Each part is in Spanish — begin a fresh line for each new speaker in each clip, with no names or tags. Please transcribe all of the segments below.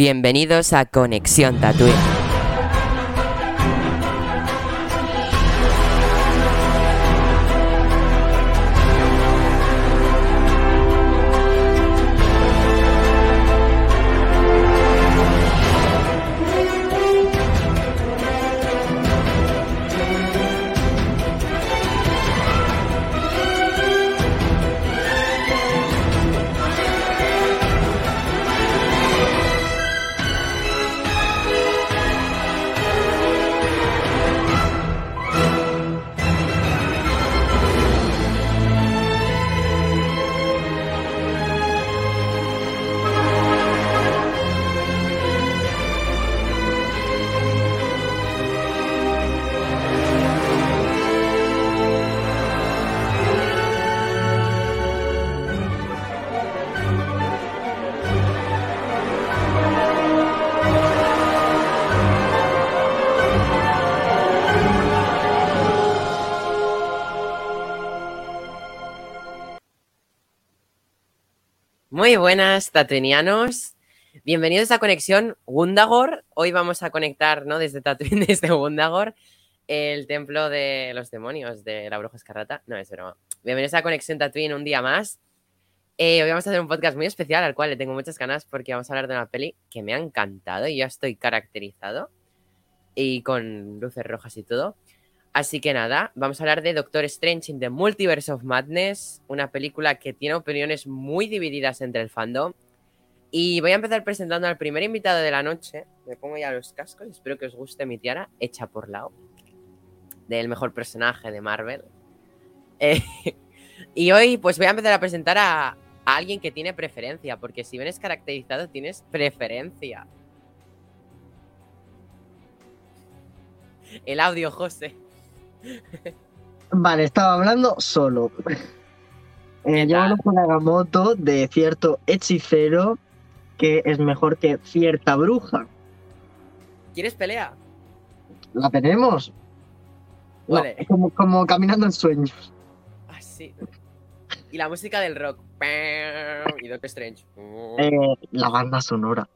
Bienvenidos a Conexión Tatooine. Buenas, tatunianos. Bienvenidos a Conexión Gundagor. Hoy vamos a conectar, ¿no? Desde Tatooine, desde Gundagor, el templo de los demonios de la bruja escarlata. No, es broma. Bienvenidos a Conexión Tatooine un día más. Eh, hoy vamos a hacer un podcast muy especial al cual le tengo muchas ganas porque vamos a hablar de una peli que me ha encantado y ya estoy caracterizado y con luces rojas y todo. Así que nada, vamos a hablar de Doctor Strange in the Multiverse of Madness, una película que tiene opiniones muy divididas entre el fandom. Y voy a empezar presentando al primer invitado de la noche. Me pongo ya los cascos, espero que os guste mi tiara, hecha por Lao, del mejor personaje de Marvel. Eh, y hoy pues voy a empezar a presentar a, a alguien que tiene preferencia, porque si vienes caracterizado tienes preferencia. El audio, José.
Vale, estaba hablando solo. Eh, yo hablo con Agamotto de cierto hechicero que es mejor que cierta bruja.
¿Quieres pelea?
¿La tenemos? No,
Vale.
es como, como caminando en sueños.
Ah, sí. Y la música del rock. Y Doctor Strange.
Eh, la banda sonora.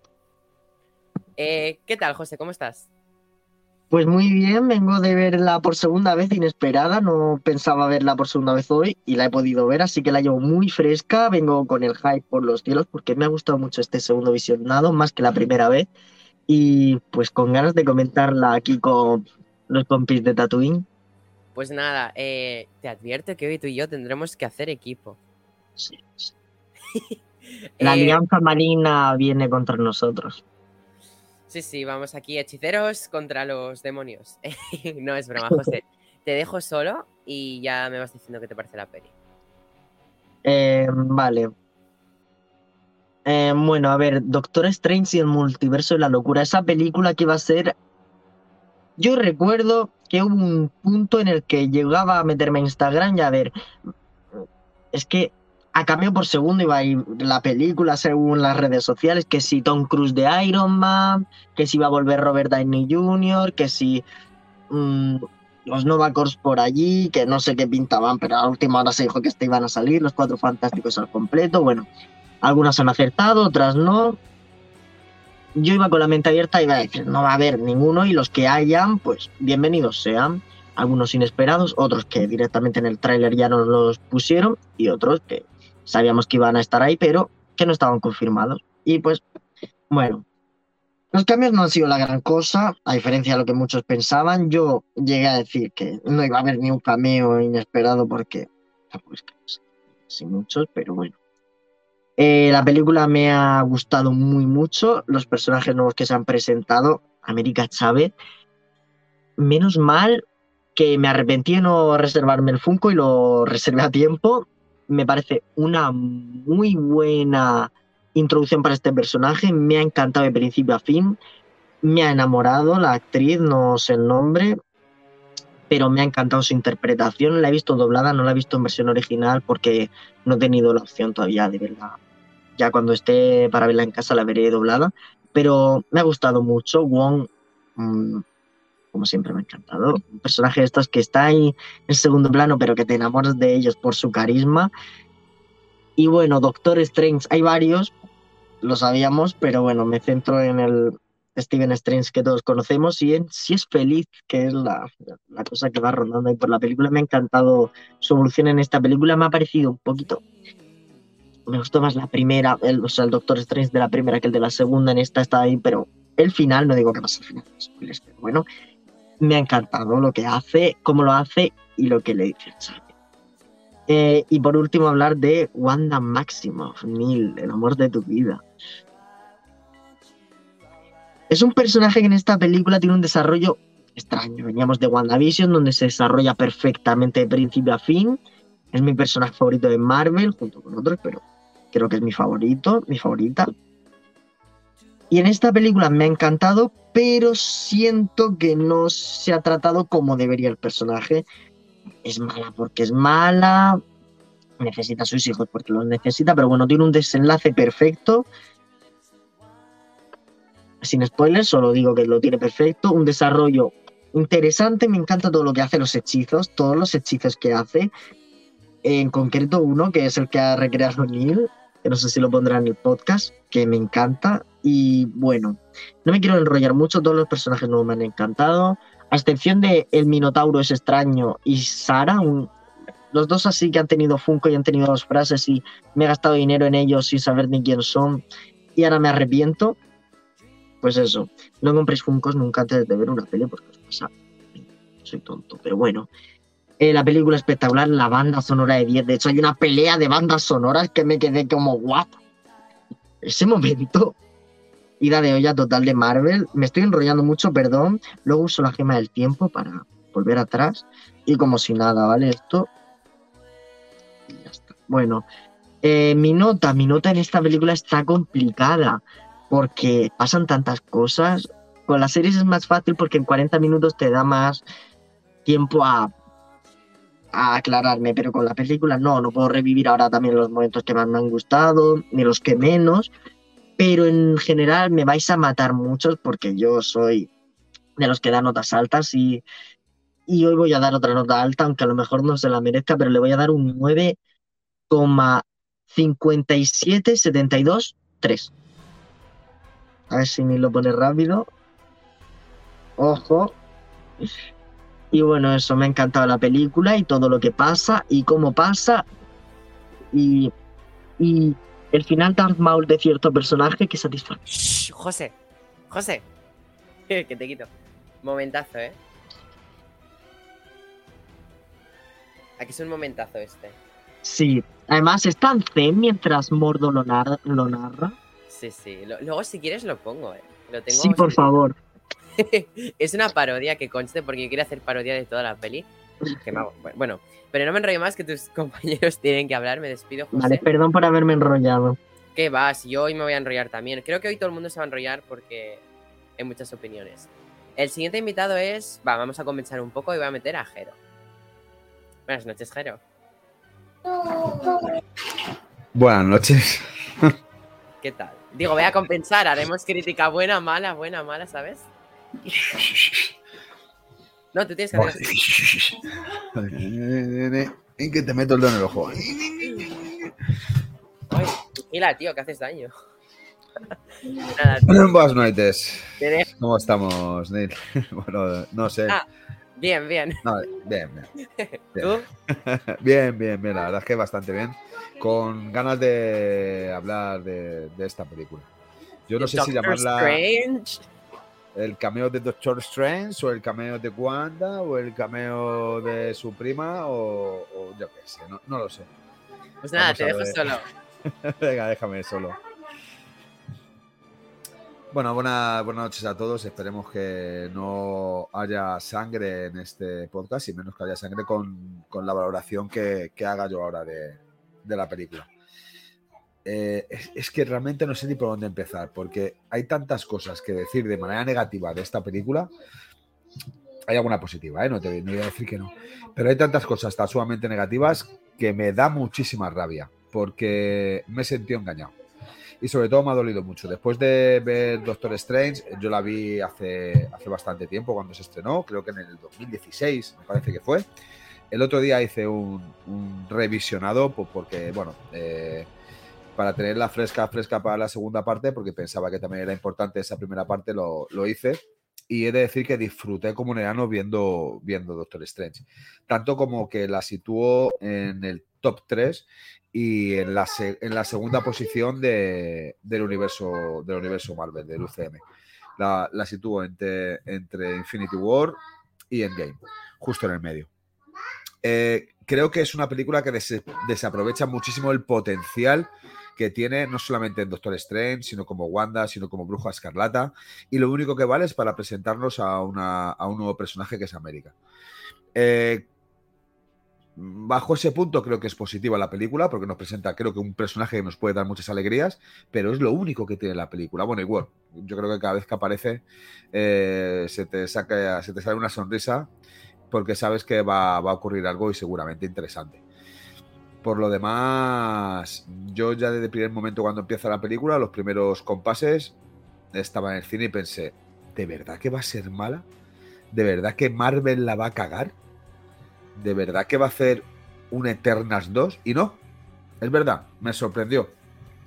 Eh, ¿Qué tal, José? ¿Cómo estás?
Pues muy bien, vengo de verla por segunda vez inesperada, no pensaba verla por segunda vez hoy y la he podido ver, así que la llevo muy fresca, vengo con el hype por los cielos porque me ha gustado mucho este segundo visionado, más que la primera vez, y pues con ganas de comentarla aquí con los compis de Tatooine.
Pues nada, eh, te advierto que hoy tú y yo tendremos que hacer equipo.
Sí, sí. La
Eh,
alianza marina viene contra nosotros.
Sí, sí, vamos aquí, hechiceros contra los demonios. no es broma, José. Te dejo solo y ya me vas diciendo qué te parece la peli.
Eh, vale. Eh, bueno, a ver, Doctor Strange y el multiverso de la locura. Esa película que iba a ser. Yo recuerdo que hubo un punto en el que llegaba a meterme a Instagram y a ver. Es que a cambio por segundo iba a ir la película según las redes sociales, que si Tom Cruise de Iron Man, que si iba a volver Robert Downey Jr., que si mm, los Nova Corps por allí, que no sé qué pintaban, pero a la última hora se dijo que este iban a salir, los cuatro fantásticos al completo. Bueno, algunas han acertado, otras no. Yo iba con la mente abierta y iba a decir, no va a haber ninguno, y los que hayan, pues bienvenidos sean. Algunos inesperados, otros que directamente en el tráiler ya nos los pusieron, y otros que sabíamos que iban a estar ahí, pero que no estaban confirmados. Y pues, bueno, los cambios no han sido la gran cosa, a diferencia de lo que muchos pensaban. Yo llegué a decir que no iba a haber ni un cameo inesperado porque tampoco es que sí muchos, pero bueno. Eh, la película me ha gustado muy mucho. Los personajes nuevos que se han presentado, América Chávez, menos mal que me arrepentí de no reservarme el Funko y lo reservé a tiempo. Me parece una muy buena introducción para este personaje. Me ha encantado de principio a fin. Me ha enamorado la actriz, no sé el nombre, pero me ha encantado su interpretación. La he visto doblada, no la he visto en versión original porque no he tenido la opción todavía de verla. Ya cuando esté para verla en casa la veré doblada. Pero me ha gustado mucho. Wong, mmm, como siempre, me ha encantado. Un personaje de estos que está ahí en segundo plano, pero que te enamoras de ellos por su carisma. Y bueno, Doctor Strange, hay varios. lo sabíamos, pero bueno, me centro en el Steven Strange que todos conocemos y en Si es feliz, que es la, la cosa que va rondando ahí por la película. Me ha encantado su evolución en esta película, me ha parecido un poquito me gustó más la primera, el, o sea, el Doctor Strange de la primera que el de la segunda, en esta está ahí, pero el final, no digo que pasa al final, pero bueno, me ha encantado lo que hace, cómo lo hace y lo que le dice eh, y por último hablar de Wanda Maximoff, Neil, el amor de tu vida. Es un personaje que en esta película tiene un desarrollo extraño. Veníamos de WandaVision, donde se desarrolla perfectamente de principio a fin. Es mi personaje favorito de Marvel, junto con otros, pero creo que es mi favorito, mi favorita. Y en esta película me ha encantado, pero siento que no se ha tratado como debería el personaje. Es mala porque es mala, necesita a sus hijos porque los necesita, pero bueno, tiene un desenlace perfecto. Sin spoilers, solo digo que lo tiene perfecto, un desarrollo interesante, me encanta todo lo que hace los hechizos, todos los hechizos que hace, en concreto uno que es el que ha recreado Neil, que no sé si lo pondrá en el podcast, que me encanta. Y bueno, no me quiero enrollar mucho, todos los personajes no me han encantado, a excepción de El Minotauro es extraño y Sara, los dos así que han tenido Funko y han tenido dos frases y me he gastado dinero en ellos sin saber ni quién son y ahora me arrepiento. Pues eso, no compréis Funkos nunca antes de ver una peli porque os pasa. Soy tonto, pero bueno. Eh, la película espectacular, la banda sonora de 10. De hecho, hay una pelea de bandas sonoras que me quedé como, ¿what? Ese momento, ida de olla total de Marvel. Me estoy enrollando mucho, perdón. Luego uso la gema del tiempo para volver atrás. Y como si nada, ¿vale? Esto. Y ya está. Bueno, eh, mi nota, mi nota en esta película está complicada. Porque pasan tantas cosas. Con las series es más fácil porque en 40 minutos te da más tiempo a a aclararme, pero con la película no, no puedo revivir ahora también los momentos que más me han gustado, ni los que menos, pero en general me vais a matar muchos porque yo soy de los que da notas altas y, y hoy voy a dar otra nota alta, aunque a lo mejor no se la merezca, pero le voy a dar un 9,5772-3. A ver si me lo pone rápido. Ojo. Y bueno, eso me ha encantado la película y todo lo que pasa y cómo pasa. Y, y el final Darth Maul de cierto personaje que satisface.
José, José, que te quito. Momentazo, ¿eh? Aquí es un momentazo este.
Sí, además está en zen mientras Mordo lo, lo narra.
Sí, sí. luego si quieres lo pongo, ¿eh? Lo
tengo sí, por favor.
es una parodia que conste porque yo quiero hacer parodia de toda la peli. bueno, pero no me enrollo más que tus compañeros tienen que hablar. Me despido, José.
Vale, perdón por haberme enrollado.
¿Qué vas? Yo hoy me voy a enrollar también. Creo que hoy todo el mundo se va a enrollar porque hay muchas opiniones. El siguiente invitado es. Va, vamos a comenzar un poco y voy a meter a Jero. Buenas noches, Jero.
Buenas noches.
¿Qué tal? Digo, voy a compensar. Haremos crítica buena, mala, buena, mala, ¿sabes? No, tú tienes que hacer
¿En qué te meto el dedo en el ojo?
Mira, tío, que haces daño.
Buenas noches. ¿Cómo estamos, Neil? bueno, no sé.
Ah, bien, bien.
bien, bien. ¿Tú? bien, bien, bien. La verdad es que bastante bien. Con ganas de hablar de, esta película. Yo no sé si llamarla. Strange el cameo de Doctor Strange o el cameo de Wanda o el cameo de su prima o, yo qué sé, no, lo sé.
Pues nada, te dejo solo.
Venga, déjame solo. Bueno, buenas noches a todos. Esperemos que no haya sangre en este podcast y menos que haya sangre con, la valoración que, haga yo ahora de la película. Eh, es, que realmente no sé ni por dónde empezar, porque hay tantas cosas que decir de manera negativa de esta película. Hay alguna positiva, ¿eh? no te voy a decir que no. Pero hay tantas cosas tan sumamente negativas que me da muchísima rabia, porque me sentido engañado. Y sobre todo me ha dolido mucho. Después de ver Doctor Strange, yo la vi hace, hace bastante tiempo cuando se estrenó, creo que en el 2016, me parece que fue. El otro día hice un, revisionado porque, bueno, eh, para tenerla fresca, fresca para la segunda parte, porque pensaba que también era importante esa primera parte, lo, lo hice. Y he de decir que disfruté como un enano viendo, viendo Doctor Strange. Tanto como que la situó en el top 3 y en la, en la segunda posición de- del, universo, del universo Marvel, del UCM. La, la sitúo entre, entre Infinity War y Endgame, justo en el medio. Eh, creo que es una película que des- desaprovecha muchísimo el potencial que tiene no solamente en Doctor Strange, sino como Wanda, sino como Bruja Escarlata, y lo único que vale es para presentarnos a, una- a un nuevo personaje que es América. Eh, bajo ese punto creo que es positiva la película, porque nos presenta creo que un personaje que nos puede dar muchas alegrías, pero es lo único que tiene la película. Bueno, igual, yo creo que cada vez que aparece eh, se, te saca, se te sale una sonrisa porque sabes que va, va a ocurrir algo y seguramente interesante. Por lo demás, yo ya desde el primer momento cuando empieza la película, los primeros compases, estaba en el cine y pensé, ¿de verdad que va a ser mala? ¿De verdad que Marvel la va a cagar? ¿De verdad que va a hacer un Eternals 2? Y no, es verdad, me sorprendió.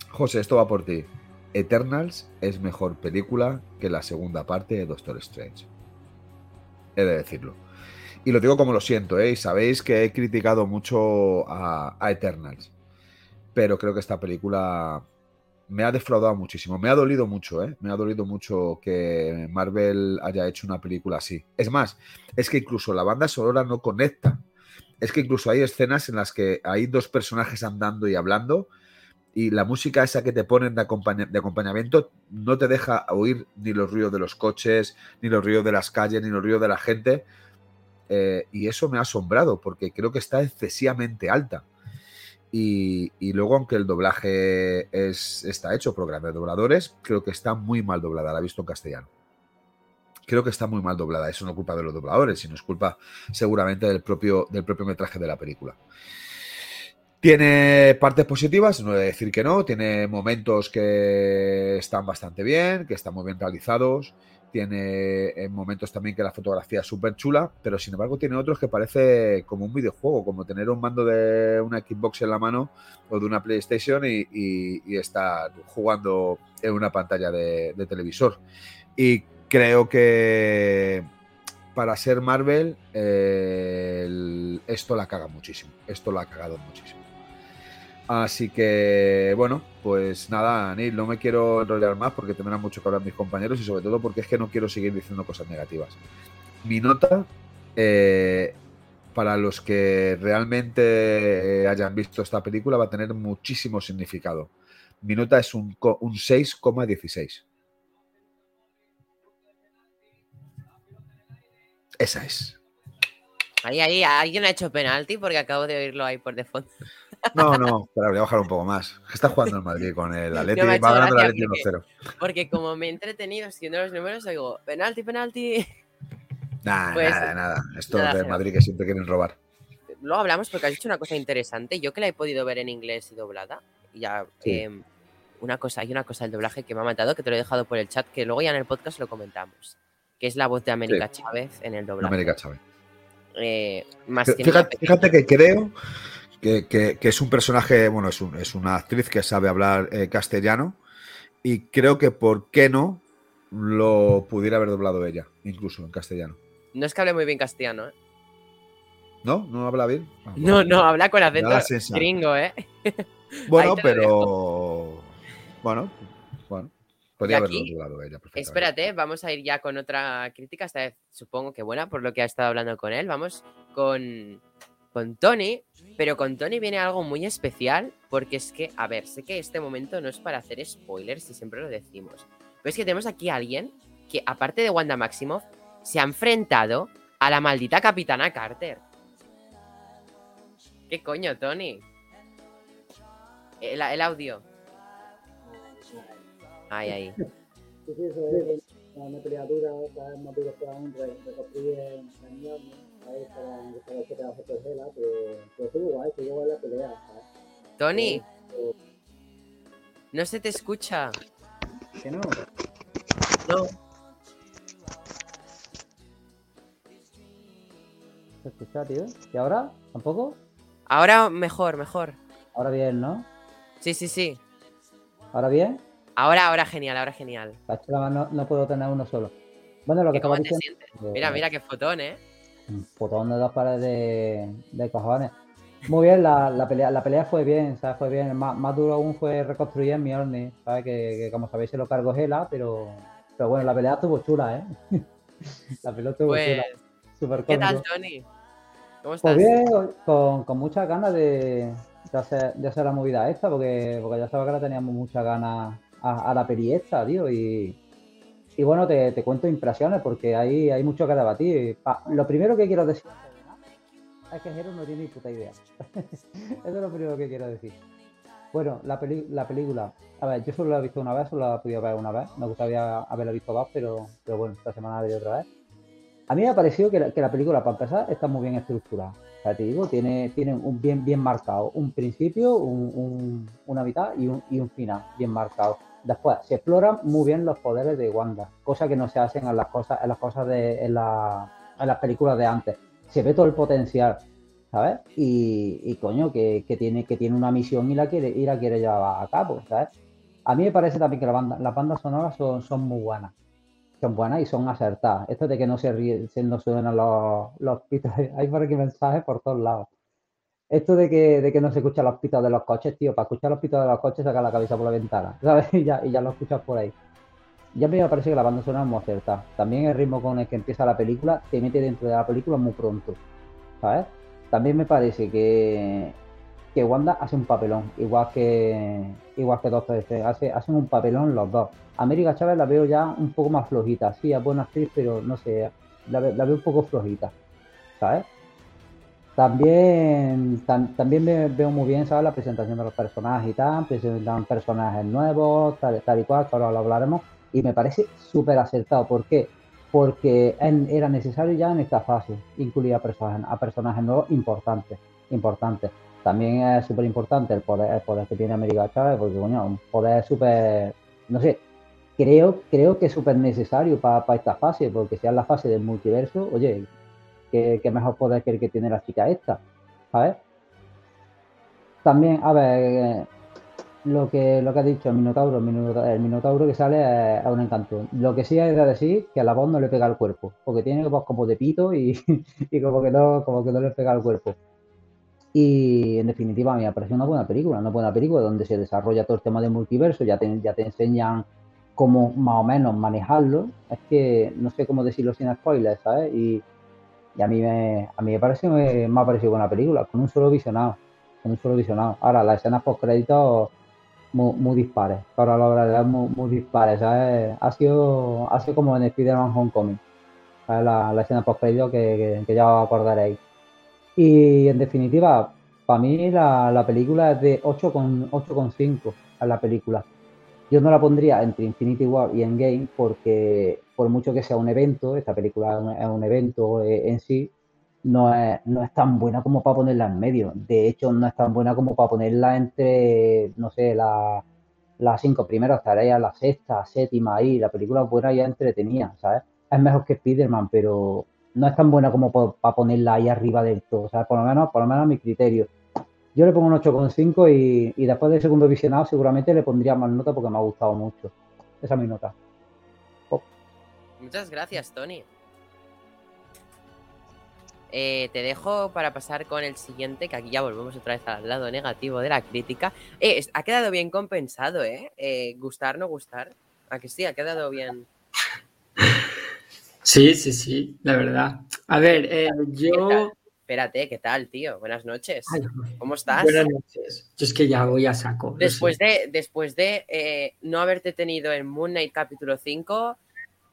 José, esto va por ti. Eternals es mejor película que la segunda parte de Doctor Strange. He de decirlo. Y lo digo como lo siento, ¿eh? Sabéis que he criticado mucho a, Eternals. Pero creo que esta película me ha defraudado muchísimo. Me ha dolido mucho, ¿eh? Me ha dolido mucho que Marvel haya hecho una película así. Es más, es que incluso la banda sonora no conecta. Es que incluso hay escenas en las que hay dos personajes andando y hablando y la música esa que te ponen de, de acompañamiento no te deja oír ni los ruidos de los coches, ni los ruidos de las calles, ni los ruidos de la gente. Eh, y eso me ha asombrado porque creo que está excesivamente alta. Y, y luego, aunque el doblaje es, está hecho por grandes dobladores, creo que está muy mal doblada. La he visto en castellano. Creo que está muy mal doblada. Eso no es culpa de los dobladores, sino es culpa seguramente del propio, del propio metraje de la película. Tiene partes positivas, no he de decir que no. Tiene momentos que están bastante bien, que están muy bien realizados. Tiene eh, momentos también que la fotografía es súper chula, pero sin embargo tiene otros que parece como un videojuego, como tener un mando de una Xbox en la mano o de una PlayStation y, estar jugando en una pantalla de, televisor. Y creo que para ser Marvel, eh, esto la caga muchísimo. Esto la ha cagado muchísimo. Así que, bueno, pues nada, Neil, no me quiero enrollar más porque tendrán mucho que hablar mis compañeros y sobre todo porque es que no quiero seguir diciendo cosas negativas. Mi nota, eh, para los que realmente eh, hayan visto esta película, va a tener muchísimo significado. Mi nota es un, un 6,16. Esa es.
Ahí, ahí, alguien ha hecho penalti porque acabo de oírlo ahí por de fondo.
No, no, pero voy a bajar un poco más. Está jugando el Madrid con el Atleti,
No
va ganando el Atleti
porque-
1-0.
Porque como me he entretenido siguiendo los números, oigo, penalti, penalti.
Nada,
Pues,
nada, nada. Esto
nada,
de
cero.
Madrid que siempre quieren robar.
Luego hablamos porque has dicho una cosa interesante. Yo que la he podido ver en inglés y doblada. Ya,
Sí.
em, una cosa, hay una cosa del doblaje que me ha matado, que te lo he dejado por el chat, que luego ya en el podcast lo comentamos. Que es la voz de América Chávez en el doblaje.
América Chávez.
Eh, más que
fíjate que creo que, que- que es un personaje, bueno, es, un- es una actriz que sabe hablar eh, castellano y creo que por qué no lo pudiera haber doblado ella, incluso en castellano.
no es que hable muy bien castellano, ¿eh?
¿No? ¿No habla bien? Ah,
No,
bueno.
no, habla con acento gringo, ¿eh?
Bueno, pero... Bueno, bueno. Podría haberlo doblado ella.
Espérate, vamos a ir ya con otra crítica, esta vez supongo que buena por lo que ha estado hablando con él. Vamos con, con Tony, pero con Tony viene algo muy especial porque es que, a ver, sé que este momento no es para hacer spoilers y siempre lo decimos, pero es que tenemos aquí a alguien que, aparte de Wanda Maximoff, se ha enfrentado a la maldita Capitana Carter. ¿Qué coño, Tony? El, el audio. Ay, ay.
Sí, sí, una dura, cada vez más dura reconstruir engañarme,
Tony, no se te escucha.
Que no,
No.
se escucha, tío. ¿Y ahora? ¿Tampoco?
Ahora mejor, mejor.
Ahora bien, ¿no?
Sí, sí, sí.
¿Ahora bien?
Ahora, ahora genial, ahora genial.
No, no puedo tener uno solo. Bueno, lo que
¿Y cómo te
diciendo.
sientes? Mira, mira qué fotón, ¿eh?
Un fotón de dos pares de, de cojones. Muy bien, la, la pelea, la pelea fue bien, ¿sabes? Fue bien. Más, más duro aún fue reconstruir en Mjolnir, ¿sabes? Que, que como sabéis se lo cargó Hela, pero, pero bueno, la pelea estuvo chula, ¿eh? la pelea estuvo
Pues,
chula. Súper
¿qué tal. Tony? ¿Cómo estás?
Pues bien, con, con muchas ganas de, de hacer, de hacer la movida esta, porque, porque ya sabes que la teníamos muchas ganas a, a la peli esta, tío. Y, y bueno, te, te cuento impresiones, porque hay, hay mucho que debatir. Lo primero que quiero decir es que Jero no tiene ni puta idea. Eso es lo primero que quiero decir. Bueno, la, peli- la película, a ver, yo solo la he visto una vez, solo la he podido ver una vez. Me gustaría haberla visto más, pero, pero bueno, esta semana la veré otra vez. A mí me ha parecido que la, película, para empezar, está muy bien estructurada. O sea, te digo, tiene, tiene un bien, bien marcado. Un principio, un- una mitad y un, y un final bien marcado. Después, se exploran muy bien los poderes de Wanda, cosa que no se hacen en las cosas, en las cosas de, en, la- en las películas de antes. Se ve todo el potencial, ¿sabes? Y, y coño, que, que tiene, que tiene una misión y la quiere, y la quiere llevar a cabo, ¿sabes? A mí me parece también que la banda- las bandas sonoras son, son muy buenas son buenas y son acertadas. Esto de que no se ríe, se no suenan los, los pitos, hay por aquí mensajes por todos lados. Esto de que, de que no se escuchan los pitos de los coches, tío, para escuchar los pitos de los coches saca la cabeza por la ventana, ¿sabes? Y ya, y ya lo escuchas por ahí. Ya me parece que la banda es muy acertada. También el ritmo con el que empieza la película te mete dentro de la película muy pronto, ¿sabes? También me parece que, que Wanda hace un papelón, igual que igual que Doctor Strange, hace, hacen un papelón los dos. América Chávez la veo ya un poco más flojita, sí, es buena actriz, pero no sé, la, la veo un poco flojita, ¿sabes? También, tam- también veo muy bien, ¿sabes? La presentación de los personajes y tal, presentan personajes nuevos, tal, tal y cual, que ahora lo hablaremos, y me parece súper acertado. ¿Por qué? Porque era necesario ya en esta fase incluir a personajes, a personajes nuevos importantes, importantes. También es súper importante el poder, el poder que tiene América Chávez, porque, coño, un poder súper, no sé, creo, creo que es súper necesario para esta fase, porque si es la fase del multiverso, oye, qué mejor poder que el que tiene la chica esta, ¿sabes? También, a ver, eh, lo que, lo que ha dicho el Minotauro, el Minotauro, que sale es un encanto. Lo que sí hay de decir que a la voz no le pega al cuerpo, porque tiene voz como de pito y, y como, que no, como que no le pega al cuerpo. Y en definitiva, a mí me parece una buena película, una buena película donde se desarrolla todo el tema del multiverso, ya te, ya te enseñan cómo más o menos manejarlo. Es que no sé cómo decirlo sin spoilers, ¿sabes? Y, y a mí me, a mí me parece me, me ha parecido buena película, con un solo visionado, con un solo visionado. Ahora, las escenas post créditos muy, muy dispares, ahora la verdad muy, muy dispares, ¿sabes? Ha sido, ha sido como en Spider-Man Homecoming. La, la escena post crédito que, que, que ya os acordaréis. Y en definitiva, para mí la, la película es de 8,5 a la película. Yo no la pondría entre Infinity War y Endgame porque por mucho que sea un evento, esta película es un, evento eh, en sí, no es, no es tan buena como para ponerla en medio. De hecho, no es tan buena como para ponerla entre, no sé, la- las cinco primeras tareas, la sexta, séptima ahí. La película es buena y entretenida, ¿sabes? Es mejor que Spider-Man, pero no es tan buena como para ponerla ahí arriba del todo. ¿sabes? Por lo menos, por lo menos a mi criterio. Yo le pongo un 8,5 y, y después del segundo visionado seguramente le pondría más nota porque me ha gustado mucho. Esa es mi nota.
Muchas gracias, Tony. Eh, te dejo para pasar con el siguiente, que aquí ya volvemos otra vez al lado negativo de la crítica. Eh, ha quedado bien compensado, ¿eh? Eh, Gustar, no gustar. ¿A que sí? Ha quedado bien.
Sí, sí, sí, la verdad. A ver, yo...
Espérate, ¿qué tal, tío? Buenas noches.
Ay,
¿Cómo estás?
buenas noches. Yo es que ya voy a saco.
Después de, después de no haberte tenido en Moon Knight capítulo 5,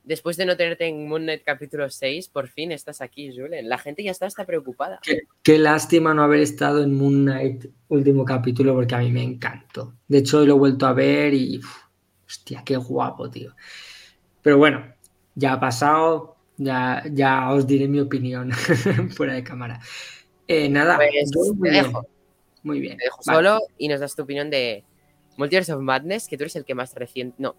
después de no tenerte en Moon Knight capítulo 6, por fin estás aquí, Julen. La gente ya está, está preocupada.
Qué, qué lástima no haber estado en Moon Knight último capítulo porque a mí me encantó. De hecho, hoy lo he vuelto a ver y... uf, hostia, qué guapo, tío. Pero bueno, ya ha pasado, ya, ya os diré mi opinión fuera de cámara. Eh, nada,
Pues
yo muy
te
bien,
dejo.
muy bien.
Te dejo
Vale.
solo y nos das tu opinión de Multiverse of Madness, que tú eres el que más reciente. No,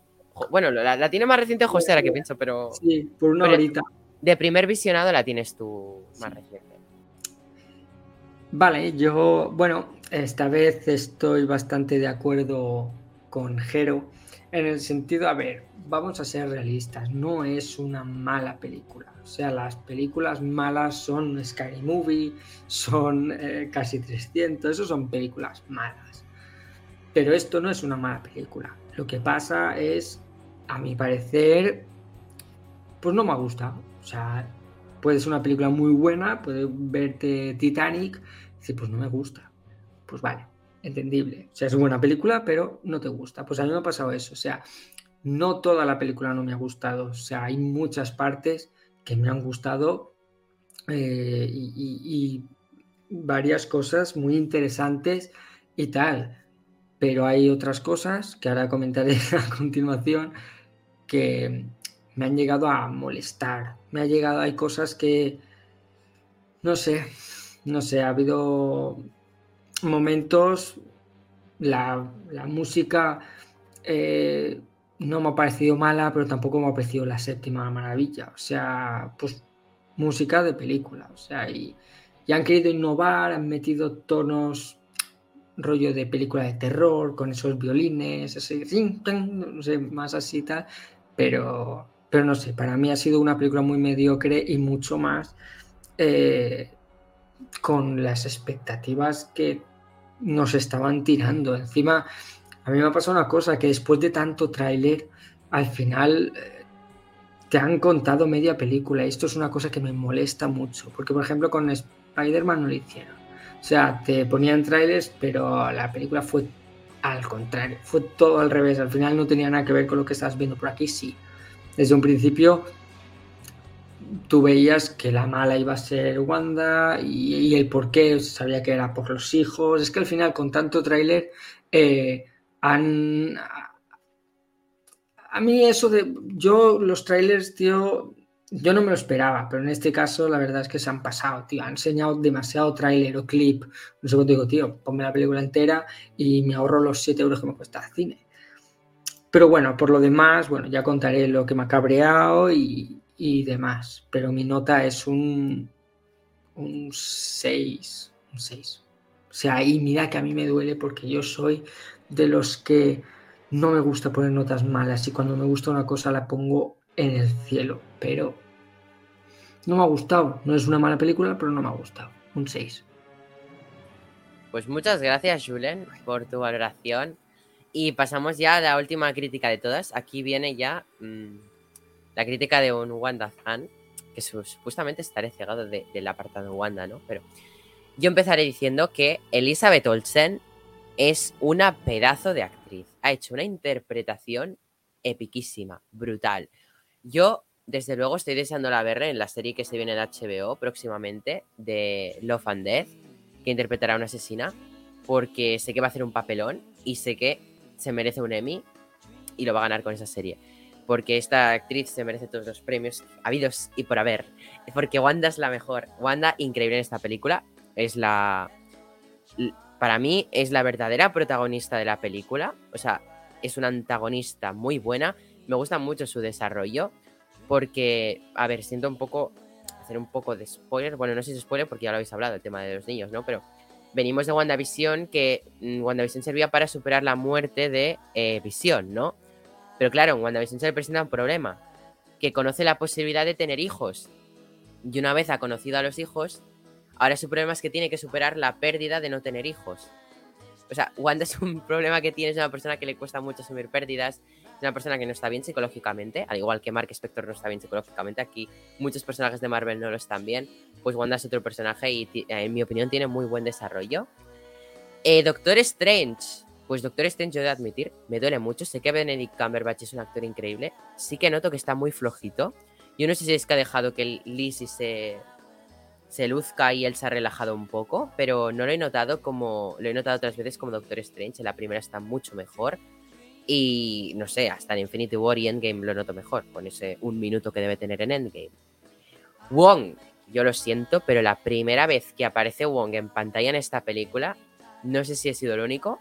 bueno, la, la tiene más reciente José, ahora que pienso, pero
Sí, por una
Pero-
horita.
de primer visionado la tienes tú más reciente.
Vale, yo, bueno, esta vez estoy bastante de acuerdo con Jero, en el sentido, a ver, vamos a ser realistas, no es una mala película. O sea, las películas malas son Scary Movie, son eh, casi 300, eso son películas malas. Pero esto no es una mala película. Lo que pasa es, a mi parecer, pues no me ha gustado. O sea, puede ser una película muy buena, puede verte Titanic, y decir, pues no me gusta. Pues vale, entendible. O sea, es buena película, pero no te gusta. Pues a mí me ha pasado eso. O sea, no toda la película no me ha gustado. O sea, hay muchas partes que me han gustado eh, y, varias cosas muy interesantes y tal. Pero hay otras cosas que ahora comentaré a continuación que me han llegado a molestar. Me ha llegado, hay cosas que, no sé, no sé, ha habido momentos, la, música eh, no me ha parecido mala, pero tampoco me ha parecido la séptima maravilla. O sea, pues música de película. O sea, y, han querido innovar, han metido tonos rollo de película de terror, con esos violines, así, no sé, más así tal, pero, pero no sé, para mí ha sido una película muy mediocre y mucho más eh, con las expectativas que nos estaban tirando. Encima, a mí me ha pasado una cosa, que después de tanto tráiler, al final eh, te han contado media película. Y esto es una cosa que me molesta mucho, porque por ejemplo con Spider-Man no lo hicieron. O sea, te ponían trailers, pero la película fue al contrario, fue todo al revés. Al final no tenía nada que ver con lo que estás viendo por aquí, sí. Desde un principio tú veías que la mala iba a ser Wanda y, el por qué, sabía que era por los hijos. Es que al final con tanto tráiler... Eh, han... A mí eso de... Yo los trailers, tío, yo no me lo esperaba, pero en este caso la verdad es que se han pasado, tío. Han enseñado demasiado tráiler o clip. No sé cómo digo, tío, ponme la película entera y me ahorro los 7 euros que me cuesta el cine. Pero bueno, por lo demás, bueno, ya contaré lo que me ha cabreado y, y demás. Pero mi nota es un, un 6. Un 6. O sea, y mira que a mí me duele porque yo soy de los que no me gusta poner notas malas y cuando me gusta una cosa la pongo en el cielo, pero no me ha gustado. No es una mala película, pero no me ha gustado. Un 6.
Pues muchas gracias, Julen, por tu valoración. Y pasamos ya a la última crítica de todas. Aquí viene ya mm, la crítica de un Wanda fan, que supuestamente estaré cegado del apartado Wanda, ¿no? Pero yo empezaré diciendo que Elizabeth Olsen es una pedazo de actriz. Ha hecho una interpretación epiquísima, brutal. Yo, desde luego, estoy deseando la verla en la serie que se viene de HBO próximamente, de Love and Death, que interpretará a una asesina, porque sé que va a hacer un papelón y sé que se merece un Emmy y lo va a ganar con esa serie. Porque esta actriz se merece todos los premios habidos y por haber. Porque Wanda es la mejor. Wanda, increíble en esta película. Es la para mí es la verdadera protagonista de la película. O sea, es una antagonista muy buena. Me gusta mucho su desarrollo. Porque, a ver, siento un poco. Hacer un poco de spoiler. Bueno, no sé si es spoiler porque ya lo habéis hablado, el tema de los niños, ¿no? Pero venimos de WandaVision, que mm, WandaVision servía para superar la muerte de eh, Visión, ¿no? Pero claro, en WandaVision se le presenta un problema. Que conoce la posibilidad de tener hijos. Y una vez ha conocido a los hijos, Ahora su problema es que tiene que superar la pérdida de no tener hijos. O sea, Wanda es un problema que tiene, es una persona que le cuesta mucho asumir pérdidas, es una persona que no está bien psicológicamente, al igual que Mark Spector no está bien psicológicamente, aquí muchos personajes de Marvel no lo están bien, pues Wanda es otro personaje y en mi opinión tiene muy buen desarrollo. Eh, Doctor Strange, pues Doctor Strange yo he de admitir, me duele mucho, sé que Benedict Cumberbatch es un actor increíble, sí que noto que está muy flojito, yo no sé si es que ha dejado que Lizzie se se luzca y él se ha relajado un poco, pero no lo he notado como lo he notado otras veces como Doctor Strange. En la primera está mucho mejor y no sé, hasta en Infinity War y Endgame lo noto mejor, con ese un minuto que debe tener en Endgame. Wong, yo lo siento, pero la primera vez que aparece Wong en pantalla en esta película, no sé si he sido el único,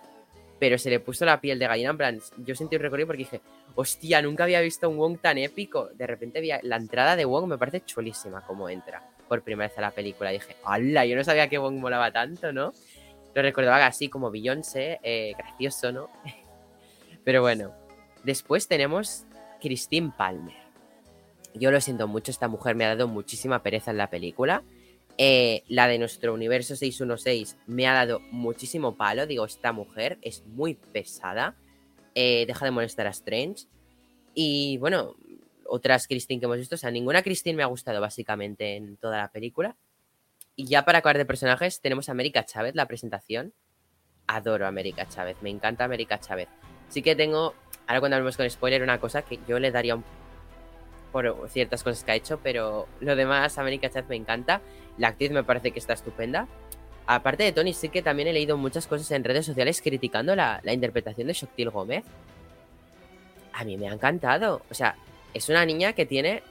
pero se le puso la piel de gallina. En plan, yo sentí un recorrido porque dije, hostia, nunca había visto un Wong tan épico. De repente vi la entrada de Wong, me parece chulísima como entra por primera vez a la película. dije, ¡hala! Yo no sabía que Wong molaba tanto, ¿no? Lo recordaba así como Beyoncé, eh, gracioso, ¿no? Pero bueno, después tenemos Christine Palmer. Yo lo siento mucho, esta mujer me ha dado muchísima pereza en la película. Eh, la de nuestro universo 616 me ha dado muchísimo palo. Digo, esta mujer es muy pesada. Eh, deja de molestar a Strange. Y bueno, otras Christine que hemos visto. O sea, ninguna Christine me ha gustado básicamente en toda la película. Y ya para acabar de personajes, tenemos a América Chávez, la presentación. Adoro a América Chávez, me encanta América Chávez. Sí que tengo, ahora cuando hablemos con spoiler, una cosa que yo le daría un por ciertas cosas que ha hecho, pero lo demás, América Chávez me encanta. La actriz me parece que está estupenda. Aparte de Tony, sí que también he leído muchas cosas en redes sociales criticando la, la interpretación de Shoktil Gómez. A mí me ha encantado. O sea, es una niña que tiene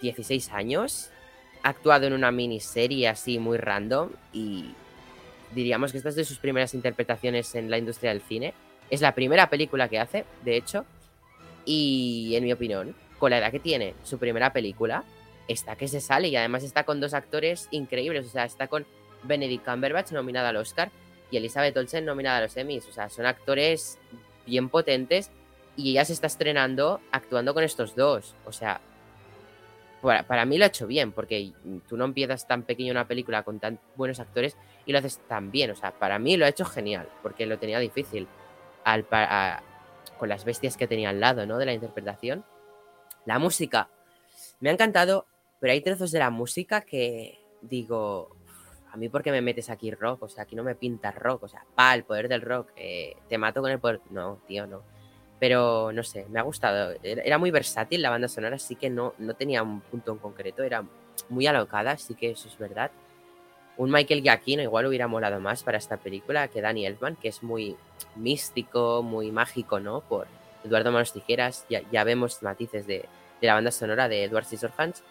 16 años, ha actuado en una miniserie así muy random y diríamos que esta es de sus primeras interpretaciones en la industria del cine. Es la primera película que hace, de hecho, y en mi opinión, con la edad que tiene, su primera película, está que se sale y además está con dos actores increíbles, o sea, está con Benedict Cumberbatch nominada al Oscar y Elizabeth Olsen nominada a los Emmys, o sea, son actores bien potentes y ella se está estrenando actuando con estos dos, o sea, para, para, mí lo ha hecho bien, porque tú no empiezas tan pequeño una película con tan buenos actores y lo haces tan bien. O sea, para mí lo ha hecho genial, porque lo tenía difícil al, a, con las bestias que tenía al lado, ¿no? De la interpretación. La música me ha encantado, pero hay trozos de la música que digo, a mí por qué me metes aquí rock, o sea, aquí no me pintas rock, o sea, pa, el poder del rock, eh, te mato con el poder. No, tío, no. Pero no sé, me ha gustado. Era muy versátil la banda sonora, así que no, no tenía un punto en concreto, era muy alocada, así que eso es verdad. Un Michael Giacchino igual hubiera molado más para esta película que Danny Elfman, que es muy místico, muy mágico, ¿no? Por Eduardo Manos Tijeras, ya, ya vemos matices de, de, la banda sonora de Edward Scissorhands,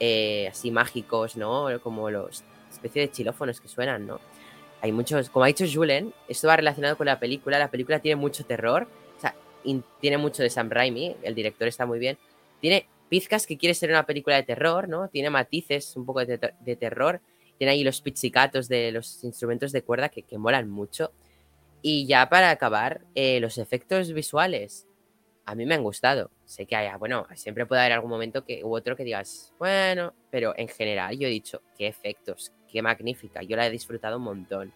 eh, así mágicos, ¿no? Como los especie de xilófonos que suenan, ¿no? Hay muchos, como ha dicho Julen, esto va relacionado con la película, la película tiene mucho terror, tiene mucho de Sam Raimi, el director está muy bien. Tiene pizcas que quiere ser una película de terror, ¿no? Tiene matices un poco de terror. Tiene ahí los pizzicatos de los instrumentos de cuerda que, que molan mucho. Y ya para acabar, eh, los efectos visuales a mí me han gustado. Sé que haya, bueno, siempre puede haber algún momento que, u otro que digas, bueno, pero en general yo he dicho, qué efectos, qué magnífica. Yo la he disfrutado un montón.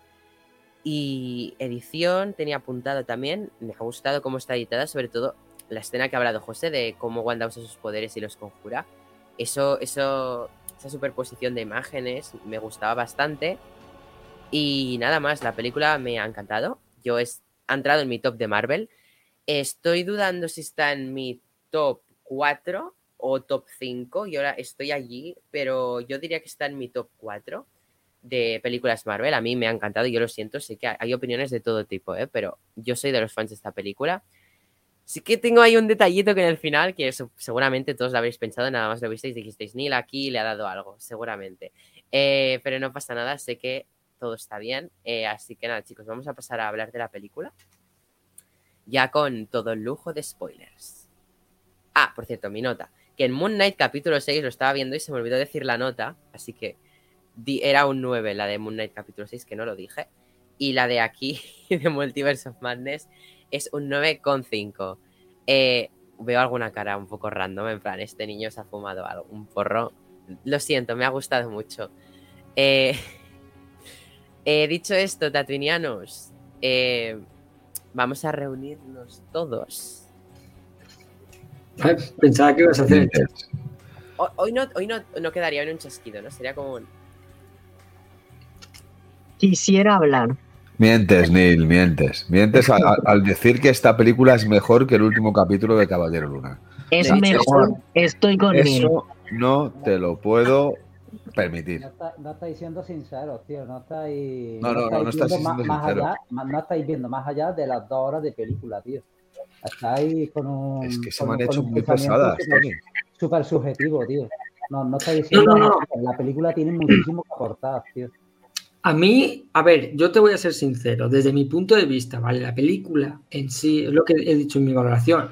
Y edición tenía apuntado también, me ha gustado cómo está editada, sobre todo la escena que ha hablado José de cómo Wanda usa sus poderes y los conjura. Eso, eso, esa superposición de imágenes me gustaba bastante. Y nada más, la película me ha encantado. Yo he, ha entrado en mi top de Marvel. Estoy dudando si está en mi top 4 o top 5. Y ahora estoy allí, pero yo diría que está en mi top 4 de películas Marvel. A mí me ha encantado, yo lo siento, sé que hay opiniones de todo tipo, ¿eh? pero yo soy de los fans de esta película. Sí que tengo ahí un detallito que en el final, que seguramente todos lo habréis pensado, nada más lo visteis dijisteis, Neil aquí le ha dado algo, seguramente. Eh, pero no pasa nada, sé que todo está bien. Eh, así que nada, chicos, vamos a pasar a hablar de la película. Ya con todo el lujo de spoilers. Ah, por cierto, mi nota. Que en Moon Knight capítulo 6 lo estaba viendo y se me olvidó decir la nota, así que era un 9 la de Moon Knight capítulo 6, que no lo dije. Y la de aquí, de Multiverse of Madness, es un 9,5. Eh, veo alguna cara un poco random, en plan, este niño se ha fumado algo, un porro. Lo siento, me ha gustado mucho. Eh, dicho esto, tatuinianos, eh, vamos a reunirnos todos.
Pensaba que ibas a hacer.
Hoy, no, hoy no, no quedaría en un chasquido, ¿no? Sería como un
quisiera hablar.
Mientes, Neil, mientes. Mientes al, al, decir que esta película es mejor que el último capítulo de Caballero Luna.
Es mejor, estoy con
Eso no te lo puedo permitir.
No, está, no estáis siendo sinceros, tío. No estáis.
No, no, no, no estáis
más,
siendo
más
sincero.
allá, no estáis viendo más allá de las dos horas de película, tío. Estáis con un.
Es que se
con
me han hecho muy pesadas,
súper-
Tony.
Súper subjetivo, tío. No, no estáis diciendo.
No, no, no.
La película tiene muchísimo que aportar, tío.
A mí, a ver, yo te voy a ser sincero, desde mi punto de vista, ¿vale? La película en sí, es lo que he dicho en mi valoración,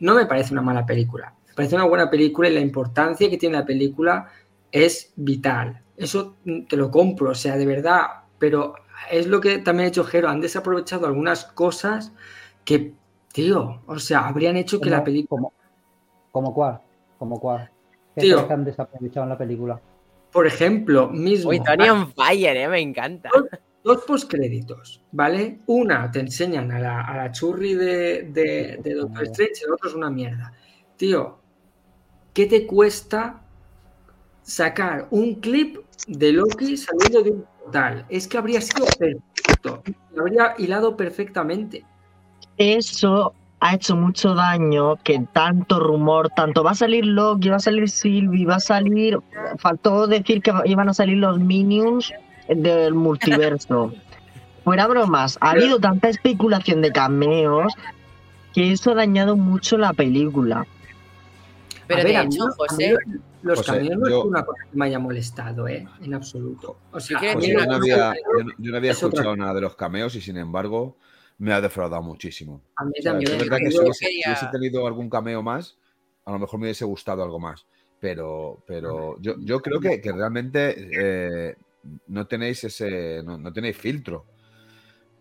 no me parece una mala película. Me parece una buena película y la importancia que tiene la película es vital. Eso te lo compro, o sea, de verdad. Pero es lo que también ha hecho Jero, han desaprovechado algunas cosas que Tío, o sea, habrían hecho que la película.
Como, cuál, como cuál. ¿Qué
Tío.
que han desaprovechado en la película?
Por ejemplo, mismo.
Uy, Tony on fire, ¿eh? Me encanta.
Dos postcréditos, ¿vale? Una te enseñan a la, a la churri de, de, de Doctor Strange y el otro es una mierda. Tío, ¿qué te cuesta sacar un clip de Loki saliendo de un portal? Es que habría sido perfecto. Lo habría hilado perfectamente.
Eso ha hecho mucho daño, que tanto rumor, tanto va a salir Loki, va a salir Sylvie, va a salir... Faltó decir que iban a salir los Minions del multiverso. Fuera bromas, ha habido tanta especulación de cameos que eso ha dañado mucho la película.
Pero
A ver,
de
mí
hecho,
los
José,
cameos- los
José,
cameos no
yo-
es una cosa que me haya molestado, ¿eh? En absoluto. O sea,
quiero
a mí
decir
Pues yo, no había, yo no- yo no había
es otra
escuchado nada de los cameos y sin embargo me ha defraudado muchísimo.
a mí
O sea,
también.
es verdad que si hubiese, si
quería-
hubiese tenido algún cameo más, a lo mejor me hubiese gustado algo más. Pero, pero yo, yo creo que, que realmente eh, no tenéis ese. No, no tenéis filtro.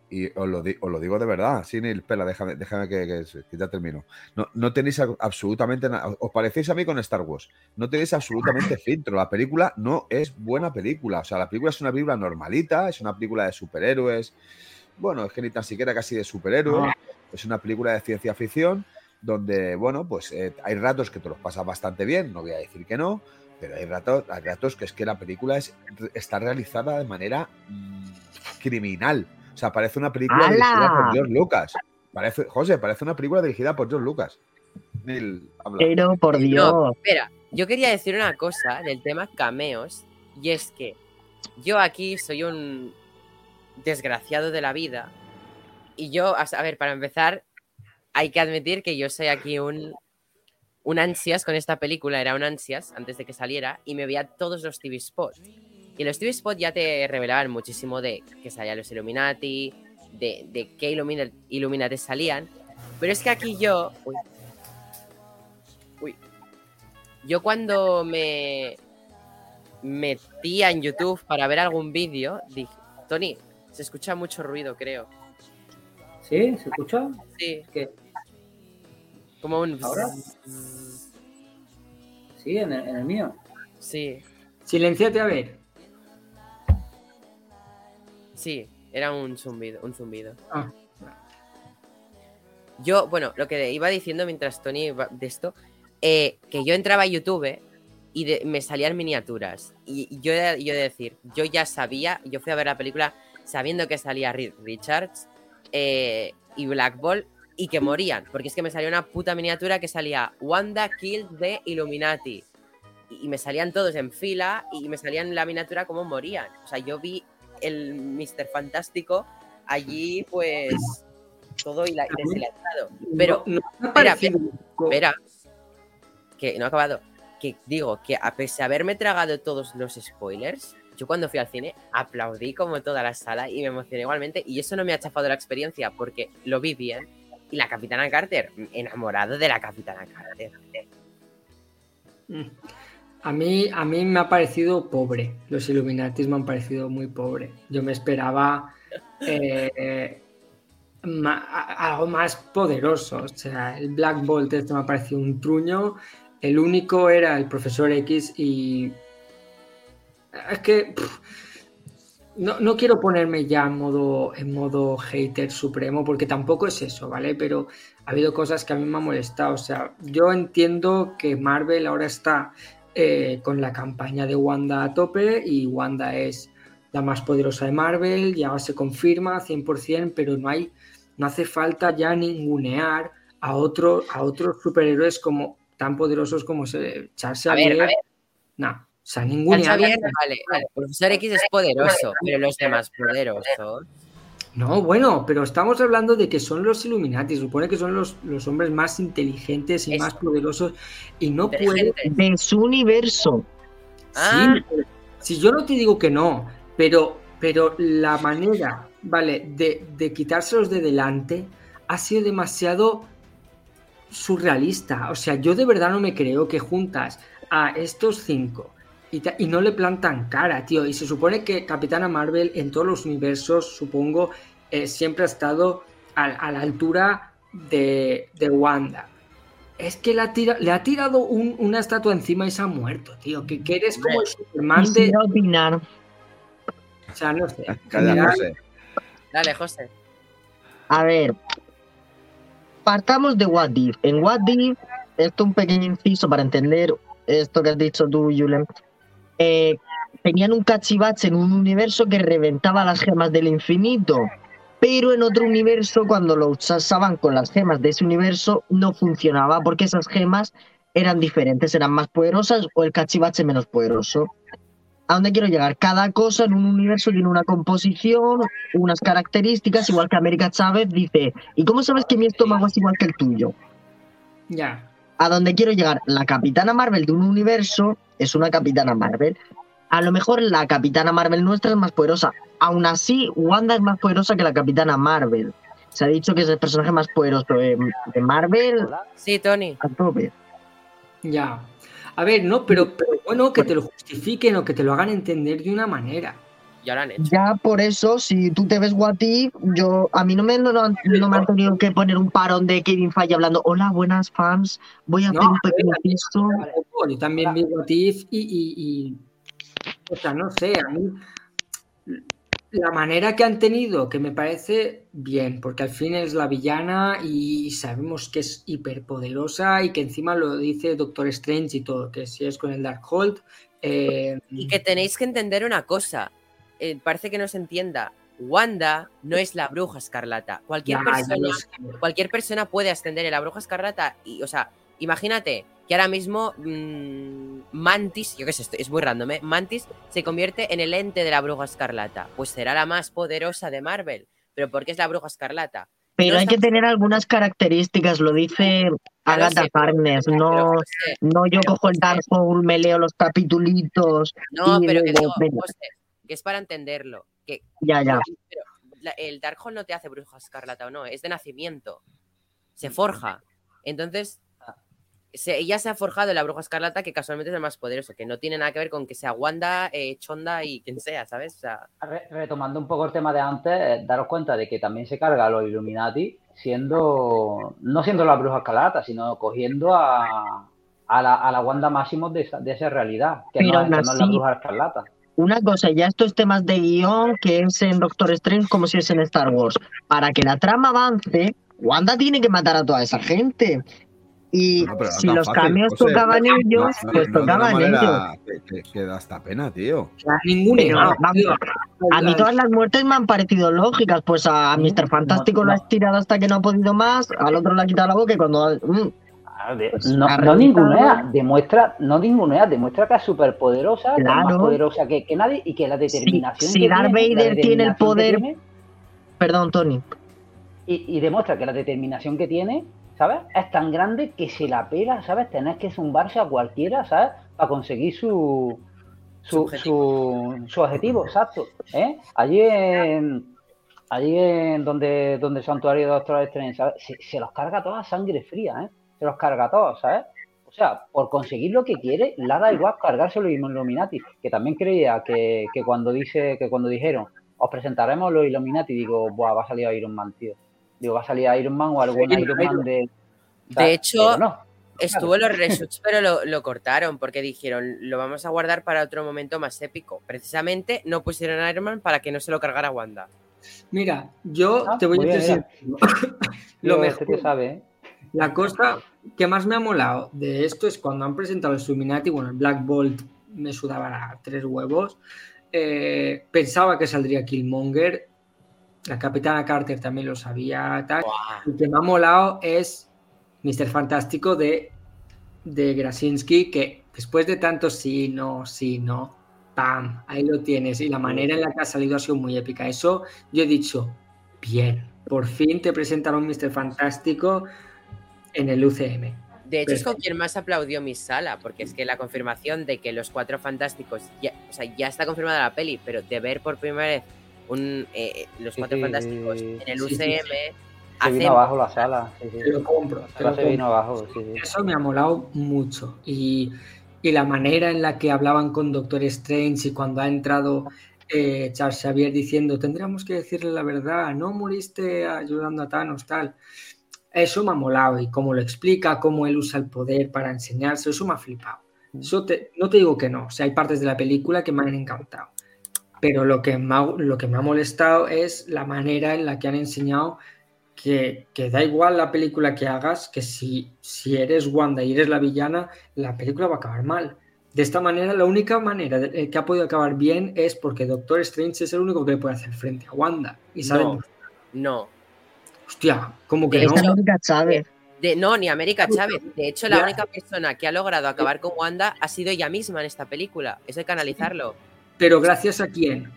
Y os lo, di- os lo digo de verdad, sin el pela, déjame, déjame que, que- que ya termino. No, no tenéis absolutamente nada. Os parecéis a mí con Star Wars. No tenéis absolutamente filtro. La película no es buena película. O sea, la película es una película normalita, es una película de superhéroes. Bueno, es que ni tan siquiera casi de superhéroes. Es una película de ciencia ficción donde, bueno, pues eh, hay ratos que te los pasas bastante bien, no voy a decir que no, pero hay ratos, hay ratos que es que la película es, está realizada de manera mm, criminal. O sea, parece una película dirigida por George Lucas. Parece, José, parece una película dirigida por George Lucas.
Pero por Dios,
No, espera, yo quería decir una cosa del tema cameos, y es que yo aquí soy un desgraciado de la vida, y yo, a ver, para empezar, hay que admitir que yo soy aquí un, un ansias con esta película, era un ansias antes de que saliera, y me veía todos los TV spots. Y los TV spots ya te revelaban muchísimo de que salían los Illuminati, de, de qué Illumina- Illuminati salían, pero es que aquí yo... Uy, Uy. Yo cuando me metía en YouTube para ver algún vídeo, dije, Tony, se escucha mucho ruido, creo.
¿Sí? ¿Se escucha?
Sí,
¿Qué?
como un...
¿Ahora?
Sí, en el, en el mío.
Sí,
Silenciate a ver.
sí, era un zumbido, un zumbido.
Ah.
Yo, bueno, lo que iba diciendo mientras Tony iba de esto, eh, que yo entraba a YouTube y de- me salían miniaturas. Y yo, he- yo he de decir, yo ya sabía, yo fui a ver la película sabiendo que salía Reed Richards eh, y Black Ball y que morían, porque es que me salió una puta miniatura que salía Wanda killed the Illuminati. Y, y me salían todos en fila y me salían en la miniatura como morían. O sea, yo vi el Mr. Fantástico allí, pues, todo hila- deshilachado. Pero,
No- ha
espera,
poco-
espera, que no he acabado. Que digo que a pesar de haberme tragado todos los spoilers, yo cuando fui al cine aplaudí como toda la sala y me emocioné igualmente. Y eso no me ha chafado la experiencia porque lo vi bien. Y la Capitana Carter, enamorado de la Capitana Carter.
Mm. A mí, a mí me ha parecido pobre. Los Illuminatis me han parecido muy pobre. Yo me esperaba eh, algo más poderoso. O sea, el Black Bolt este me ha parecido un truño. El único era el profesor X y es que pff, no, no quiero ponerme ya en modo, en modo hater supremo porque tampoco es eso, ¿vale? Pero ha habido cosas que a mí me han molestado. O sea, yo entiendo que Marvel ahora está eh, con la campaña de Wanda a tope y Wanda es la más poderosa de Marvel, ya se confirma 100%, pero no hay, no hace falta ya ningunear a, otro, a otros superhéroes como tan poderosos como Charles Xavier.
a ver.
No, o sea.
Xavier, vale, vale, Profesor X es poderoso, pero los demás poderosos.
No, bueno, pero estamos hablando de que son los Illuminati, supone que son los, los hombres más inteligentes y
Eso.
más poderosos y no pueden
de su universo.
Ah.
Sí, pero- si yo no te digo que no, pero, pero la manera, ¿vale? De, de quitárselos de delante ha sido demasiado surrealista. O sea, yo de verdad no me creo que juntas a estos cinco y, no le plantan cara, tío. Y se supone que Capitana Marvel en todos los universos, supongo, eh, siempre ha estado a, a la altura de, de Wanda. Es que le ha, tira- le ha tirado un- una estatua encima y se ha muerto, tío. Que, que eres como el Superman de.
Opinar.
O sea, no sé.
Calla, José.
Dale, José.
A ver, partamos de What If. En What If, esto un pequeño inciso para entender esto que has dicho tú, Julen. Eh, tenían un cachivache en un universo que reventaba las gemas del infinito, pero en otro universo, cuando lo usaban con las gemas de ese universo, no funcionaba porque esas gemas eran diferentes, eran más poderosas o el cachivache menos poderoso. ¿A dónde quiero llegar? Cada cosa en un universo tiene una composición, unas características, igual que América Chávez dice, ¿y cómo sabes que mi estómago es igual que el tuyo?
Ya.
A dónde quiero llegar, la Capitana Marvel de un universo es una Capitana Marvel. A lo mejor la Capitana Marvel nuestra es más poderosa. Aún así, Wanda es más poderosa que la Capitana Marvel. Se ha dicho que es el personaje más poderoso de, de Marvel
Sí, Tony.
a tope.
Ya. A ver, no, pero, pero bueno, que te lo justifiquen o que te lo hagan entender de una manera.
Ya lo han hecho.
Ya por eso, si tú te ves What If, yo, a mí no me, no, no me han tenido que poner un parón de Kevin Feige hablando, hola, buenas fans, voy a hacer un pequeño.
Tampoco, Yo también vi What If y, y- y- O sea, no sé, a mí. La manera que han tenido, que me parece bien, porque al fin es la villana y sabemos que es hiperpoderosa y que encima lo dice Doctor Strange y todo, que si es con el Darkhold. Eh,
Y que tenéis que entender una cosa. Eh, parece que no se entienda. Wanda no es la bruja escarlata. Cualquier persona cualquier puede ascender en la bruja escarlata y, o sea, imagínate que ahora mismo mm, Mantis, yo qué sé, es muy random, ¿eh? Mantis se convierte en el ente de la bruja escarlata. Pues será la más poderosa de Marvel. ¿Pero por qué es la bruja escarlata?
Pero
No
hay que tener algunas características, lo dice Agatha Harkness, no, no yo cojo el
José,
Darkhold, me leo los capitulitos,
No,
y
pero que digo. José, que es para entenderlo. Que,
ya, ya.
pero la- el Darkhold no te hace bruja escarlata o no, es de nacimiento. Se forja. Entonces, se- ella se ha forjado en la bruja escarlata, que casualmente es el más poderoso, que no tiene nada que ver con que sea Wanda, eh, Chonda y quien sea, ¿sabes? O sea,
Re- retomando un poco el tema de antes, eh, daros cuenta de que también se carga a los Illuminati siendo, no siendo la bruja escarlata, sino cogiendo a, a la, a la Wanda Máximos de esa, de esa realidad, que no, es la bruja escarlata.
Una cosa, ya esto es temas de guion, que es en Doctor Strange como si es en Star Wars. Para que la trama avance, Wanda tiene que matar a toda esa gente. Y
No,
si los
fácil,
cameos
José.
tocaban
No,
ellos,
no,
pues tocaban ellos.
que, que- da hasta pena, tío.
A mí todas las muertes me han parecido lógicas, pues a Mr. Fantástico
no,
lo
no.
has tirado hasta que no ha podido más, al otro le ha quitado la boca y cuando... mm, Pues
no, no ningunea, demuestra, no ningunea, demuestra que es súper poderosa, que es más
Claro.
poderosa que, que nadie y que la determinación
si
que
Darth
tiene,
Vader tiene el poder-
tiene,
Perdón, Tony.
y, y demuestra que la determinación que tiene, ¿sabes? Es tan grande que se la pela, ¿sabes? Tener que zumbarse a cualquiera, ¿sabes? Para conseguir su,
Su
su,
objetivo.
su, objetivo, exacto. ¿eh? Allí en, allí en donde, donde el santuario de Doctor Strange, ¿sabes? Se, se los carga toda sangre fría, ¿eh? Se los carga todos, ¿sabes? O sea, por conseguir lo que quiere, le da igual cargárselo los Illuminati, que también creía que, que cuando dice, que cuando dijeron, os presentaremos los Illuminati, digo, Buah, va a salir Iron Man, tío. Digo, va a salir Iron Man o algún
Sí,
Iron Man de.
De hecho,
no.
estuvo en los reshoots, pero lo, lo cortaron porque dijeron, lo vamos a guardar para otro momento más épico. Precisamente no pusieron a Iron Man para que no se lo cargara Wanda.
Mira, yo
Ah,
te voy a decir lo mejor.
este tío sabe, ¿eh?
La cosa que más me ha molado de esto es cuando han presentado el Illuminati, bueno, el Black Bolt me sudaba a tres huevos. eh, pensaba que saldría Killmonger. La Capitana Carter también lo sabía. Tal. El que me ha molado es Mr. Fantástico de, de Krasinski, que después de tanto sí, no, sí, no, ¡pam! Ahí lo tienes. Y la manera en la que ha salido ha sido muy épica. Eso yo he dicho, bien, por fin te presentaron Mr. Fantástico en el UCM.
De hecho, es con quien más aplaudió mi sala, porque es que la confirmación de que los cuatro fantásticos, ya, o sea, ya está confirmada la peli, pero de ver por primera vez un, eh, los cuatro fantásticos en el
sí, sí,
UCM,
Se
hace-
vino abajo la sala. Sí, sí.
Te lo compro. Te lo
se
compro.
vino abajo, sí, sí.
Eso me ha molado mucho. Y, y la manera en la que hablaban con Doctor Strange y cuando ha entrado eh, Charles Xavier diciendo, tendríamos que decirle la verdad, no moriste ayudando a Thanos, tal. Eso me ha molado y cómo lo explica, cómo él usa el poder para enseñarse, eso me ha flipado. Eso te- no te digo que no, o sea, hay partes de la película que me han encantado. Pero lo que me ha, lo que me ha molestado es la manera en la que han enseñado que, que da igual la película que hagas, que si, si eres Wanda y eres la villana, la película va a acabar mal. De esta manera, la única manera de- eh, que ha podido acabar bien es porque Doctor Strange es el único que le puede hacer frente a Wanda. Y
No, no.
Hostia, como que
De
no.
América Chávez.
De, no, ni América Chávez. De hecho, la
Ya.
única persona que ha logrado acabar con Wanda ha sido ella misma en esta película. Eso hay que analizarlo.
Pero gracias a quién.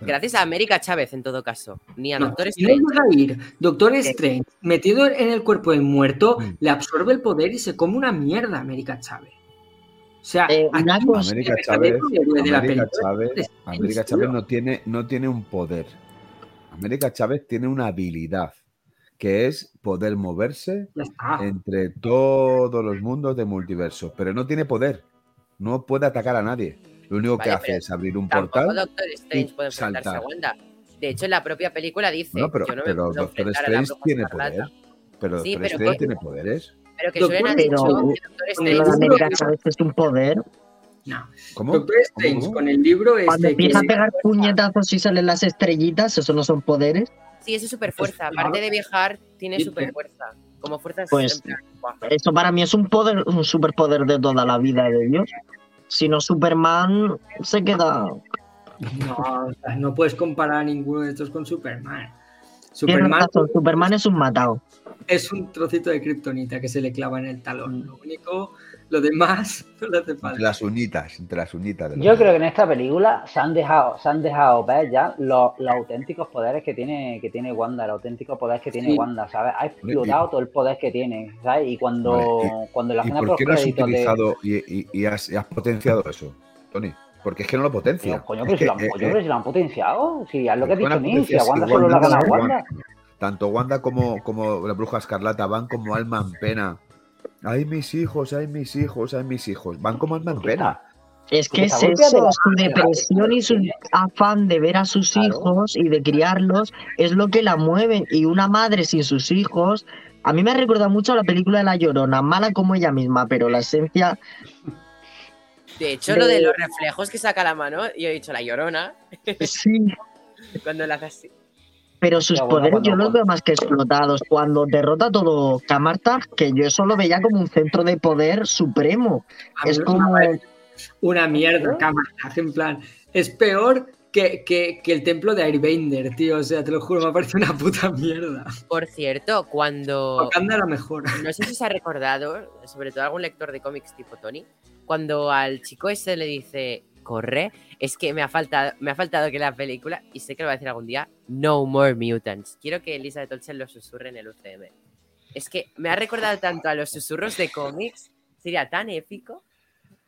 Gracias a América Chávez, en todo caso. Ni a
No,
Doctor
no
Strange.
a ir. Doctor Strange, metido en el cuerpo del muerto,
Mm.
le absorbe el poder y se come una mierda América Chávez. O sea,
Eh,
aquí
una cosa-
América Chávez, América
película
Chávez, América Chávez no tiene, no tiene un poder. América Chávez tiene una habilidad que es poder moverse entre todos los mundos de multiverso, pero no tiene poder. No puede atacar a nadie. Lo único que hace es abrir un portal.
Doctor Strange
y
puede enfrentarse
saltar.
a Wanda. De hecho, en la propia película dice:
Bueno, pero,
Yo no
pero Doctor
a
Strange tiene
Escarlata".
poder. Pero
Sí,
Doctor
pero
Strange
que-
tiene poderes.
Pero que Joel ha
pero-
dicho que Doctor Strange.
libro-
América Chávez es un poder.
No.
¿Cómo?
Doctor
¿Cómo,
Strange,
cómo?
con el libro
Cuando
este que
empieza a pegar puñetazos y salen las estrellitas, eso no son poderes.
Sí, eso es super fuerza.
Pues,
Aparte de viajar, tiene super fuerza. Como fuerzas.
Pues-. Eso para mí es un poder, un superpoder de toda la vida de Dios. Si no, Superman se queda.
No, o sea, no puedes comparar a ninguno de estos con Superman. Superman
razón, Superman es un matado.
es un trocito de kriptonita que se le clava en el talón. Lo único, lo demás no le hace
Entre
falta.
las uñitas, entre las uñitas. de los
Yo creo que en esta película se han dejado, se han dejado ver ya los, los auténticos poderes que tiene, que tiene Wanda, los auténticos poderes que tiene
Sí.
Wanda, ¿sabes? Ha explotado todo el poder que tiene, ¿sabes? Y cuando,
Vale,
cuando la
¿Y por qué no has
de.
utilizado y, y- y has, y has potenciado eso, Tony? Porque es que no lo potencia.
Pero, coño, pero si
que,
lo han,
eh,
coño,
eh,
pero si lo han potenciado, si es lo que ha
Pero
dicho Neil, si a Wanda solo la
Wanda
gana
no-
Wanda.
Tanto Wanda como, como la bruja escarlata van como alma en pena. Ay, mis hijos, ay, mis hijos, ay, mis hijos. Van como alma en pena.
Es que es
Esa golpe de
eso, su depresión y su afán de ver a sus
Claro.
hijos y de criarlos es lo que la mueven. Y una madre sin sus hijos, a mí me recuerda mucho a la película de La Llorona, mala como ella misma, pero la esencia,
De hecho,
de-
lo de los reflejos que saca la mano, yo he dicho la llorona,
sí.
cuando la hace así.
Pero sus poderes
cuando-
yo los veo más que explotados. Cuando derrota todo Kamartag, que yo eso lo veía como un centro de poder supremo.
A
Es como...
Una mierda, cámara. En plan, es peor que, que- que el templo de Airbender, tío. O sea, te lo juro, me parece una puta mierda.
Por cierto, cuando.
Wakanda era mejor.
No sé si se ha recordado, sobre todo algún lector de cómics tipo Tony, cuando al chico ese le dice corre, es que me ha faltado, me ha faltado que la película, y sé que lo va a decir algún día, No More Mutants. Quiero que Elizabeth Olsen lo susurre en el UCM. Es que me ha recordado tanto a los susurros de cómics, sería tan épico.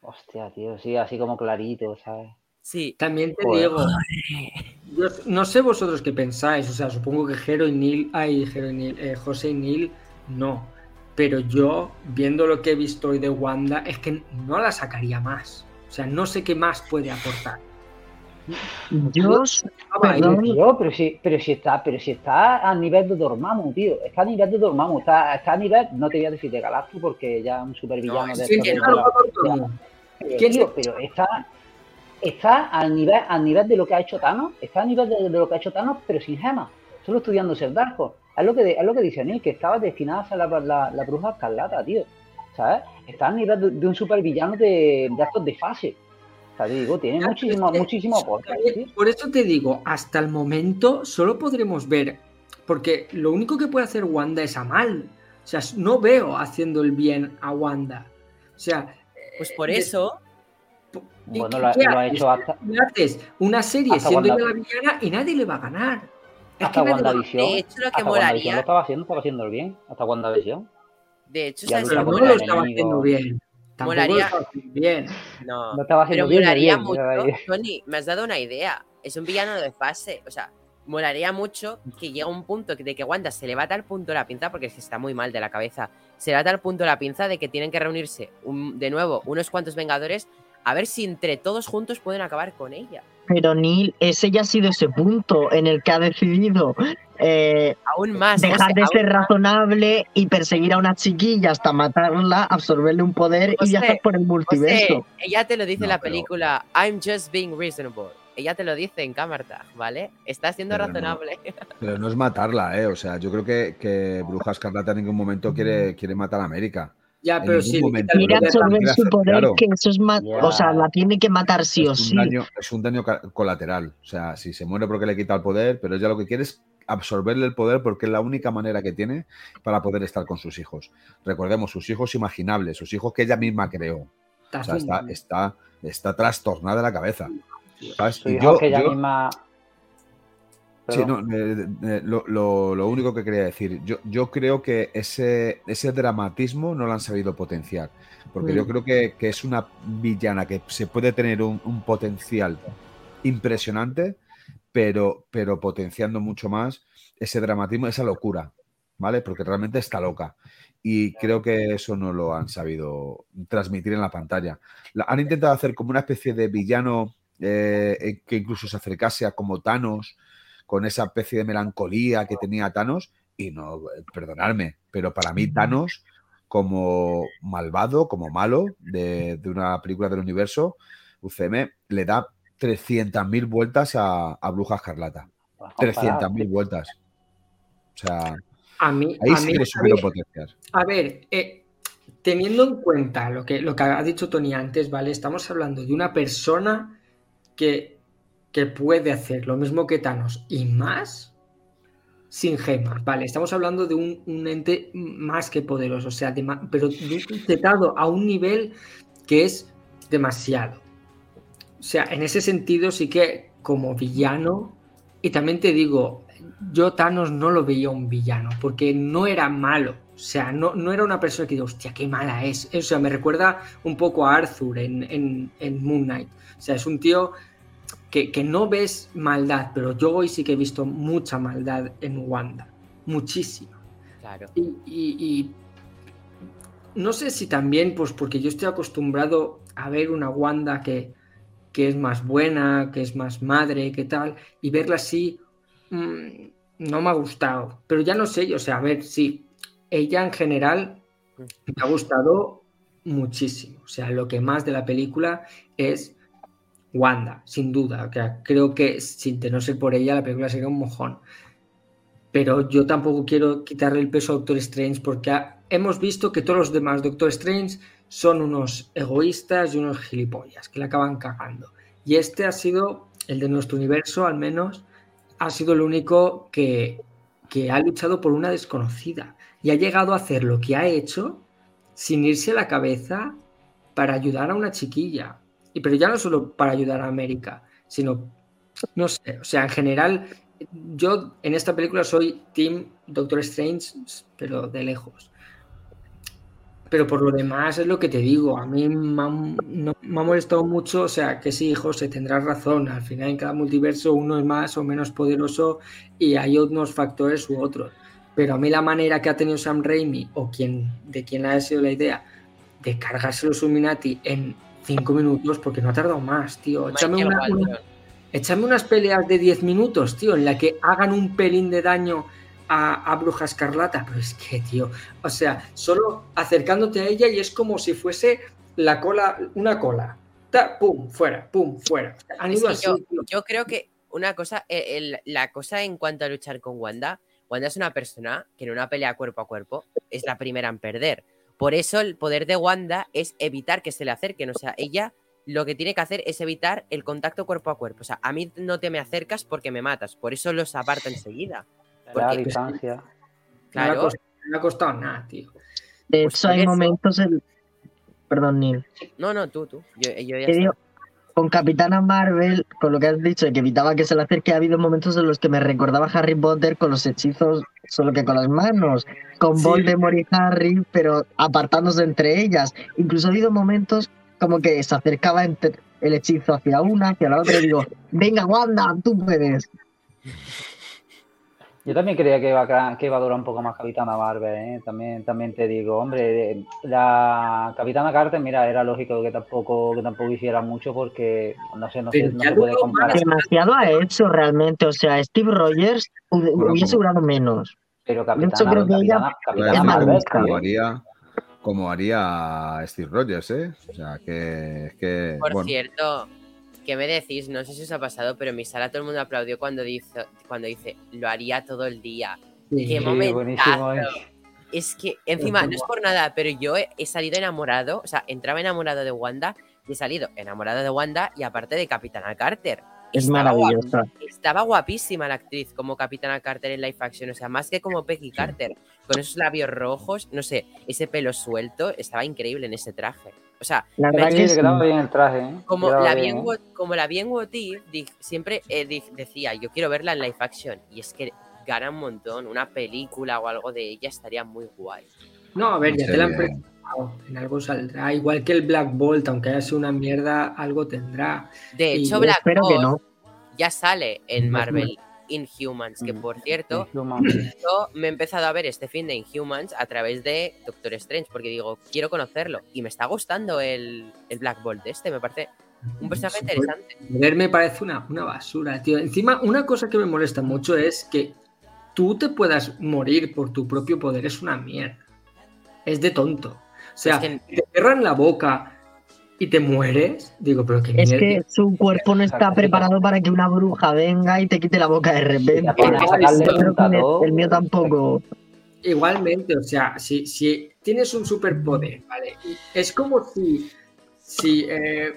Hostia, tío, sí, así como clarito, ¿sabes?
Sí,
También te
Joder.
digo, yo no sé vosotros qué pensáis. O sea, supongo que Jero y Neil, ay, Jero y Neil, eh, José y Neil, no. Pero yo, viendo lo que he visto hoy de Wanda, es que no la sacaría más. O sea, no sé qué más puede aportar.
Perdón.
Tío, pero si, pero si está, pero si está a nivel de Dormammu, tío. Está a nivel de Dormammu, está, está a nivel, no te voy a decir de Galactus porque ya es un supervillano
No,
de
sí,
de
no.
Pero,
¿Quién
tío,
se-
pero está, está al nivel, al nivel de lo que ha hecho Thanos, está a nivel de, de lo que ha hecho Thanos, pero sin gemas, solo estudiándose el Darko. Es lo que, es lo que dice Neil, que estaba destinada a ser la, la, la bruja escarlata, tío. ¿Sabes? Está al nivel de, de un supervillano de, de actos de fase. O sea, te digo, tiene
Ya,
muchísimo,
es que-
muchísimo aporte, tío.
Por eso te digo, hasta el momento solo podremos ver, porque lo único que puede hacer Wanda es a mal. O sea, no veo haciendo el bien a Wanda. O sea,
pues por
de-
eso,
¿y
Bueno, lo, lo ha hecho hasta,
haces una serie
Hasta
siendo
Wanda-
la villana y nadie le va a ganar. Es
hasta
que va a-
WandaVision.
de hecho, lo que
hasta WandaVision lo
molaría,
estaba haciendo, estaba haciendo bien. Hasta WandaVision.
De hecho,
Ya
¿sabes
lucha
lo
Pero
que
no
contra
lo
el
estaba haciendo bien. Tampoco
Molaría-
lo estaba haciendo bien.
No.
No estaba haciendo
Pero
bien
molaría
bien,
mucho, Tony, me has dado una idea. Es un villano de fase. O sea, molaría mucho que llegue un punto de que Wanda se le va a tal punto la pinza, porque es que está muy mal de la cabeza. Se le va a tal punto la pinza de que tienen que reunirse un- de nuevo unos cuantos Vengadores a ver si entre todos juntos pueden acabar con ella.
pero Neil, ese ya ha sido ese punto en el que ha decidido eh,
Aún más.
dejar
José,
de
aún
ser
más.
razonable y perseguir a una chiquilla hasta matarla, absorberle un poder y viajar por el multiverso.
José, ella te lo dice en la
pero-
película I'm just being reasonable. Ella te lo dice en Camartag, ¿vale? Está siendo
Pero no.
razonable.
Pero no es matarla, ¿eh? O sea, yo creo que, que Bruja Escarlata en ningún momento quiere, quiere matar a América.
Ya, pero el
Quiere absorber su poder,
claro.
que eso es
Ya.
O sea, la tiene que matar sí o sí.
daño, es un daño colateral. O sea, si se muere porque le quita el poder, pero ella lo que quiere es absorberle el poder porque es la única manera que tiene para poder estar con sus hijos. Recordemos, sus hijos imaginables, sus hijos que ella misma creó.
Está
O sea, está,
zumbado.
está, está trastornada la cabeza. ¿sabes?
Su
Y
hijo
yo-
que ella
yo-
misma.
Sí,
Perdón.
no, eh, eh, lo, lo- lo único que quería decir, yo, yo creo que ese, ese dramatismo no lo han sabido potenciar, porque yo
Mm.
creo que, que es una villana que se puede tener un, un potencial impresionante, pero, pero potenciando mucho más ese dramatismo, esa locura, ¿vale? Porque realmente está loca. Y creo que eso no lo han sabido transmitir en la pantalla. La- han intentado hacer como una especie de villano eh, eh, que incluso se acercase a como Thanos, con esa especie de melancolía que tenía Thanos. Y no, perdonadme, pero para mí Thanos, como malvado, como malo de, de una película del universo, UCM, le da 300.000 vueltas a, a Bruja Escarlata.
Pues comparar.
300.000 vueltas. O sea,
A mí,
ahí
a
sí
mí-
que
a ver,
potenciar.
A ver, eh, teniendo en cuenta lo que, lo que ha dicho Tony antes, ¿vale? Estamos hablando de una persona que, que puede hacer lo mismo que Thanos y más sin gemas, ¿vale? Estamos hablando de un, un ente más que poderoso, o sea, de pero detectado a un nivel que es demasiado. O sea, en ese sentido sí que como villano, y también te digo, yo Thanos no lo veía un villano, porque no era malo. O sea, no, no era una persona que diga, hostia, qué mala es. O sea, me recuerda un poco a Arthur en, en, en Moon Knight. O sea, es un tío que, que no ves maldad, pero yo hoy sí que he visto mucha maldad en Wanda. Muchísima.
Claro.
Y, y- y no sé si también, pues porque yo estoy acostumbrado a ver una Wanda que, que es más buena, que es más madre, que tal, y verla así mm, no me ha gustado. Pero ya no sé, o sea, a ver, sí, ella en general me ha gustado muchísimo. O sea, lo que más de la película es Wanda, sin duda. O sea, creo que sin de no ser por ella, la película sería un mojón. Pero yo tampoco quiero quitarle el peso a Doctor Strange porque hemos visto que todos los demás Doctor Strange son unos egoístas y unos gilipollas que le acaban cagando. Y este ha sido, el de nuestro universo al menos, ha sido el único que, que ha luchado por una desconocida y ha llegado a hacer lo que ha hecho sin irse a la cabeza para ayudar a una chiquilla. Y pero ya no solo para ayudar a América, sino, no sé, o sea, en general, yo en esta película soy Team Doctor Strange, pero de lejos. Pero por lo demás es lo que te digo, a mí me ha, no- me ha molestado mucho, o sea, que sí, José, tendrás razón, al final en cada multiverso uno es más o menos poderoso y hay unos factores u otros. Pero a mí la manera que ha tenido Sam Raimi, o quien, de quien haya sido la idea, de cargarse los Illuminati en cinco minutos, porque no ha tardado más, tío. Échame, una- una- échame unas peleas de 10 minutos, tío, en la que hagan un pelín de daño a, a Bruja Escarlata. Pero es que, tío, o sea, solo acercándote a ella y es como si fuese la cola, una cola. Ta, pum, fuera, pum, fuera. Han ido así,
yo, yo creo que una cosa, eh, el- la cosa en cuanto a luchar con Wanda, Wanda es una persona que en una pelea cuerpo a cuerpo es la primera en perder. Por eso el poder de Wanda es evitar que se le acerquen. O sea, ella lo que tiene que hacer es evitar el contacto cuerpo a cuerpo. O sea, a mí no te me acercas porque me matas. Por eso los aparta enseguida.
La
Porque-
distancia.
No le ha
Claro,
costado, no le ha costado nada, tío.
De
Pues
hecho, hay
eso-
momentos en... Perdón, Neil.
no, no, tú, tú. Yo, yo ya
digo, con Capitana Marvel, con lo que has dicho de que evitaba que se le acerque, ha habido momentos en los que me recordaba a Harry Potter con los hechizos, solo que con las manos, con
Sí.
Voldemort y Harry, pero apartándose entre ellas. Incluso ha habido momentos como que se acercaba entre el hechizo hacia una, hacia la otra, y digo, venga, Wanda, tú puedes.
Yo también creía que iba, a, que iba a durar un poco más Capitana Marvel, ¿eh? También, también te digo, hombre, la Capitana Carter, mira, era lógico que tampoco, que tampoco hiciera mucho porque, no sé, no, sé, no se puede comparar.
Demasiado ha hecho realmente, o sea, Steve Rogers hubiese durado menos.
Pero Capitana, creo que ella
Capitana Marvel, como haría, como haría Steve Rogers, ¿eh? O sea, que... que
Por cierto, ¿Qué me decís? No sé si os ha pasado, pero en mi sala todo el mundo aplaudió cuando dice, cuando dice lo haría todo el día. ¡Qué momento! Es que, encima, no es por nada, pero yo he, salido enamorado, o sea, entraba enamorado de Wanda y he salido enamorado de Wanda y aparte de Capitana Carter.
Es maravillosa.
estaba guapísima la actriz como Capitana Carter en live action, o sea, más que como Peggy Carter, con esos labios rojos, no sé, ese pelo suelto, estaba increíble en ese traje. O sea,
la verdad que quedaba bien el traje. ¿eh?
Como, la bien, ¿eh? como la bien What siempre eh, decía, yo quiero verla en live action. Y es que gana un montón. Una película o algo de ella estaría muy guay.
No, a ver, ya te la han presentado. En algo saldrá. Igual que el Black Bolt, aunque haya sido una mierda, algo tendrá.
De hecho, Black Bolt ya sale en Marvel. Inhumans, que mm, por cierto, yo me he empezado a ver este fin de Inhumans a través de Doctor Strange, porque digo, quiero conocerlo. Y me está gustando el, Black Bolt este, me parece un personaje interesante.
Ver me parece una, una basura, tío. Encima, una cosa que me molesta mucho es que tú te puedas morir por tu propio poder, es una mierda. Es de tonto. O sea, te cierran la boca, y te mueres, digo, pero que
Es que su cuerpo no está preparado para que una bruja venga y te quite la boca de repente. El mío tampoco.
Igualmente, o sea, si, si tienes un superpoder, ¿vale? Es como si, si eh,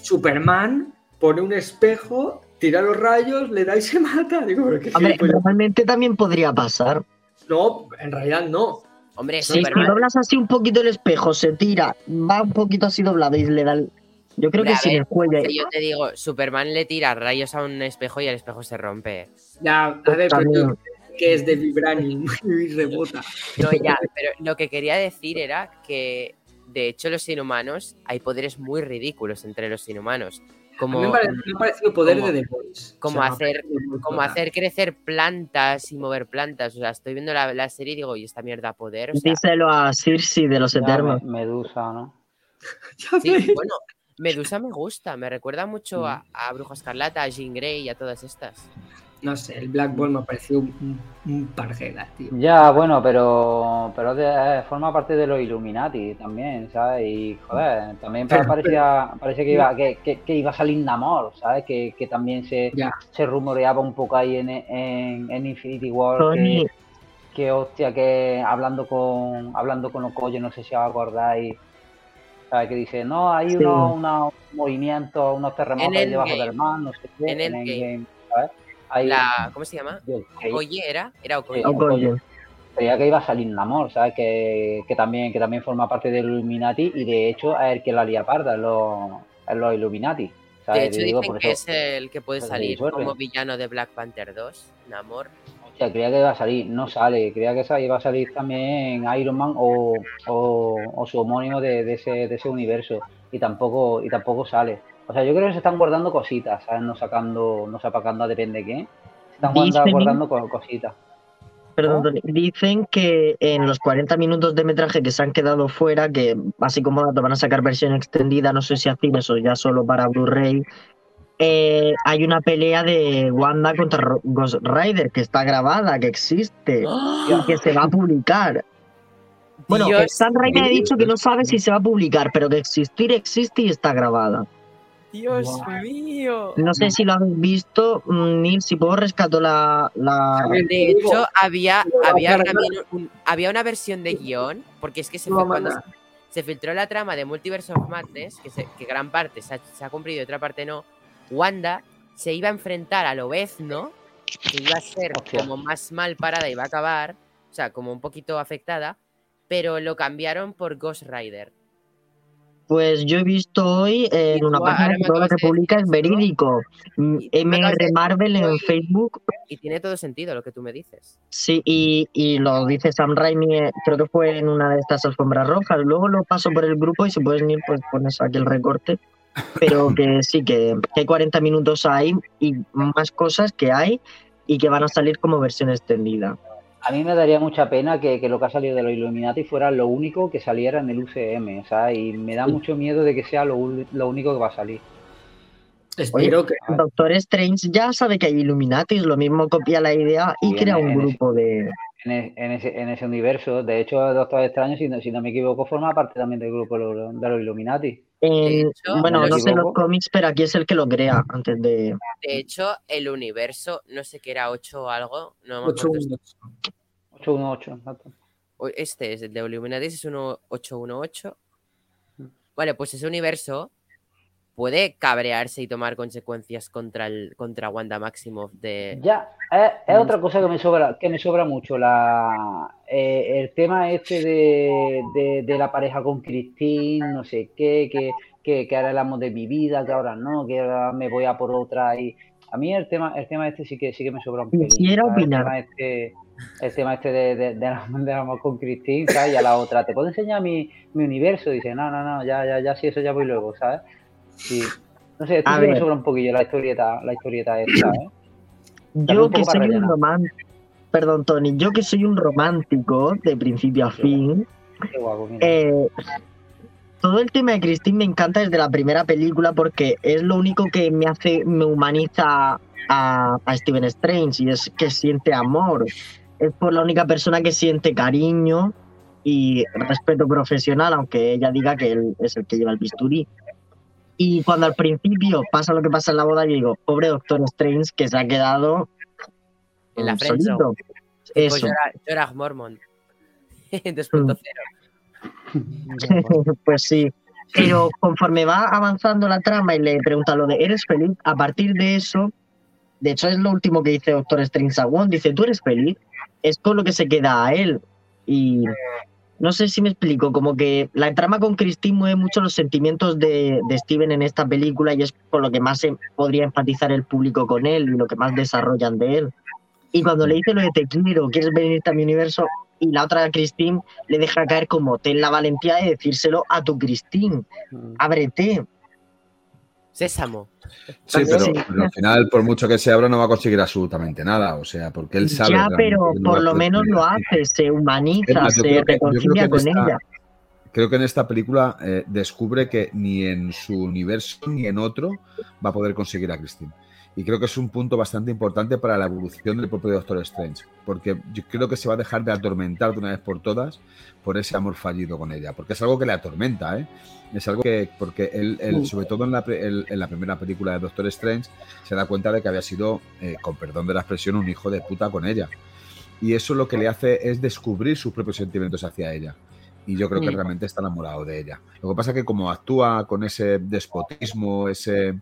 Superman pone un espejo, tira los rayos, le da y se mata. Digo, pero que
normalmente también podría pasar.
No, en realidad no.
Hombre,
si doblas así un poquito el espejo, se tira, va un poquito así doblado y le da el... Yo creo que sí, el cuello.
Yo te digo, Superman le tira rayos a un espejo y el espejo se rompe.
Ya, a ver, pero que es de vibranium y rebota.
No, ya, pero lo que quería decir era que, de hecho, los inhumanos, hay poderes muy ridículos entre los inhumanos. Como,
me, ha parecido poder de The Voice.
Como, hacer, como hacer crecer plantas y mover plantas. O sea, estoy viendo la, serie y digo, ¿y esta mierda poder?
Díselo a Circe de los Eternos.
Medusa, ¿no?
sí, bueno, Medusa me gusta. Me recuerda mucho a, mm. a Bruja Escarlata, a Jean Grey y a todas estas
no sé, el Black Ball me ha parecido un, un parguela, tío.
Ya, bueno, pero pero de, forma parte de los Illuminati también, ¿sabes? Y, joder, también parecía, parecía que, iba, que, que, iba a salir Namor, ¿sabes? Que, que también se, se rumoreaba un poco ahí en, en, Infinity War. Que, que, hostia, que hablando con hablando con Okoye, no sé si os acordáis, ¿sabes? Que dice, no, hay unos, movimientos, unos terremotos debajo del mar, no sé qué,
en, el game, ¿sabes? la, ¿Cómo se llama? Oye, era, era Okoye.
Creía que iba a salir Namor, ¿sabes? Que, que, también, que también forma parte del Illuminati y de hecho es el que la lía parda en los, en los Illuminati.
De hecho, dicen que es el que puede salir como villano de Black Panther 2, Namor.
O sea, creía que iba a salir, no sale, creía que iba a salir también Iron Man o, o, su homónimo de, de, ese, de ese universo y tampoco, y tampoco sale. O sea, yo creo que se están guardando cositas, ¿sabes? No sacando, no sacando a depende de qué. Se están guardando, cositas.
Perdón, dicen que en los 40 minutos de metraje que se han quedado fuera, que así como dato van a sacar versión extendida, no sé si hacen eso ya solo para Blu-ray, eh, hay una pelea de Wanda contra Ghost Rider que está grabada, que existe, ¡Ah! que se va a publicar. Bueno, Sam Raimi ha dicho que no sabe si se va a publicar, pero que existir existe y está grabada.
Dios mío.
No sé si lo habéis visto, mm, Neil, si puedo rescatar la,
De hecho, había, había, había una versión de guion, porque es que se, cuando se filtró la trama de Multiverse of Madness, que, gran parte se ha, cumplido y otra parte no, Wanda se iba a enfrentar a Lobezno, que iba a ser como más mal parada y va a acabar, o sea, como un poquito afectada, pero lo cambiaron por Ghost Rider.
Pues yo he visto hoy en una página que todo lo que publica es verídico. MR Marvel en Facebook.
Y tiene todo sentido lo que tú me dices.
Sí, y, y, lo dice Sam Raimi, eh, creo que fue en una de estas alfombras rojas. Luego lo paso por el grupo y si puedes ir, pues pones aquí el recorte. Pero que sí, que, que hay 40 minutos ahí y más cosas que hay y que van a salir como versión extendida.
A mí me daría mucha pena que, que lo que ha salido de los Illuminati fuera lo único que saliera en el UCM, ¿sabes? Y me da mucho miedo de que sea lo, lo único que va a salir.
Espero que.
Doctor Strange ya sabe que hay Illuminatis, lo mismo copia la idea y crea
en-
un
en
grupo de...
En, en ese, en ese universo, de hecho, Doctor Extraño, si no, si no me equivoco, forma parte también del grupo de los, de los Illuminati.
Hecho,
bueno,
no
sé los cómics, pero aquí es el que lo crea antes de...
De hecho, el universo, no sé qué era 8 o algo, no me
Ocho,
acuerdo.
uno.
818, exacto.
Este es el de Illuminatis, es uno 818. Vale, pues ese universo puede cabrearse y tomar consecuencias contra el contra Wanda Maximoff de.
Ya, es, es otra cosa que me sobra, que me sobra mucho, la, eh, el tema este de, de- de la pareja con Christine, no sé qué, que, que, que ahora hablamos de mi vida, que ahora no, que ahora me voy a por otra y a mí el tema, el tema este sí que sí que me sobra un pelín.
Quisiera
¿sabes?
opinar.
El tema este, el tema este de, de, de, amor con Christine, ¿sabes? Y a la otra, ¿te puedo enseñar mi, mi universo? Dice, no, no, no, ya, ya, ya, sí, eso ya voy luego, ¿sabes? Y, no sé, esto sí me sobra un poquillo la historieta, la historieta esta, ¿eh?
Yo que soy un romántico... Perdón, Tony, yo que soy un romántico de principio a
Sí.
fin,
Qué guapo, mira.
Eh, todo el tema de Christine me encanta desde la primera película porque es lo único que me hace, me humaniza a, a Stephen Strange y es que siente amor. Es por la única persona que siente cariño y respeto profesional, aunque ella diga que él es el que lleva el bisturí. Y cuando al principio pasa lo que pasa en la boda, yo digo, pobre Doctor Strange que se ha quedado
En la
mm,
friendzone.
solito.
Tipo
Eso.
Jorah- Jorah Mormon. 2.0.
pues sí. Pero conforme va avanzando la trama y le pregunta lo de ¿eres feliz? A partir de eso, de hecho es lo último que dice Doctor Strange a Wong, dice ¿tú eres feliz? Es con lo que se queda a él. Y no sé si me explico, como que la trama con Christine mueve mucho los sentimientos de, de Steven en esta película y es por lo que más se podría enfatizar el público con él y lo que más desarrollan de él. Y cuando le dice lo de te quiero, quieres venirte a mi universo, y la otra Christine le deja caer como ten la valentía de decírselo a tu Christine,
Mm.
ábrete.
Sésamo.
Sí, pero, al final, por mucho que se abra, no va a conseguir absolutamente nada. O sea, porque él sabe.
ya, pero por lo menos lo hace, se humaniza,
más,
se reconcilia con
esta-
ella.
Creo que en esta película eh, descubre que ni en su universo ni en otro va a poder conseguir a Christine. Y creo que es un punto bastante importante para la evolución del propio Doctor Strange, porque yo creo que se va a dejar de atormentar de una vez por todas por ese amor fallido con ella, porque es algo que le atormenta, ¿eh? Es algo que, porque él, él, sobre todo en la, él- en la primera película de Doctor Strange, se da cuenta de que había sido, eh, con perdón de la expresión, un hijo de puta con ella. Y eso lo que le hace es descubrir sus propios sentimientos hacia ella y yo creo que realmente está enamorado de ella. Lo que pasa es que como actúa con ese despotismo, ese,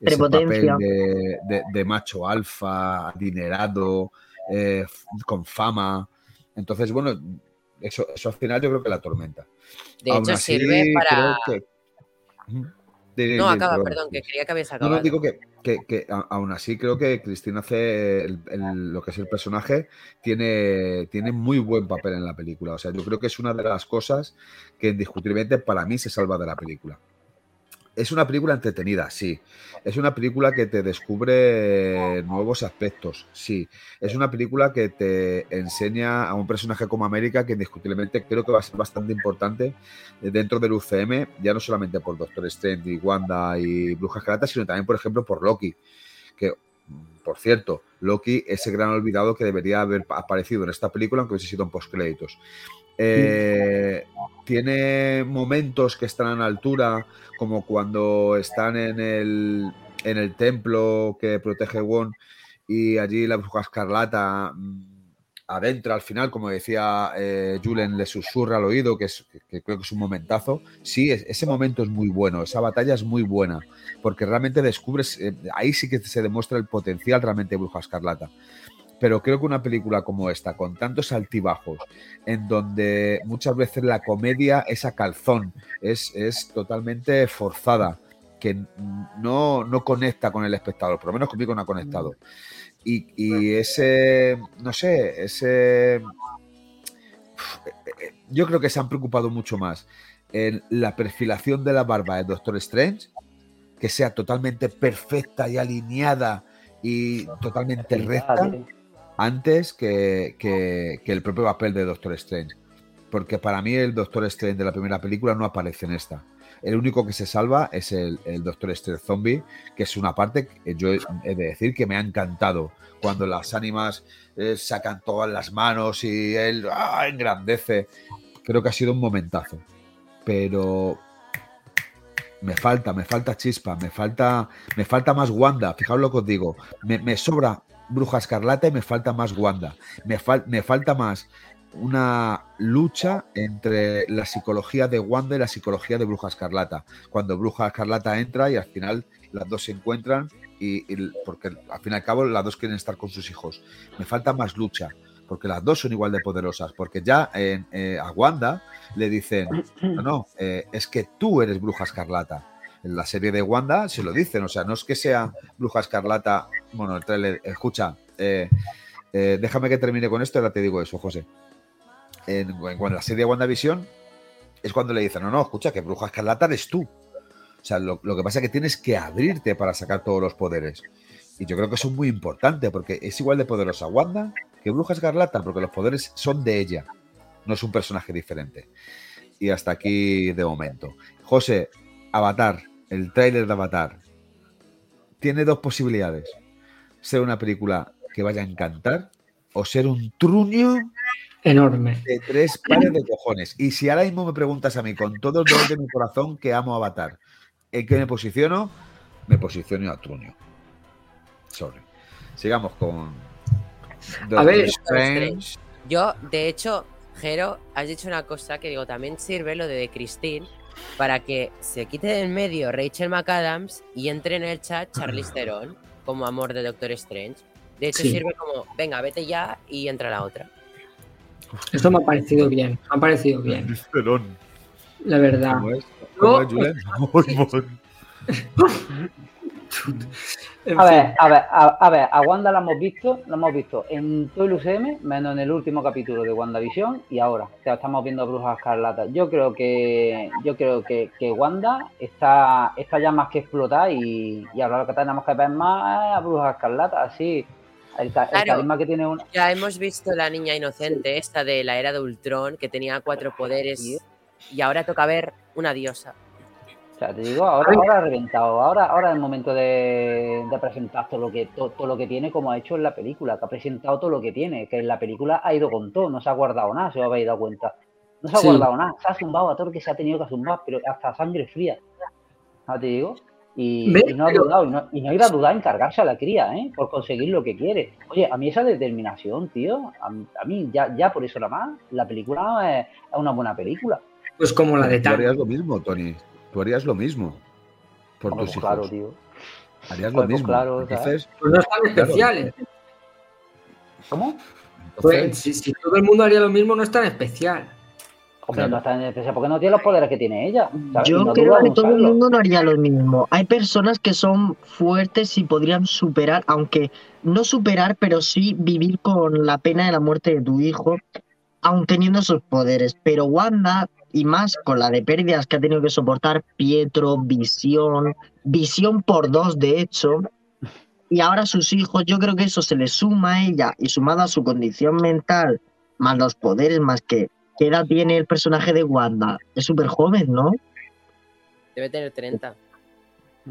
ese papel
Prepotencia.
de, de- de macho alfa, adinerado, eh, con fama, entonces, bueno, eso, eso al final yo creo que la atormenta.
De
Aún
hecho,
así,
sirve para.
que-
No, acaba,
perdón.
perdón, que creía que habías acabado.
no, digo que, que- aún así creo que Cristina hace el- el- lo que es el personaje, tiene, tiene muy buen papel en la película. O sea, yo creo que es una de las cosas que indiscutiblemente para mí se salva de la película. Es una película entretenida, sí. Es una película que te descubre nuevos aspectos, sí. Es una película que te enseña a un personaje como América que indiscutiblemente creo que va a ser bastante importante dentro del UCM, ya no solamente por Doctor Strange y Wanda y Bruja Escarlata, sino también, por ejemplo, por Loki. Que, por cierto, Loki es el gran olvidado que debería haber aparecido en esta película, aunque hubiese sido en postcréditos. Eh, tiene momentos que están a altura, como cuando están en el, en el templo que protege Won y allí la bruja escarlata mm, adentra al final, como decía eh, Julen, le susurra al oído, que, es, que- creo que es un momentazo. Sí, es- ese momento es muy bueno, esa batalla es muy buena, porque realmente descubres, eh, ahí sí que se demuestra el potencial realmente de Bruja Escarlata. Pero creo que una película como esta, con tantos altibajos, en donde muchas veces la comedia es a calzón, es, es totalmente forzada, que no, no conecta con el espectador, por lo menos conmigo no ha conectado. Y, y ese, no sé, ese... Yo creo que se han preocupado mucho más en la perfilación de la barba de Doctor Strange, que sea totalmente perfecta y alineada y totalmente recta
tío.
Antes que, que- el propio papel de Doctor Strange. Porque para mí el Doctor Strange de la primera película no aparece en esta. El único que se salva es el, Doctor Strange Zombie, que es una parte que yo he de decir que me ha encantado. Cuando las ánimas eh, sacan todas las manos y él ¡ah! engrandece. Creo que ha sido un momentazo. Pero me falta, me falta chispa, me falta, me falta más Wanda. Fijaos lo que os digo. Me sobra Bruja Escarlata y me falta más Wanda. Me, fal- me falta más una lucha entre la psicología de Wanda y la psicología de Bruja Escarlata. Cuando Bruja Escarlata entra y al final las dos se encuentran y, porque al fin y al cabo las dos quieren estar con sus hijos. Me falta más lucha porque las dos son igual de poderosas. Porque ya eh, a Wanda le dicen, no, no, eh, es que tú eres Bruja Escarlata. En la serie de Wanda se lo dicen, o sea, no es que sea Bruja Escarlata. Bueno, el trailer, escucha, eh, eh, déjame que termine con esto ahora te digo eso, José. En, cuando la serie WandaVision es cuando le dicen, no, no, escucha, que Bruja Escarlata eres tú. O sea, lo, lo que pasa es que tienes que abrirte para sacar todos los poderes. Y yo creo que eso es muy importante porque es igual de poderosa Wanda que Bruja Escarlata, porque los poderes son de ella, no es un personaje diferente. Y hasta aquí de momento. José, Avatar, el tráiler de Avatar, tiene dos posibilidades. Ser una película que vaya a encantar o ser un truño
Enorme.
de tres pares de cojones. Y si ahora mismo me preguntas a mí, con todo el dolor de mi corazón, que amo Avatar, ¿en qué me posiciono? Me posiciono a truño. Sorry. Sigamos con... Doctor
ver,
Strange.
Yo, de hecho, Jero, has dicho una cosa que digo, también sirve lo de, de Christine para que se quite del medio Rachel McAdams y entre en el chat Charlize Theron como amor de Doctor Strange. De hecho,
Sí.
sirve como, venga, vete ya y entra la otra.
Esto me ha parecido bien. Me ha parecido bien. La verdad.
¿Cómo es? ¿Cómo es,
No. En
A
fin.
ver, a ver, a, a ver, a Wanda la hemos visto, la hemos visto en todo el UCM, menos en el último capítulo de WandaVision y ahora. O sea, estamos viendo a Bruja Escarlata. Yo creo que, yo creo que, que Wanda está, está ya más que explotada y, y ahora lo que tenemos que ver más es a Bruja Escarlata, así. El, ca- el
Claro.
carisma que tiene una.
Ya hemos visto la niña inocente, esta de la era de Ultron, que tenía cuatro poderes, y ahora toca ver una diosa.
O sea, te digo, ahora, ahora ha reventado. Ahora, ahora es el momento de, de presentar todo lo que todo, todo lo que tiene, como ha hecho en la película, que ha presentado todo lo que tiene, que en la película ha ido con todo, no se ha guardado nada, si os habéis dado cuenta. No se ha
Sí.
guardado nada, se ha zumbado a todo lo que se ha tenido que zumbar, pero hasta sangre fría. ¿No te digo? Y, no ha dudado, y no, y no iba a dudar en cargarse a la cría, ¿eh? Por conseguir lo que quiere. Oye, a mí esa determinación, tío, a, a mí ya, ya por eso nada más, la película es, es una buena película.
Pues como la de
harías
Thanos.
lo mismo, Tony. Tú harías lo mismo. Por tus
pues
hijos.
claro, tío.
Harías lo
Pues
mismo.
claro.
Entonces,
Pues no están
Claro.
especiales.
¿Cómo?
Pues, si, si todo el mundo haría lo mismo, no es tan especial.
Hombre,
Claro.
no está en especial porque no tiene los poderes que tiene ella.
Yo
no
creo que todo el mundo no haría lo mismo. Hay personas que son fuertes y podrían superar, aunque no superar, pero sí vivir con la pena de la muerte de tu hijo, aun teniendo esos poderes. Pero Wanda, y más con la de pérdidas que ha tenido que soportar Pietro, Visión, Visión por dos, de hecho, y ahora sus hijos, yo creo que eso se le suma a ella y sumado a su condición mental, más los poderes, más que. ¿Qué edad tiene el personaje de Wanda? Es súper joven, ¿no?
Debe tener 30.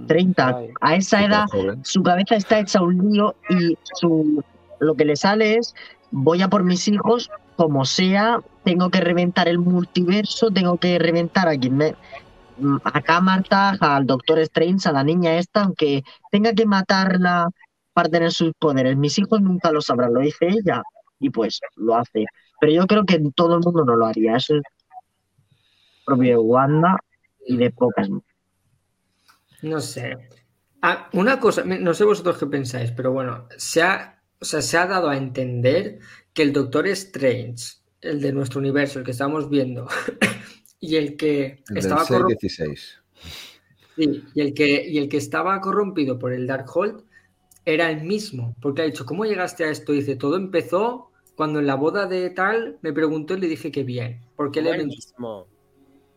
30.
Ay.
A esa edad su cabeza está hecha un lío y su lo que le sale es voy a por mis hijos como sea, tengo que reventar el multiverso, tengo que reventar a quien me mm, acá al Doctor Strange, a la niña esta, aunque tenga que matarla para tener sus poderes. Mis hijos nunca lo sabrán, lo dice ella y pues lo hace. Pero yo creo que todo el mundo no lo haría. Eso es propio de Wanda y de pocas.
No sé. Ah, una cosa, no sé vosotros qué pensáis, pero bueno, se ha, o sea, se ha dado a entender que el Doctor Strange, el de nuestro universo, el que estamos viendo, y el que
El
estaba corrompido,
616.
y el que, y el que estaba corrompido por el Darkhold era el mismo, porque ha dicho, ¿cómo llegaste a esto? Dice, todo empezó cuando en la boda de tal me preguntó y le dije que bien, porque él era
el mismo.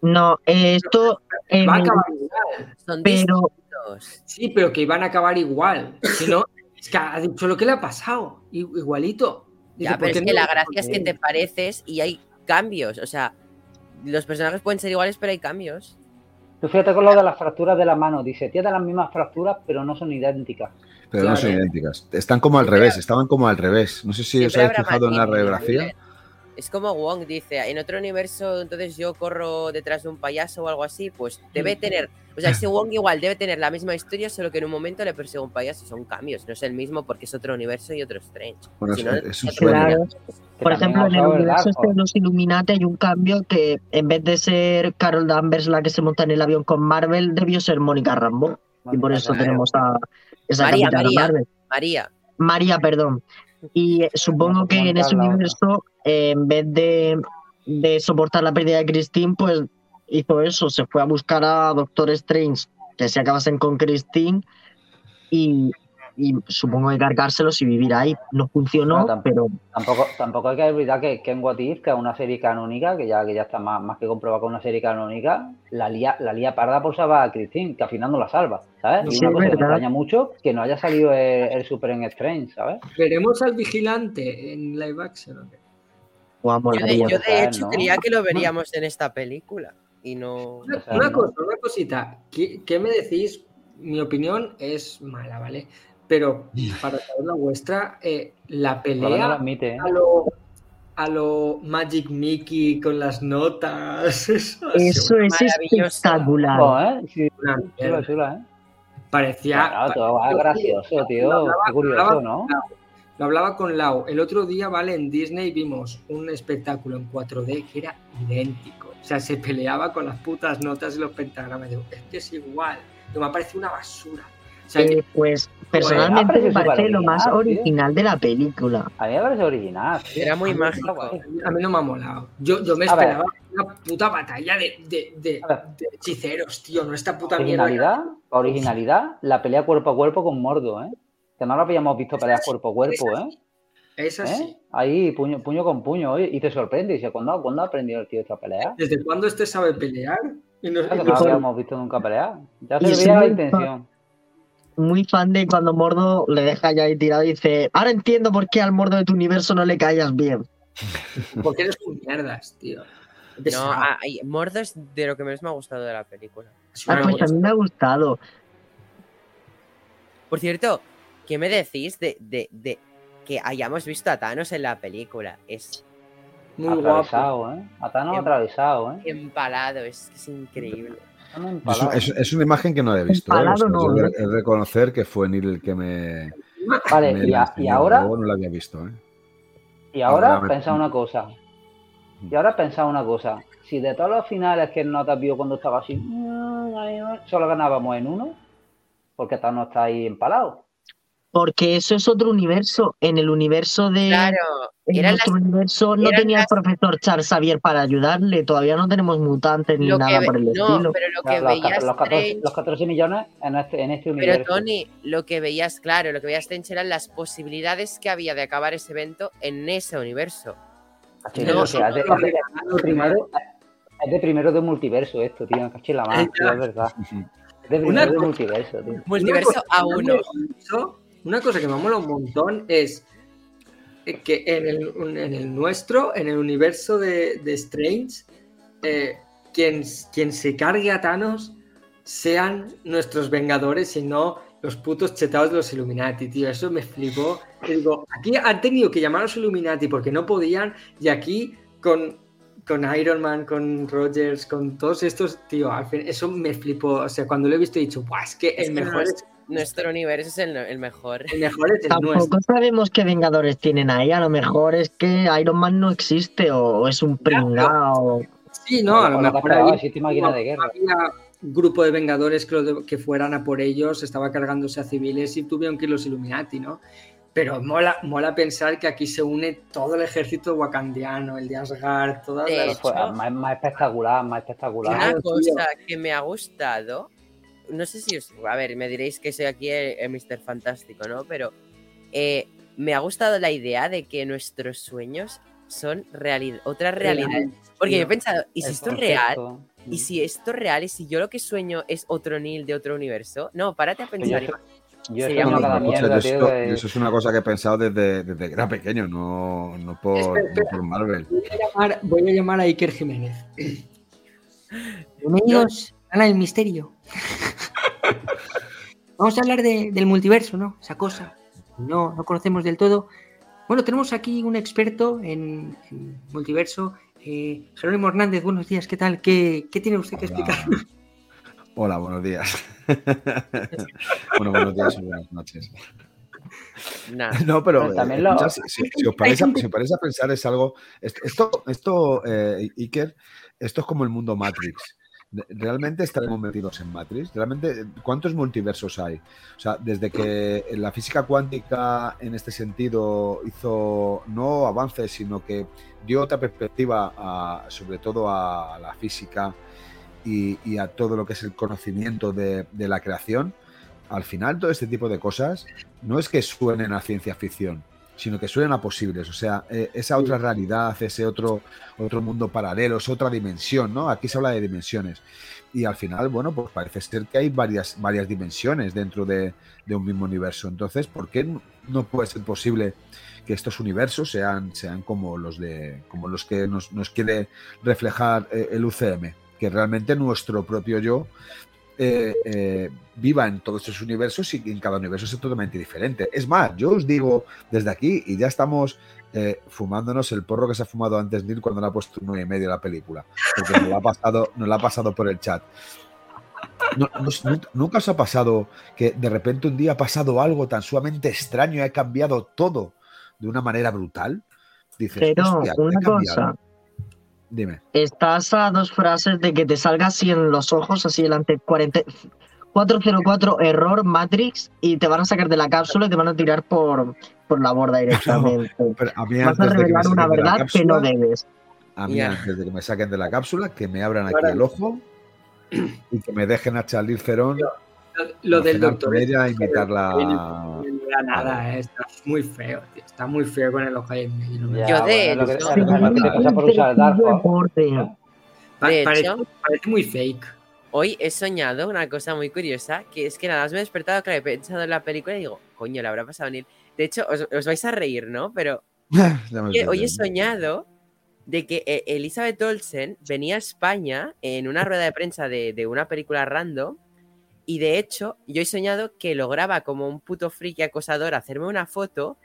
No, esto
va a acabar igual.
Son
pero
distintos.
Sí, pero que iban a acabar igual. Si no, Es que ha dicho lo que le ha pasado, igualito. Dice,
Ya,
¿por
pero es que
no?
la gracia es que te pareces y hay cambios. O sea, los personajes pueden ser iguales, pero hay cambios.
Tú fíjate con lo de las fracturas de la mano. Dice, tiene las mismas fracturas, pero no son idénticas.
Pero no son idénticas. Están como al revés, estaban como al revés. No sé si os habéis fijado en la radiografía.
Es como Wong dice, en otro universo, entonces yo corro detrás de un payaso o algo así, pues debe
Mm.
tener, o sea, ese Wong igual debe tener la misma historia, solo que en un momento le persigue un payaso, son cambios, no es el mismo porque es otro universo y otro Strange.
Bueno,
Si
es,
no,
es un
no
sueño.
Claro.
Que
Por ejemplo, en el universo este de los Illuminati hay un cambio que en vez de ser Carol Danvers la que se monta en el avión con Marvel, debió ser Mónica Rambo. Y por eso
Claro.
tenemos a esa
María, María.
Marvel.
María,
María, perdón. Y eh, supongo que en ese universo, eh, en vez de, de soportar la pérdida de Christine, pues hizo eso, se fue a buscar a Doctor Strange, que se acabasen con Christine, y, y supongo que cargárselos y vivir ahí. No funcionó,
No, tampoco.
pero
Tampoco, tampoco hay que olvidar que, que en What If, que es una serie canónica, que ya, que ya está más, más que comprobado que es una serie canónica, la lía, la lía parda por salvar a Christine, que al final no la salva, ¿sabes? Y
Sí,
una cosa que me extraña mucho, que no haya salido el, el Super en Strange, ¿sabes?
¿Veremos al vigilante en live action?
Yo de, yo hecho
¿no?
creía que lo veríamos en esta película y no...
Una, cosa, una cosita. ¿Qué, qué me decís? Mi opinión es mala, ¿vale? Pero para saber la vuestra, eh, la pelea
admite, ¿eh?
a lo, a lo Magic Mickey con las notas. Eso,
es espectacular.
Oh, ¿eh? Sí,
una
chula,
mierda.
chula, ¿eh?
Parecía.
Claro, todo va gracioso, tío. Qué curioso, ¿no?
Lau. Lo hablaba con Lau. El otro día, ¿vale? En Disney vimos un espectáculo en 4D que era idéntico. O sea, se peleaba con las putas notas y los pentagramas. Digo, es que es igual. Digo, me ha parecido una basura. O sea,
Eh, pues personalmente
pero
me parece lo más
original, tío.
original de la película.
A mí me parece original. tío.
Era muy
A
mágico.
A mí no me ha molado. Yo, yo me
A ver.
esperaba una puta batalla de, de, de- hechiceros, tío. No esta puta mierda.
Originalidad, originalidad, la pelea cuerpo a cuerpo con Mordo, ¿eh? Que no lo habíamos visto pelear cuerpo a cuerpo, ¿eh?
Es así.
¿Eh? Ahí, puño, puño con puño, y te sorprende. Y dice, ¿cuándo, ¿cuándo ha aprendido el tío esta pelea?
¿Desde cuándo este sabe pelear? Y no,
Claro
y
que
no
no
sabe-
habíamos visto nunca pelear. Ya se veía la
muy
intención.
Muy fan de cuando Mordo le deja ya ahí tirado y dice, ahora entiendo por qué al Mordo de tu universo no le callas bien.
Porque eres un mierdas, tío.
No, ay, Mordo es de lo que menos me ha gustado de la película.
Ah, pues a mí me ha gustado.
Por cierto, ¿qué me decís de, de, de que hayamos visto a Thanos en la película? Es
Muy guapo.
atravesado, ¿eh? Atano
Em-
atravesado, ¿eh?
empalado, es, es increíble.
Es,
empalado.
es- es una imagen que no he visto. ¿eh? O sea,
no,
yo he
¿no?
de- he de reconocer que fue Neil el que me.
Vale,
me
y, a- ahora,
no la había visto. ¿eh?
y ahora
Ahora me-
pensad una cosa. Y ahora pensad una cosa. Si de todos los finales que no te vio cuando estaba así, mm, solo ganábamos en uno, porque Thanos está ahí empalado.
Porque eso es otro universo. En el universo de...
Claro,
En
las-
universo no tenía
las-
el profesor Charles Xavier para ayudarle. Todavía no tenemos mutantes ni
lo que
nada
ve-
por el
no,
estilo.
pero lo que
Claro, los,
veía
ca- los 14,
Strange,
los 14 millones en este, en este
pero
universo.
Tony, lo que veías, claro, lo que veías Strange eran las posibilidades que había de acabar ese evento en ese universo.
Caché,
no,
es, de, de- de primero, es de primero de multiverso esto, tío. Caché la mano, tío, es verdad. Es de
Una
primero de
cosa-
multiverso, tío.
Multiverso
Una
a uno.
Una cosa que me mola un montón es que en el, en el nuestro, en el universo de, de Strange, eh, quien, quien se cargue a Thanos sean nuestros Vengadores y no los putos chetados de los Illuminati, tío. Eso me flipó. Y digo, aquí han tenido que llamar a los Illuminati porque no podían y aquí con, con Iron Man, con Rogers, con todos estos, tío, al fin, eso me flipó. O sea, cuando lo he visto he dicho, "Buah, es que
Es
el mejor es,
Nuestro universo es el, el mejor.
el mejor es el nuestro.
Tampoco sabemos qué Vengadores tienen ahí. A lo mejor es que Iron Man no existe o es un pringao.
Sí, no, a lo mejor
máquina de guerra.
había un grupo de vengadores que, lo de- que fueran a por ellos, estaba cargándose a civiles y tuvieron que ir los Illuminati, ¿no? Pero mola, mola pensar que aquí se une todo el ejército wakandiano, el de Asgard, todas las...
Hecho-
más, más espectacular, más espectacular.
Una cosa que me ha gustado, no sé si os, a ver, me diréis que soy aquí el, el Mr. Fantástico, ¿no? Pero eh, me ha gustado la idea de que nuestros sueños son realidad, otra realidad. Porque yo he pensado, ¿y si esto es real?
concepto.
¿Y si esto es real? ¿Y si yo lo que sueño es otro Neil de otro universo? No, párate a pensar.
yo- Yo
No,
mierda, tío.
eso, es una cosa que he pensado desde, desde que era pequeño, no, no, por,
Espera,
no
espera.
por Marvel.
Voy a llamar, voy a, llamar a Iker Jiménez. Bienvenidos a El Misterio. Vamos a hablar de- del multiverso, ¿no? Esa cosa. No, no conocemos del todo. Bueno, tenemos aquí un experto en, en multiverso. Eh, Jerónimo Hernández, buenos días, ¿qué tal? ¿Qué, qué tiene usted que
Hola.
explicar?
Hola, buenos días. bueno, buenos días o buenas noches.
Nah.
No, pero eh,
lo-
escucha, si, si- si os a, si os paráis a pensar es algo... Esto, esto, esto, eh, Iker, esto es como el mundo Matrix. ¿Realmente estaremos metidos en Matrix? ¿Realmente cuántos multiversos hay? O sea, desde que la física cuántica en este sentido hizo no avances, sino que dio otra perspectiva a- sobre todo a la física y, y a todo lo que es el conocimiento de, de la creación, al final todo este tipo de cosas no es que suenen a ciencia ficción, sino que suenen a posibles. O sea, eh, esa otra realidad, ese otro, otro mundo paralelo, es otra dimensión, ¿no? Aquí se habla de dimensiones. Y al final, bueno, pues parece ser que hay varias, varias dimensiones dentro de, de un mismo universo. Entonces, ¿por qué no- no puede ser posible que estos universos sean, sean como los de como los que nos, nos quiere reflejar eh, el UCM? Que realmente nuestro propio yo eh, eh, viva en todos esos universos y en cada universo es totalmente diferente. Es más, yo os digo desde aquí, y ya estamos eh, fumándonos el porro que se ha fumado antes Neil cuando le ha puesto un 9 y medio a la película, porque nos lo ha pasado, nos ha pasado por el chat. No- no- nu- ¿Nunca os ha pasado que de repente un día ha pasado algo tan sumamente extraño y ha cambiado todo de una manera brutal? Dices,
Pero
"Hostia, ¿qué ha
una
cambiado?".
cosa,
Dime.
estás a dos frases de que te salga así en los ojos, así delante, 40, 404 error Matrix y te van a sacar de la cápsula y te van a tirar por, por la borda directamente.
Pero a mí
Vas a
antes de que me
revelar una
saquen de la
verdad que no
cápsula,
debes.
A mí, antes de que me saquen de la cápsula, que me abran aquí el ojo y que me dejen a Charlize Theron
Lo, del doctor.
ella,
este,
imitarla.
No era nada, eh, está muy feo, tío. Está muy feo con el ojo ahí en medio. no
Yo de
bueno, lo que-
hecho-
parece, muy fake.
Hoy he soñado una cosa muy curiosa, que es que nada más me he despertado, claro, he pensado en la película y digo, coño, le habrá pasado a Neil. De hecho, os, os vais a reír, ¿no? Pero que hoy he soñado de que eh, Elizabeth Olsen venía a España en una rueda de prensa de, de una película random y de hecho yo he soñado que lograba como un puto friki acosador hacerme una foto,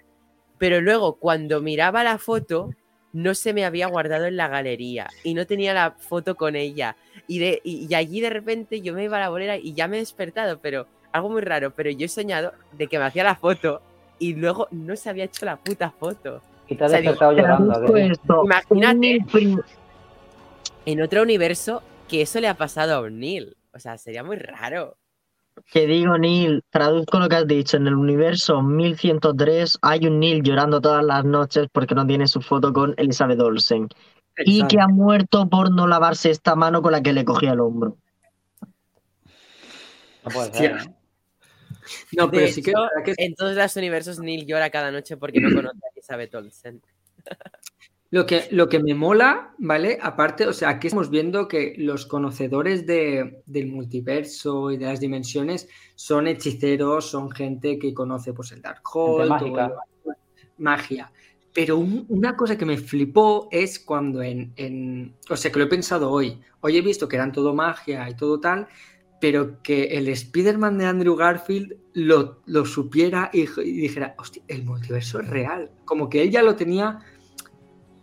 pero luego cuando miraba la foto no se me había guardado en la galería y no tenía la foto con ella y, de, y, y allí de repente yo me iba a la bolera y ya me he despertado, pero algo muy raro, pero yo he soñado de que me hacía la foto y luego no se había hecho la puta foto.
Y te has
O sea, digo,
despertado llorando.
Imagínate. En otro universo que eso le ha pasado a O'Neill. O sea, sería muy raro.
Que digo, Neil, traduzco lo que has dicho. En el universo 1103 hay un Neil llorando todas las noches porque no tiene su foto con Elizabeth Olsen. Y que ha muerto por no lavarse esta mano con la que le cogía el hombro.
No puede ser. ¿eh?
No, pero sí que
En todos los universos, Neil llora cada noche porque no conoce a Elizabeth Olsen.
Lo que, lo que me mola, ¿vale? Aparte, o sea, aquí estamos viendo que los conocedores de- del multiverso y de las dimensiones son hechiceros, son gente que conoce pues el Darkhold, el- magia. Pero un- una cosa que me flipó es cuando en, en- O sea, que lo he pensado hoy. Hoy he visto que eran todo magia y todo tal, pero que el Spider-Man de Andrew Garfield lo, lo supiera y, y dijera, hostia, el multiverso es real. Como que él ya lo tenía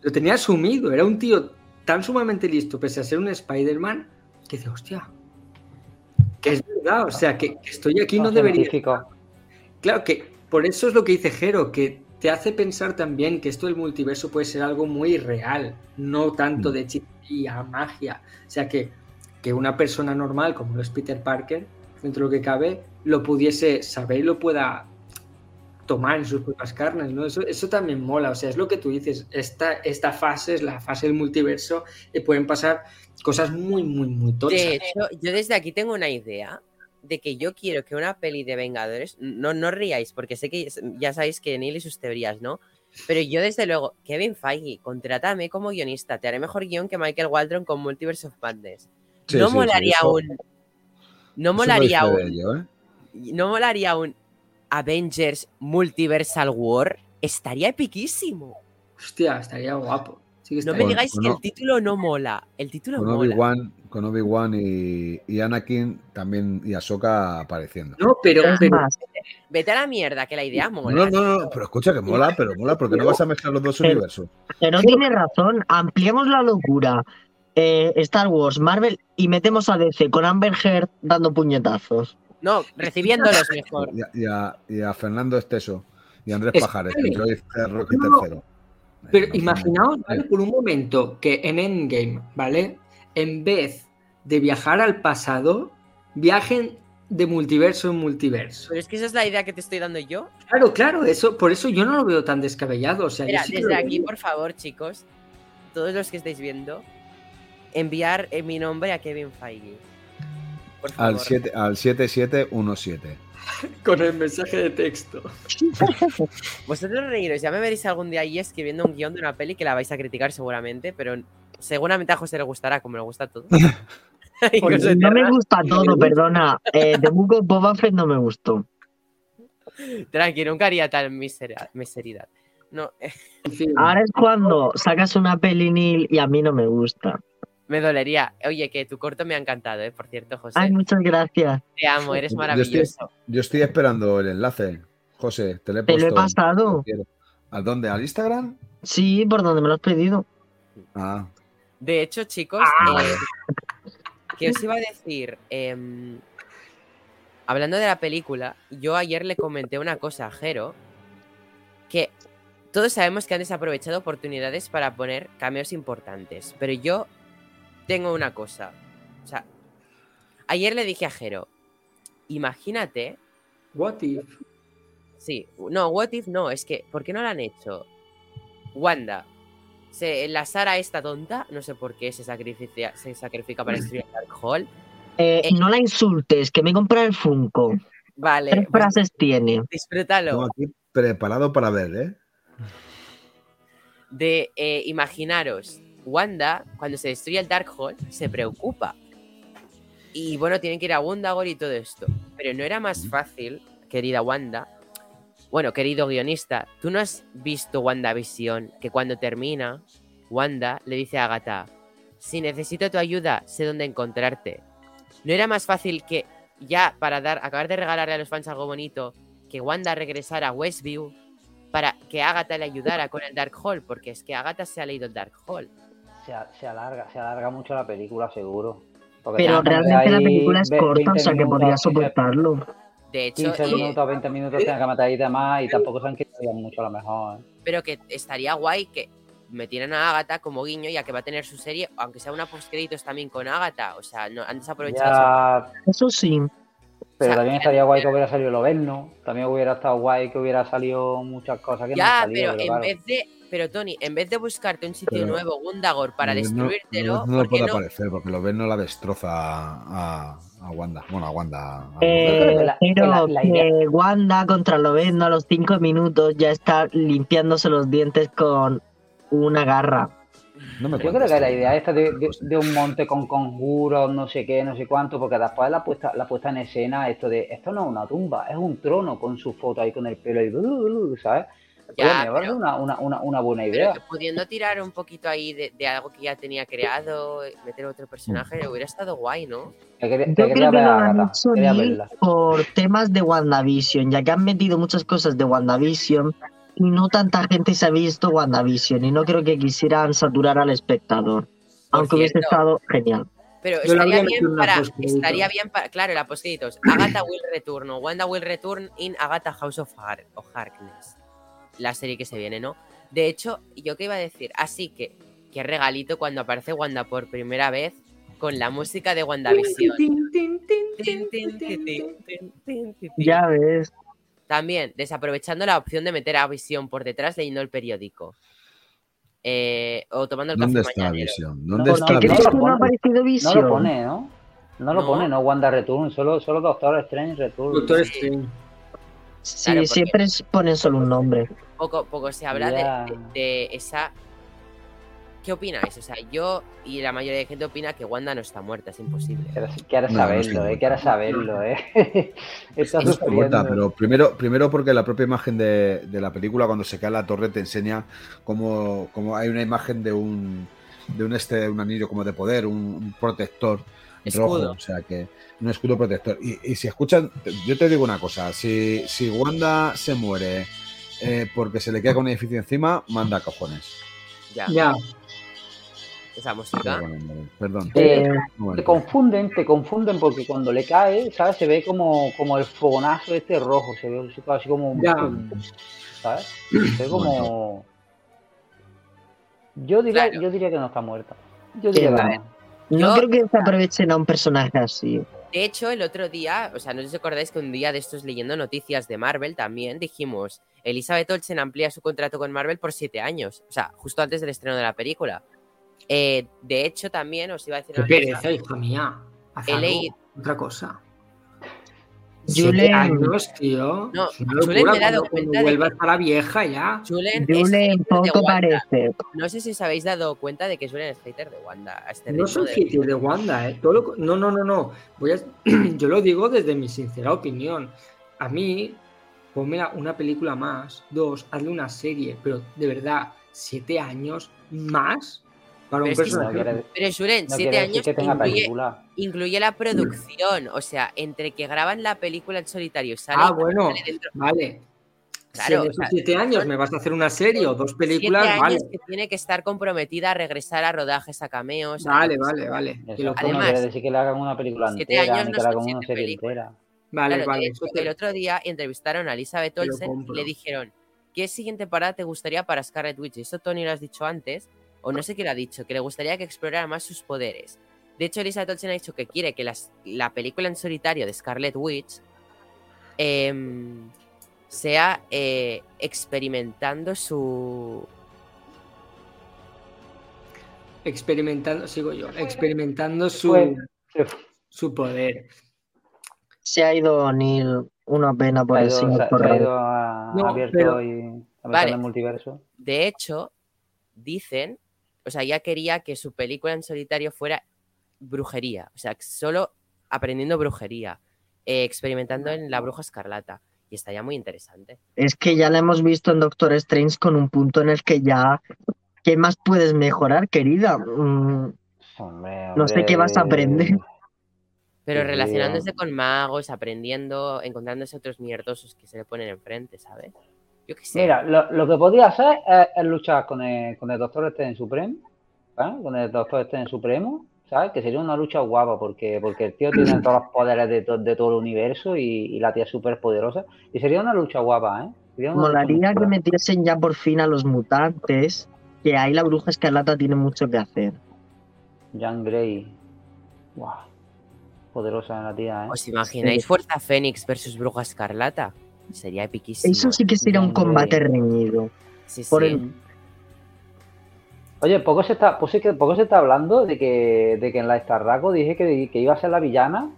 lo tenía asumido. Era un tío tan sumamente listo, pese a ser un Spider-Man, que dice, hostia, que es verdad, o sea, que, que estoy aquí no debería.
científico.
Claro que por eso es lo que dice Jero, que te hace pensar también que esto del multiverso puede ser algo muy real, no tanto de hechicería, magia. O sea, que, que una persona normal, como lo es Peter Parker, dentro de lo que cabe, lo pudiese saber y lo pueda tomar en sus propias carnes, ¿no? Eso, eso también mola, o sea, es lo que tú dices, esta, esta fase es la fase del multiverso y pueden pasar cosas muy, muy, muy tochas.
De hecho, yo desde aquí tengo una idea de que yo quiero que una peli de Vengadores, no, no ríais, porque sé que ya sabéis que Neil y sus teorías, ¿no? Pero yo desde luego, Kevin Feige, contrátame como guionista, te haré mejor guion que Michael Waldron con Multiverse of Madness.
Sí,
no
sí, sí,
molaría
eso-
un... No
eso
molaría
no
Avengers Multiversal War, estaría epiquísimo.
Hostia, estaría guapo.
No me digáis que el título no mola. El título
con.
Obi
-Wan, con Obi-Wan y, y, Anakin también y Ahsoka apareciendo.
No, pero, pero...
Vete a la mierda, que la idea mola.
No, no, no, pero escucha que mola, pero mola porque no vas a mezclar los dos
pero,
universos.
Pero tiene razón, Ampliemos la locura. Eh, Star Wars, Marvel y metemos a DC con Amber Heard dando puñetazos.
No, recibiéndolos mejor.
Y a, y a, Fernando Esteso y a Andrés Pajares, que Roque
no. Pero imaginaos. Por un momento que en Endgame, ¿vale? En vez de viajar al pasado, viajen de multiverso en multiverso.
Pero es que esa es la idea que te estoy dando yo.
Claro, claro, eso, por eso yo no lo veo tan descabellado. O sea,
Mira, desde aquí, por favor, chicos, todos los que estáis viendo, enviar en mi nombre a Kevin Feige. Por favor.
Al, 7717.
Con el mensaje de texto.
Vosotros reíros, ya me veréis algún día ahí escribiendo un guion de una peli que la vais a criticar seguramente, pero seguramente a José le gustará, como le gusta todo. Pues
no me gusta todo, perdona. Eh, de Buco Boba Fett no me gustó.
Tranqui, nunca haría tal miseridad. No. Eh.
Ahora es cuando sacas una peli Nil y a mí no me gusta.
Me dolería. Oye, que tu corto me ha encantado, ¿eh? por cierto, José.
Ay, muchas gracias.
Te amo, eres maravilloso.
Yo estoy, esperando el enlace, José. Te lo he,
pasado.
¿A dónde? ¿Al Instagram?
Sí, por donde me lo has pedido.
Ah.
De hecho, chicos, ah. Eh, que os iba a decir? Em, hablando de la película, yo ayer le comenté una cosa a Jero, que todos sabemos que han desaprovechado oportunidades para poner cambios importantes, pero yo tengo una cosa. O sea, ayer le dije a Jero, imagínate.
What if?
Sí, no, what if no, es que, ¿por qué no lo han hecho? Wanda, se, la Sara esta tonta, no sé por qué se sacrifica, se sacrifica para escribir Dark Hall.
Eh,
eh,
no la insultes, que me compra el Funko.
Vale.
¿Qué
pues,
frases tiene?
Disfrútalo.
Estoy aquí preparado para ver, ¿eh?
De eh, imaginaros Wanda, cuando se destruye el Darkhold, se preocupa. Y bueno, tienen que ir a Wundagor y todo esto. Pero no era más fácil, querida Wanda. Bueno, querido guionista, ¿tú no has visto WandaVision? Que cuando termina, Wanda le dice a Agatha: Si necesito tu ayuda, sé dónde encontrarte. ¿No era más fácil que ya para dar, acabar de regalarle a los fans algo bonito, que Wanda regresara a Westview para que Agatha le ayudara con el Dark Hall? Porque es que Agatha se ha leído el
Dark Hall se, alarga, se alarga mucho la película, seguro.
Pero realmente la película es corta, o sea que podría soportarlo.
De hecho,
15
eh,
minutos, 20 minutos, tenga que matar ahí demás y eh, tampoco se han quitado mucho a lo mejor. ¿eh?
Pero que estaría guay que metieran a Agatha como guiño, ya que va a tener su serie, aunque sea una postcréditos también con Agatha. O sea, no, han desaprovechado. Eso
sí.
Pero también estaría guay que hubiera salido Loverno. También hubiera estado guay que hubiera salido muchas cosas que
ya, no
han salido.
pero, pero
en
vez de pero Tony, en vez de buscarte un sitio nuevo, Gundagor, para destruírtelo.
No, no, puede aparecer, porque lo ves no la destroza a, a Wanda. Bueno, a Wanda. A
eh, Wanda contra Lobezno a los cinco minutos ya está limpiándose los dientes con una garra.
Yo creo que la idea esta de, pues un monte con conjuros, no sé qué, no sé cuánto, porque después la puesta, la puesta en escena, esto de, esto no es una tumba, es un trono con su foto ahí con el pelo y, ¿sabes?
Ya,
una, una, una, buena idea.
Pudiendo tirar un poquito ahí de, algo que ya tenía creado, meter otro personaje, mm. hubiera estado guay, ¿no?
Yo creo que lo han por temas de WandaVision, ya que han metido muchas cosas de WandaVision y no tanta gente se ha visto WandaVision y no creo que quisieran saturar al espectador, aunque hubiese estado genial.
Pero estaría bien, para, estaría bien para. Claro, el apostolitos. Agatha will return. Wanda will return in Agatha House of Harkness la serie que se viene, ¿no? De hecho, yo qué iba a decir, así que qué regalito cuando aparece Wanda por primera vez con la música de WandaVision.
Ya ves.
También, desaprovechando la opción de meter a Vision por detrás leyendo el periódico. O tomando el
¿Dónde
café
está
mañanero.
Visión? ¿Dónde está
no,
No, aparecido
Visión?
No
lo pone, ¿no? No lo pone, ¿no? Wanda Return, solo, solo Doctor Strange Return.
Doctor Strange.
Sí,
claro,
siempre ponen solo un nombre.
Poco, poco se habla de, esa. ¿Qué opináis? O sea, yo y la mayoría de gente opina que Wanda no está muerta, es imposible.
Quiero saberlo,
no, no
eh, saberlo, eh. está
no está muerta, pero primero, primero porque la propia imagen de, la película, cuando se cae la torre, te enseña cómo, cómo hay una imagen de un, de un, este, un anillo como de poder, un protector
Escudo.
rojo, o sea que un escudo protector. Y, y si escuchan, yo te digo una cosa, si, si Wanda se muere eh, porque se le queda con un edificio encima, manda cojones.
Ya,
Ya,
esa música.
Perdón.
Eh, te confunden, te confunden porque cuando le cae, ¿sabes? Se ve como, como el fogonazo este rojo, se ve así- como un
Ya.
¿sabes? Se ve como. Yo diría,
Claro.
yo diría que no está muerta. Yo diría que
vale.
No.
Creo que se aprovechen a un personaje así.
De hecho, el otro día, o sea, no os acordáis que un día de estos leyendo noticias de Marvel también dijimos, Elizabeth Olsen amplía su contrato con Marvel por siete años, o sea, justo antes del estreno de la película. Eh, de hecho, también os iba a decir
qué
una
pereza,
cosa.
hija mía. Haz
He
algo,
leído-
otra cosa.
Julen-
Siete años, tío.
No, Julen me cuenta de
a la vieja ya.
Julen es
Julen poco
Wanda.
parece.
No sé si os habéis dado cuenta de que Julen es hater de Wanda. este
No soy
de-
hater de Wanda, ¿eh? Todo lo no, no, no, no. Voy a... Yo lo digo desde mi sincera opinión. A mí, ponme una película más, dos, hazle una serie, pero de verdad, siete años más para un
Pero es que
No
personaje.
quiere,
Pero Julen,
no
siete años
que tenga
incluye, la producción. O sea, entre que graban la película en solitario y sale,
Ah, bueno.
sale dentro-
Vale.
Claro,
si
o sea,
siete años me vas a hacer una serie o dos películas,
siete
vale.
que tiene que estar comprometida a regresar a rodajes, a cameos. a-
Vale, vale, vale.
Eso no.
Además,
quiere decir que le hagan una película
siete
entera,
años
ni
no
que le hagan una serie
películas.
entera.
Vale,
Claro,
vale.
hecho,
te-
el otro día entrevistaron a Elizabeth Olsen y le dijeron, ¿qué siguiente parada te gustaría para Scarlet Witch? Eso Tony lo has dicho antes, o no sé qué lo ha dicho, que le gustaría que explorara más sus poderes. De hecho, Elizabeth Olsen ha dicho que quiere que las- la película en solitario de Scarlet Witch em, sea eh, experimentando su...
Experimentando, sigo yo, experimentando su, su poder.
Se ha ido Neil una pena por
Se ha
el
ido,
señor
se- se ha ido a,
No,
abierto
pero-
y a
Vale.
en el multiverso.
De hecho, dicen, o sea, ya quería que su película en solitario fuera brujería, o sea, solo aprendiendo brujería, eh, experimentando en la bruja escarlata. Y estaría muy interesante.
Es que ya la hemos visto en Doctor Strange con un punto en el que ya. ¿Qué más puedes mejorar, querida? Mm, No sé qué vas a aprender.
Pero relacionándose con magos, aprendiendo, encontrándose otros mierdosos que se le ponen enfrente, ¿sabes? Yo qué sé.
Mira, lo, lo que podía hacer es, es luchar con el, con el Doctor Strange Supremo, ¿sabes? Con el Doctor Strange Supremo, ¿sabes? Que sería una lucha guapa porque, porque el tío tiene todos los poderes de, to- de todo el universo y, y la tía es súper poderosa. Y sería una lucha guapa, ¿eh? Sería una lucha
Molaría que metiesen ya por fin a los mutantes. Que ahí la bruja escarlata tiene mucho que hacer.
Jean Grey. Guau. Poderosa la tía, ¿eh?
¿Os imagináis Fuerza Fénix versus Bruja Escarlata? Sería epiquísimo.
Eso sí que sería un combate reñido.
Sí,
por
sí.
el-
Oye, poco se está, pues sí que poco se está hablando de que, de que en la Starraco dije que, que iba a ser la villana.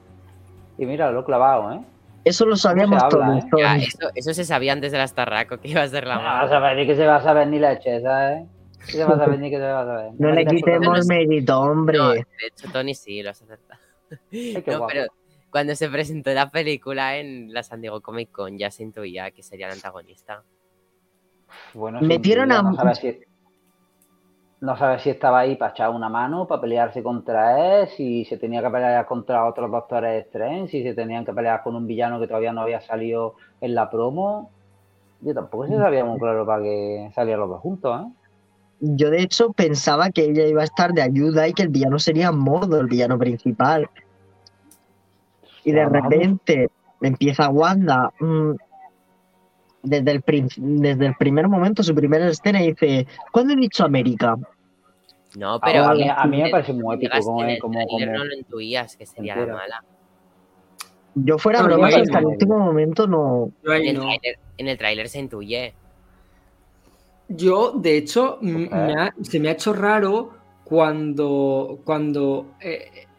Y mira, lo he clavado, ¿eh?
Eso lo sabíamos todos.
eh?
Ya, eso, eso se sabía antes de las Tarraco, que iba a ser la
No vas a
mala.
saber ni que se va a saber ni leche, ¿sabes? ¿Qué se va a saber ni que se va a saber?
No le quitemos mérito, hombre.
No, de hecho, Tony sí, lo has acertado.
Ay, qué
No,
guapo.
pero cuando se presentó la película en la San Diego Comic Con, ya se intuía que sería el antagonista.
Bueno, sí,
Metieron a-
No sabes si, no sabes si estaba ahí para echar una mano, para pelearse contra él, si se tenía que pelear contra otros doctores Strange, si se tenían que pelear con un villano que todavía no había salido en la promo. Yo tampoco se sabía muy claro para que salieran los dos juntos, ¿eh?
Yo de hecho pensaba que ella iba a estar de ayuda y que el villano sería Mordo, el villano principal. Y de
vamos.
repente empieza Wanda mm, desde, el desde el primer momento, su primera escena, dice, ¿cuándo he dicho América?
No,
Ah,
pero
a mí- a mí me parece muy épico como-
en el
como- como-
no lo intuías que sería la mala.
Yo fuera
No,
broma,
ahí
hasta el
no.
último momento no...
En el,
no.
tráiler, en el tráiler se intuye.
Yo, de hecho, me ha- se me ha hecho raro cuando, cuando eh, ah,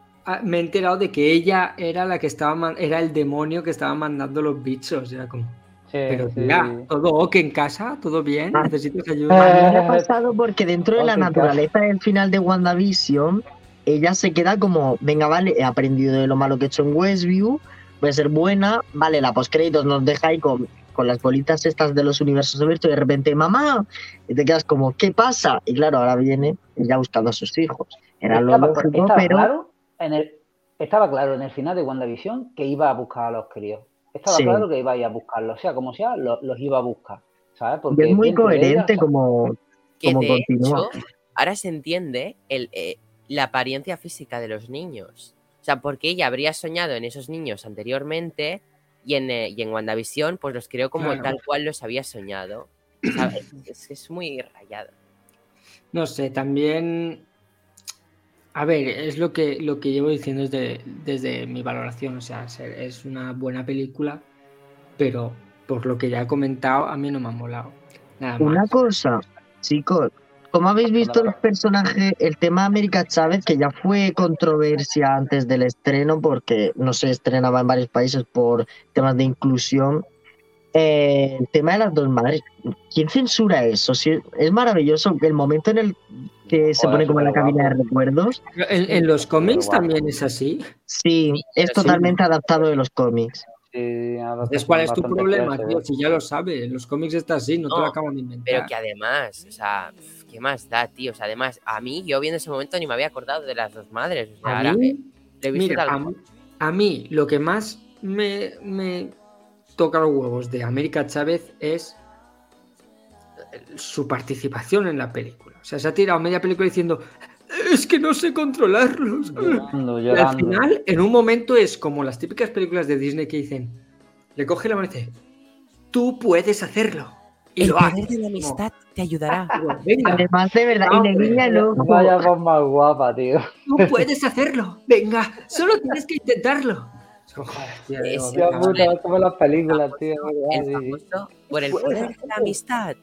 me he enterado de que ella era la que estaba era el demonio que estaba mandando los bichos. Era como, Pero
sí.
¿todo ok en casa? ¿Todo bien?
Ah.
¿Necesitas
A
ayuda?
mí me ha pasado porque dentro de la naturaleza del final de WandaVision, ella se queda como, venga, vale, he aprendido de lo malo que he hecho en Westview, voy a ser buena, vale, la postcréditos nos deja ahí con, con las bolitas estas de los universos abiertos y de repente, mamá, y te quedas como, ¿qué pasa? Y claro, ahora viene ella buscando a sus hijos. Era lo lógico, pero
claro en el, estaba claro en el final de WandaVision que iba a buscar a los críos. Estaba
Sí.
claro que iba a ir a buscarlos, sea como sea, lo- los, iba a buscar. ¿Sabes?
y
Porque
es muy
ella,
coherente
o
como,
Que
como
de
continúa.
hecho, ahora se entiende el, eh, la apariencia física de los niños. O sea, porque ella habría soñado en esos niños anteriormente y en, eh, y en WandaVision, pues los creó como
Claro.
tal cual los había soñado. O sea, es, es- es muy rayado.
No sé, también. A ver, es lo que, lo que llevo diciendo desde, desde mi valoración. O sea, es una buena película, pero por lo que ya he comentado, a mí no me ha molado. Nada más.
Una cosa, chicos, ¿cómo habéis visto el personaje, el tema de América Chávez, que ya fue controversia antes del estreno porque no se estrenaba en varios países por temas de inclusión? Eh, el tema de las dos madres, ¿quién censura eso? Si es maravilloso el momento en el que se
Joder,
pone como en la cabina de recuerdos.
En, en los cómics también es así.
Sí, es
sí.
totalmente adaptado de los cómics.
sí,
Entonces, ¿cuál es tu problema, tío? Si ya lo sabes, en los cómics está así, no, te lo acaban de inventar.
Pero que además, o sea, ¿qué más da, tío? O sea, además, a mí, yo viendo ese momento ni me había acordado de las dos madres. O sea,
A
ahora,
mí-
eh,
Mira, a, mí- a mí lo que más me, me toca los huevos de América Chávez es su participación en la película. O sea, se ha tirado media película diciendo, es que no sé controlarlos.
Llorando,
Y al final, en un momento es como las típicas películas de Disney que dicen, le coge la mano y dice, tú puedes hacerlo. Y
El
lo
poder
hace.
de la amistad te ayudará.
Venga,
Además, de verdad,
No,
y guiña el ojo.
Vaya más guapa, tío.
tú puedes hacerlo. Venga, solo tienes que intentarlo. Es como, joder,
Es-
como las películas, tío.
El
¿verdad? Sí, sí.
famoso, por el poder de la amistad.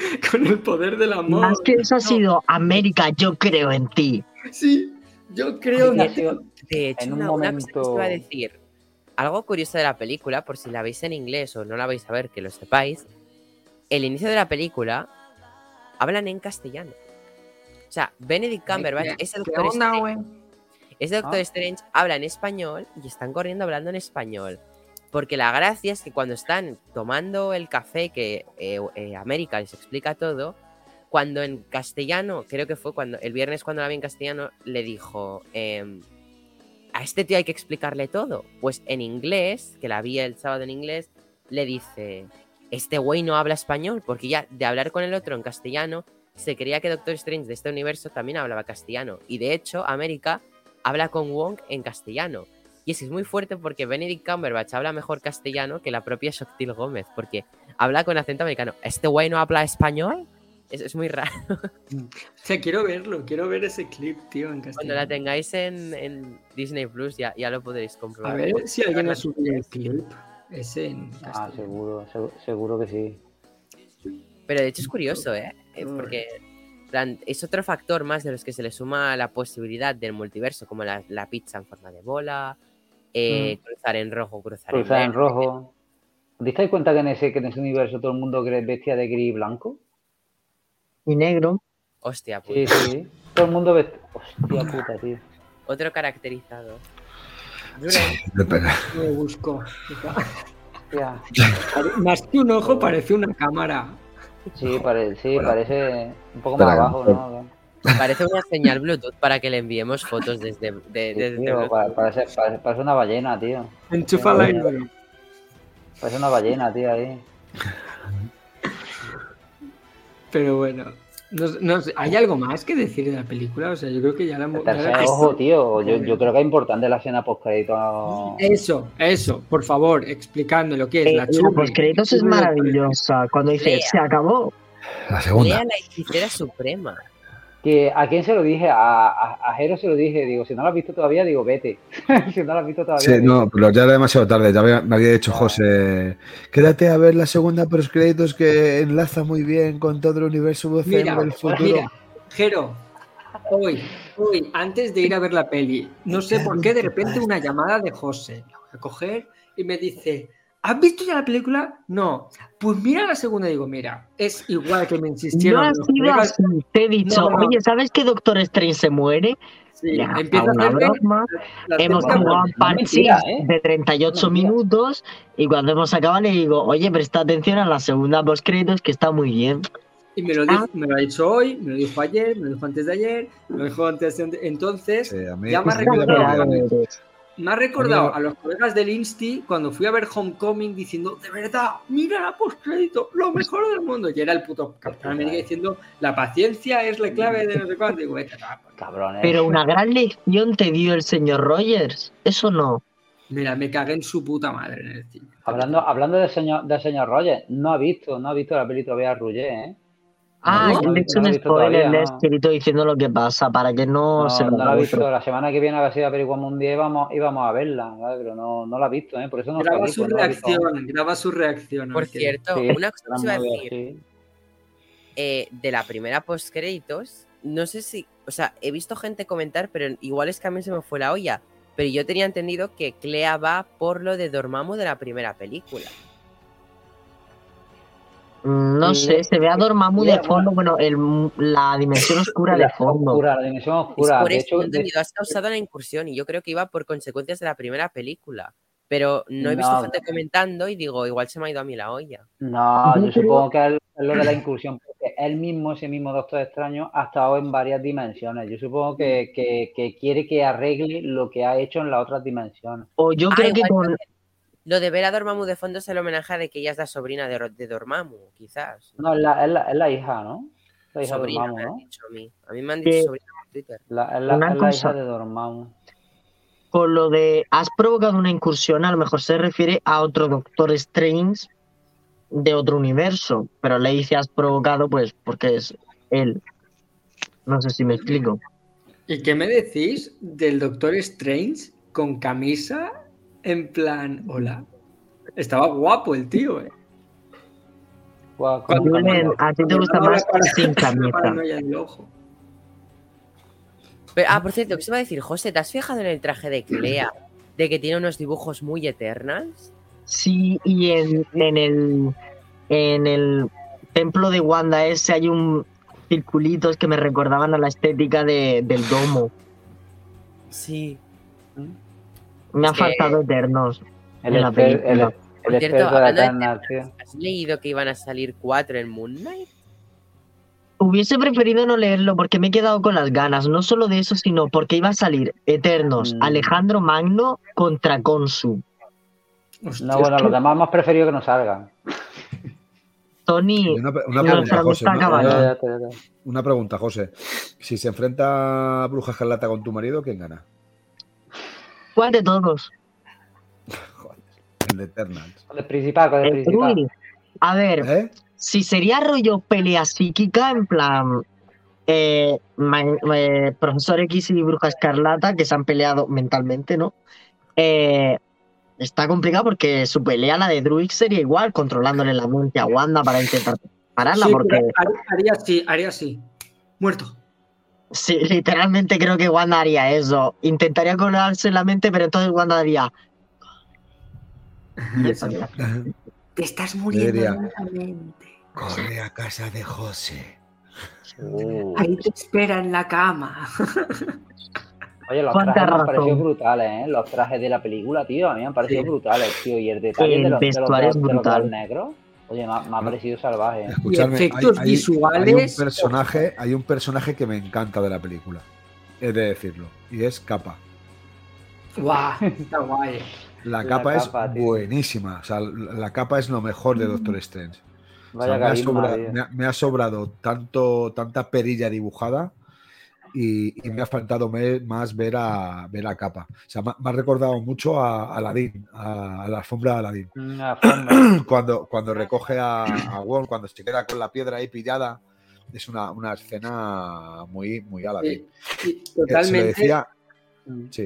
con el poder del amor.
Más que eso ha sido América, yo creo en ti.
Sí, yo creo que
sido-
De hecho,
En un
una, una cosa que os
momento-
iba a decir. Algo curioso de la película, por si la veis en inglés o no la vais a ver, que lo sepáis. El inicio de la película hablan en castellano. O sea, Benedict Cumberbatch es el
¿Qué
Doctor
onda,
Strange.
güey?
Ese Doctor
Ah.
Strange habla en español y están corriendo hablando en español. Porque la gracia es que cuando están tomando el café, que eh, eh, América les explica todo, cuando en castellano, creo que fue cuando el viernes cuando la vi en castellano, le dijo, em, a este tío hay que explicarle todo. Pues en inglés, que la vi el sábado en inglés, le dice, este güey no habla español, porque ya de hablar con el otro en castellano, se creía que Doctor Strange de este universo también hablaba castellano. Y de hecho, América habla con Wong en castellano. Y es que es muy fuerte porque Benedict Cumberbatch habla mejor castellano que la propia Shoctil Gómez, porque habla con acento americano. ¿Este güey no habla español? Es, es muy raro.
O sea, quiero verlo, quiero ver ese clip, tío, en
Cuando
castellano.
la tengáis en, en Disney Plus ya, ya lo podréis comprobar.
A ver si alguien ha subido el clip. Ese en
Ah,
castellano.
seguro, seguro, seguro que sí.
Pero de hecho es curioso, ¿eh? Eh,
Mm.
Porque es otro factor más de los que se le suma la posibilidad del multiverso, como la, la pizza en forma de bola, eh, cruzar en rojo, cruzar,
Cruzar en
verde.
rojo. ¿Os dais cuenta que en ese, que en ese universo todo el mundo cree bestia de gris y blanco?
Y negro.
Hostia,
Sí,
puta.
sí. Todo el mundo vestido. Hostia puta, tío.
Otro caracterizado.
Me busco.
Hostia.
Más que un ojo parece una cámara.
Sí, pare- sí parece un poco más abajo, ¿no?
Parece una señal Bluetooth para que le enviemos fotos desde, de-
Sí,
desde
tío,
Bluetooth.
pa- parece, una ballena, tío.
Enchufa la hidro.
Parece una ballena, tío, ahí.
Pero bueno. No, no ¿Hay algo más que decir de la película? O sea, yo creo que ya la hemos. la-
ojo, tío. Yo, yo creo que es importante la escena post-crédito.
Eso, eso, por favor, explicadme lo que es
Eh,
la
la
churri.
postcréditos es maravillosa. Cuando dice,
Lea.
se acabó.
La segunda.
Lea la hechicera suprema.
Que, ¿A quién se lo dije? A, a, a Jero se lo dije. Digo, si no lo has visto todavía, digo, vete. si no lo has visto todavía.
Sí, no, pero ya era demasiado tarde. Ya me, me había dicho José, quédate a ver la segunda post créditos que enlaza muy bien con todo el universo
Mira,
del futuro.
mira, Jero, hoy, hoy, antes de ir a ver la peli, no sé por qué de repente una llamada de José. La voy a coger y me dice, ¿has visto ya la película? No. Pues mira la segunda y digo, mira, es igual que me insistieron.
No ha sido
colegas.
así. Te he dicho,
No, no.
oye, ¿sabes que Doctor Strange se muere?
Sí, empieza a
una
hacerme
broma.
la
Hemos jugado
mentira, ¿eh?
de 38
No mentira.
minutos y cuando hemos acabado le digo, oye, presta atención a la segunda post créditos que está muy bien.
Y me lo, dijo- me lo ha dicho hoy, me lo dijo ayer, me lo dijo antes de ayer, me lo dijo antes de Entonces,
Sí, a mí,
Ya me ha
a
recordado. Me ha recordado
Amigo.
a los colegas del Insti cuando fui a ver Homecoming diciendo, de verdad, mira la postcrédito, lo mejor del mundo. Y era el puto Capitán América diciendo, la paciencia es la clave de no sé cuánto. Digo.
Cabrones.
Pero una gran lección te dio el señor Rogers. Eso no.
Mira, me cagué en su puta madre en el cine.
Hablando, hablando del señor, del señor Rogers, no ha visto, no ha visto la peli todavía Rouget, ¿eh?
Ah,
no,
le he hecho
no
un spoiler, le he
no.
escrito diciendo lo que pasa para que no,
No,
se lo
no la visto. La semana que viene a ver si la película mundial íbamos, íbamos a verla, ¿vale? pero no, no la ha visto, ¿eh? Por eso no
graba su
pues no
reacción, graba su reacción.
Por cierto,
Sí,
una cosa que iba a decir.
sí.
eh, de la primera post créditos, no sé si, o sea, he visto gente comentar, pero igual es que a mí se me fue la olla. Pero yo tenía entendido que Clea va por lo de Dormammu de la primera película.
Mm, No
Sí.
sé, se ve a Dormammu de fondo, bueno, el, la dimensión oscura de
La
fondo.
oscura, la dimensión
Es
oscura.
por
De
eso
hecho, de-
has causado la incursión y yo creo que iba por consecuencias de la primera película. Pero no he visto
No.
gente comentando y digo, igual se me ha ido a mí la olla.
No,
Yo
supongo que es lo de la incursión, porque él mismo, ese mismo Doctor Extraño, ha estado en varias dimensiones. Yo supongo que, que- que quiere que arregle lo que ha hecho en las otras dimensiones.
O yo
Ah,
creo que con,
Lo de ver a Dormammu de fondo es el homenaje de que ella es la sobrina de, de Dormammu, quizás.
No, es la, es la- es la hija, ¿no? La hija
sobrina,
de Dormammu,
me han
¿no?
dicho a mí. A mí me han dicho
Que-
sobrina por Twitter.
La, es la, es hija de Dormammu.
con lo de has provocado una incursión, a lo mejor se refiere a otro Doctor Strange de otro universo, pero le dice has provocado pues porque es él. No sé si me explico.
¿Y qué me decís del Doctor Strange con camisa en plan, hola? Estaba guapo el tío, ¿eh? Cuando-
Julen, a ti te gusta más
para-
sin camisa.
Pero, ah, por cierto, ¿qué se iba a decir? José, ¿te has fijado en el traje de Clea? De que tiene unos dibujos muy eternals.
Sí, y en, en el en el templo de Wanda ese hay un circulitos que me recordaban a la estética de- del domo.
Sí.
Me ha faltado Eternos.
el,
en la
el,
película.
el
Por cierto,
de
hablando de
Eternal, tío.
¿Has leído que iban a salir cuatro en Moon Knight?
Hubiese preferido no leerlo porque me he quedado con las ganas, no solo de eso, sino porque iba a salir Eternos,
Mm.
Alejandro Magno contra Consu.
Hostia,
No, bueno,
que-
los demás hemos preferido que no salgan.
Tony,
Una, pregunta, José.
está
una- una- pregunta, José. Si se enfrenta Bruja Escarlata con tu marido, ¿quién gana?
¿Cuál de todos?
Joder, el de Eternals.
Con el principal, con el,
El
principal.
A ver,
¿Eh?
si sería rollo pelea psíquica, en plan. eh, ma- eh, Profesor X y Bruja Escarlata, que se han peleado mentalmente, ¿no? Eh, está complicado porque su pelea, la de Druid, sería igual, controlándole la mente a Wanda para intentar pararla,
Sí,
porque
haría- haría así, haría así. Muerto.
Sí, literalmente creo que Wanda haría eso. Intentaría colarse la mente, pero entonces Wanda haría.
Y eso. Te estás muriendo.
Corre a casa de José.
Uh.
Ahí te espera en la cama.
Oye, los trajes me han parecido brutales, ¿eh? Los trajes de la película, tío, a mí me han parecido
Sí.
brutales, tío. Y el detalle
El
de los, de los de los dos
brutal.
negros, oye, me ha, me ha parecido salvaje. ¿eh?
Escuchadme,
efectos
hay, hay-
visuales,
hay un personaje, hay un personaje que me encanta de la película. He de decirlo. Y es Capa.
Guau, está guay.
La
La
capa es
tío.
buenísima. O sea, la la capa es lo mejor de Doctor Strange. O sea,
carisma,
ha- me ha sobrado tanto, tanta perilla dibujada y, y me ha faltado me- más ver a, ver a capa. O sea, me, ha- me ha recordado mucho a Aladdin, a, a la alfombra de Aladdin.
Forma.
Cuando, cuando recoge a, a Wong, cuando se queda con la piedra ahí pillada, es una, una escena muy, muy Aladdin.
Sí, sí,
Eh, Se
totalmente.
decía, sí.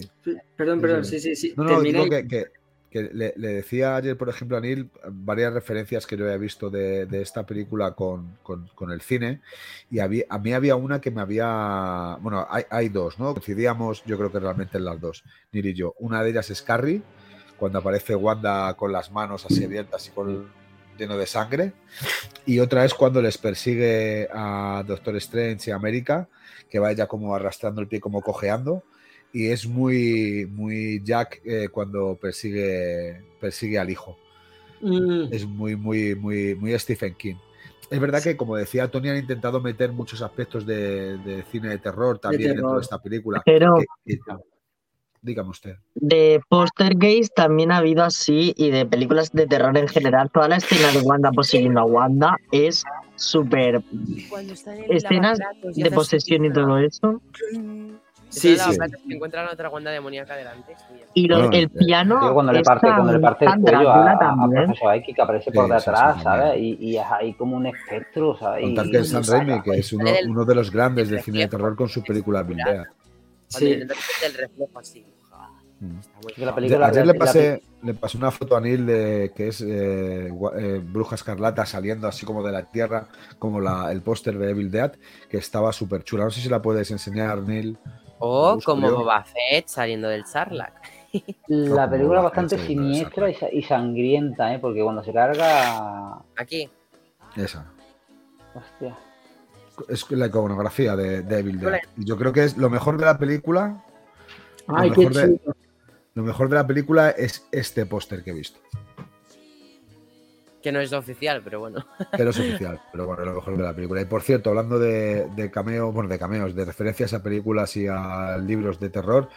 Perdón, perdón,
Sí,
sí, sí.
No, no, digo
y-
que, que- que le, decía ayer, por ejemplo, a Neil varias referencias que yo había visto de, esta película con, el cine y a mí había una que me había... Bueno, hay, hay dos, ¿no? Coincidíamos yo creo que realmente en las dos, Neil y yo. Una de ellas es Carrie, cuando aparece Wanda con las manos así abiertas y con lleno de sangre. Y otra es cuando les persigue a Doctor Strange y América, que va ella como arrastrando el pie, como cojeando. Y es muy, muy Jack eh, cuando persigue, persigue al hijo.
Mm,
Es muy, muy, muy, muy Stephen King. Es verdad que, como decía Tony, han intentado meter muchos aspectos de, de cine de terror también dentro
terror.
de esta película.
Pero
que- que- dígame usted.
de Poster Gays también ha habido así, y de películas de terror en general. Toda la escena de Wanda poseyendo a Wanda es súper. Escenas de posesión y todo eso.
Sí, sí.
y encuentran otra Wanda demoníaca delante.
Y lo-
Bueno,
el
eh,
piano.
Tío, cuando le parte, cuando le parte el cuello a, a
también.
Profesor X que aparece por
Sí, sí, sí,
detrás,
sí,
¿sabes? Y, y es ahí como un espectro, ¿sabes?
Contar que
y
es San
saca,
Raimi, que es uno, uno de los grandes del cine de terror con su película
Sí.
el reflejo así.
Mm.
la película-
Ayer
la-
le
la-
pasé, le pasé una foto a Neil de que es eh, eh, Bruja Escarlata saliendo así como de la tierra, como la, el póster de Evil Dead, que estaba súper chula. No sé si la puedes enseñar, Neil.
O como. Boba Fett saliendo del Sarlacc.
La película
la
bastante siniestra y, sa- y sangrienta, ¿eh? Porque cuando se carga...
Aquí.
Esa.
Hostia.
Es la iconografía de, de Evil Dead. Yo creo que es lo mejor de la película.
Ay,
lo,
qué
mejor de,
chulo.
lo mejor de la película es este póster que he visto.
Que no es oficial, pero bueno.
Pero es oficial, pero bueno, es lo mejor de la película. Y por cierto, hablando de, de cameo, bueno, de cameos, de referencias a películas y a libros de terror,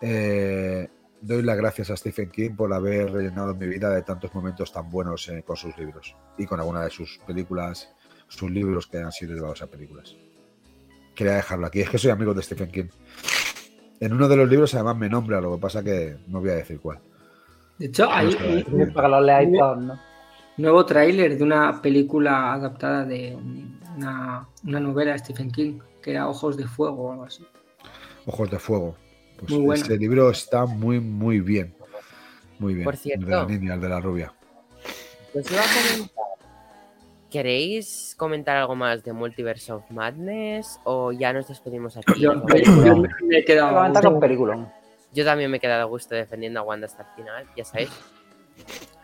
eh, doy las gracias a Stephen King por haber rellenado mi vida de tantos momentos tan buenos eh, con sus libros y con alguna de sus películas, sus libros que han sido llevados a películas. Quería dejarlo aquí, es que soy amigo de Stephen King. En uno de los libros además me nombra, lo que pasa que no voy a decir cuál.
De hecho, hay
No se va a
un
decir.
Para que los leáis todos, ¿no?
Nuevo tráiler de una película adaptada de una, una novela de Stephen King, que era Ojos de Fuego o algo así.
Ojos de Fuego. Pues
Muy bueno.
ese libro está muy, muy bien. Muy bien.
Por cierto.
El de la niña, el de la rubia.
Os iba a comentar. ¿Queréis comentar algo más de Multiverse of Madness? ¿O ya nos despedimos aquí?
Yo,
Nos
yo-
vamos.
yo me he quedado.
Yo también me he quedado a gusto defendiendo a Wanda hasta el final, ya sabéis.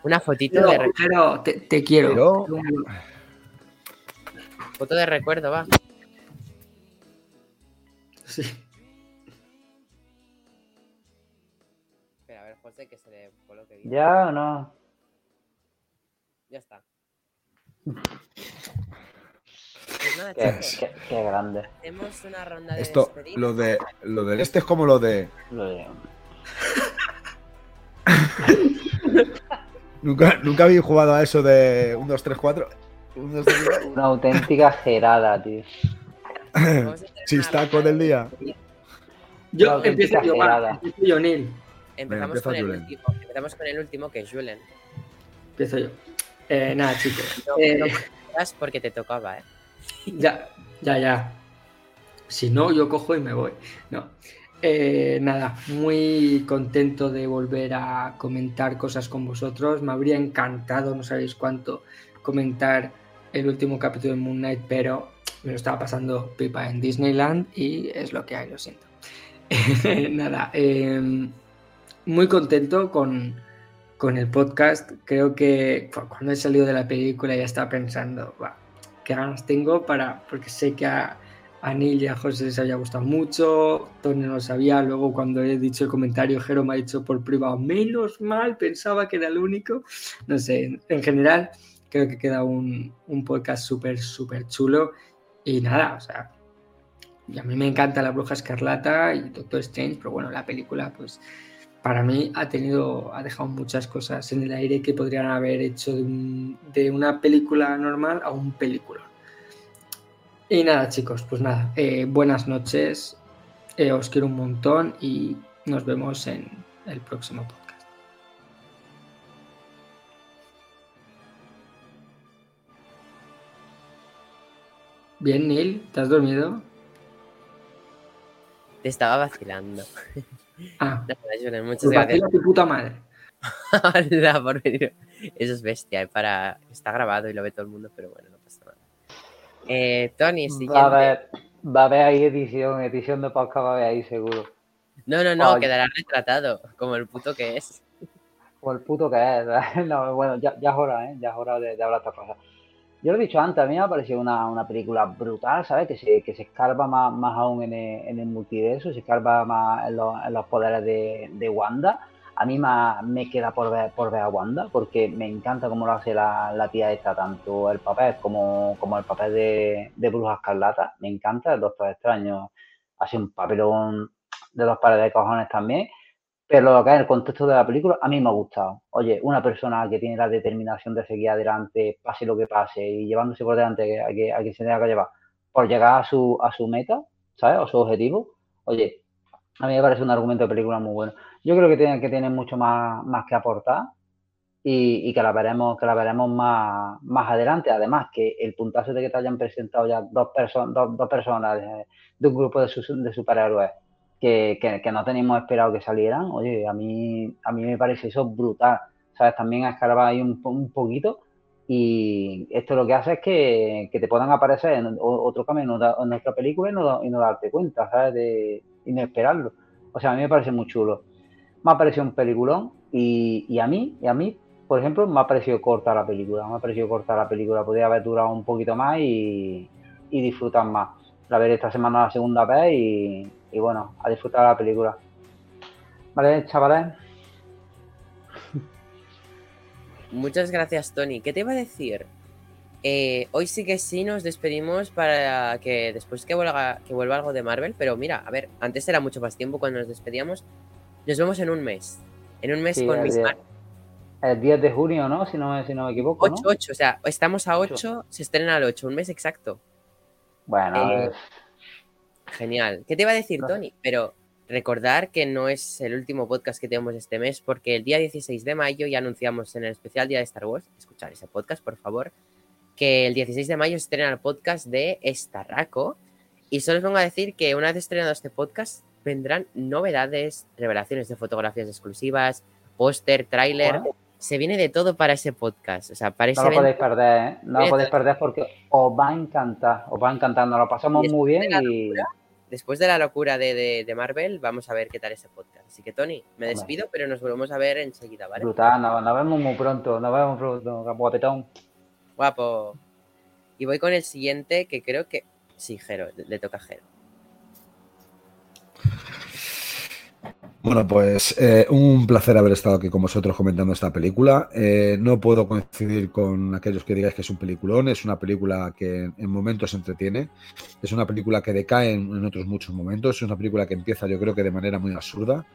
Una fotito
Pero,
de, re-
pero te, te quiero.
Pero-
foto de recuerdo, va.
Sí.
Espera, a ver, José, que se le coloque bien.
¿Ya o no?
Ya está. Pues nada,
Qué, qué- qué grande.
hacemos una ronda de
Esto,
despedida.
lo de lo del este es como lo de.
Lo de-
Nunca, nunca habéis jugado a eso de 1, 2, 3, 4. 1, 2, 3, 4.
Una auténtica gerada, tío.
Chistaco del
de
día.
Yo empiezo yo, empiezo yo, Neil.
Empezamos
empieza
con, el
Julen.
último, empezamos con el último, que es Julen.
Empiezo yo. Eh, nada, chicos.
No,
Eh,
no porque te tocaba, ¿eh?
Ya, ya, ya. Si no, yo cojo y me voy. No. Eh, nada, muy contento de volver a comentar cosas con vosotros. Me habría encantado, no sabéis cuánto, comentar el último capítulo de Moon Knight, pero me lo estaba pasando pipa en Disneyland y es lo que hay, lo siento. nada, eh, muy contento con, con el podcast. Creo que cu- cuando he salido de la película ya estaba pensando, "Buah, qué ganas tengo para, porque sé que a, a Neil y a José les había gustado mucho, Tony no lo sabía, luego cuando he dicho el comentario, Jero me ha dicho por privado, menos mal, pensaba que era el único, no sé, en, en general creo que queda un, un podcast súper, súper chulo y nada, o sea, y a mí me encanta La Bruja Escarlata y Doctor Strange, pero bueno, la película pues para mí ha tenido, ha dejado muchas cosas en el aire que podrían haber hecho de, un- de una película normal a un película. Y nada, chicos, pues nada, eh, buenas noches, eh, os quiero un montón y nos vemos en el próximo podcast. Bien, Neil, ¿te has dormido?
Te estaba vacilando.
Ah,
Julen, muchas
pues
gracias
vacila tu puta madre.
Hola, por venir. Eso es bestia, eh, para... está grabado y lo ve todo el mundo, pero bueno, no pasa nada. Eh, Tony, siguiente.
Va a haber, va a haber ahí edición, edición de podcast va a haber ahí seguro.
No, no, no, quedará retratado, como el puto que es.
Por el puto que es. No, bueno, ya, ya es hora, ¿eh? Ya es hora de, de hablar estas cosas. Yo lo he dicho antes, a mí me ha parecido una, una película brutal, ¿sabes? Que se, que se escarba más, más aún en el, en el multiverso, se escarba más en los, en los poderes de, de Wanda. A mí me, queda por ver, por ver a Wanda, porque me encanta cómo lo hace la, la tía esta, tanto el papel como, como el papel de, de Bruja Escarlata. Me encanta, el Doctor Extraño hace un papelón de dos pares de cojones también. Pero lo que es el contexto de la película, a mí me ha gustado. Oye, una persona que tiene la determinación de seguir adelante, pase lo que pase, y llevándose por delante a que, a que se tenga que llevar, por llegar a su, a su meta, ¿sabes? O su objetivo. Oye, a mí me parece un argumento de película muy bueno. Yo creo que tiene, que tiene mucho más, más que aportar y, que la veremos, que la veremos más, más adelante. Además, que el puntazo de que te hayan presentado ya dos, perso dos, dos personas de, de un grupo de, de superhéroes que, que, no teníamos esperado que salieran, oye, a mí, a mí me parece eso brutal, ¿sabes? También a ahí un, un poquito y esto lo que hace es que, que te puedan aparecer en otro camino en otra- película y no, y no darte cuenta, ¿sabes? De, y no esperarlo. O sea, a mí me parece muy chulo. Me ha parecido un peliculón y, y a mí, y a mí, por ejemplo, me ha parecido corta la película, me ha parecido corta la película, podría haber durado un poquito más y, y disfrutar más. La veré esta semana la segunda vez y, y bueno, a disfrutar la película. Vale, chavales.
Muchas gracias, Tony. ¿Qué te iba a decir? Eh, hoy sí que sí nos despedimos para que después que vuelva, que vuelva algo de Marvel, pero mira, a ver, antes era mucho más tiempo cuando nos despedíamos. Nos vemos en un mes. En un mes
Sí,
con
die-
Marvel.
el 10 de junio, ¿no? Si no, me- si no me equivoco, ¿no?
8, 8, o sea, estamos a
Ocho.
8, se estrena al 8, un mes exacto.
Bueno,
Eh, Genial. ¿Qué te iba a decir. Tony? Pero recordar que no es el último podcast que tenemos este mes, porque el día 16 de mayo ya anunciamos en el especial Día de Star Wars, escuchar ese podcast, por favor, que el 16 de mayo se estrena el podcast de Estarraco. Y solo os vengo a decir que una vez estrenado este podcast, vendrán novedades, revelaciones de fotografías exclusivas, póster, tráiler.
Bueno.
Se viene de todo para ese podcast. O sea, para ese
no lo podéis perder, ¿eh? No lo podéis perder porque os va a encantar, os va a encantar, nos lo pasamos muy bien
después de la
y...
después de la locura de, de- de Marvel, vamos a ver qué tal ese podcast. Así que, Tony, me
Hombre.
despido, pero nos volvemos a ver enseguida, ¿vale?
Brutal, nos, nos vemos muy pronto, nos vemos pronto, guapetón.
Guapo. Y voy con el siguiente, que creo que. Sí, Jero, le, toca a Jero.
Bueno, pues eh, un placer haber estado aquí con vosotros comentando esta película. Eh, no puedo coincidir con aquellos que digáis que es un peliculón. Es una película que en momentos entretiene. Es una película que decae en, en otros muchos momentos. Es una película que empieza, yo creo que de manera muy absurda.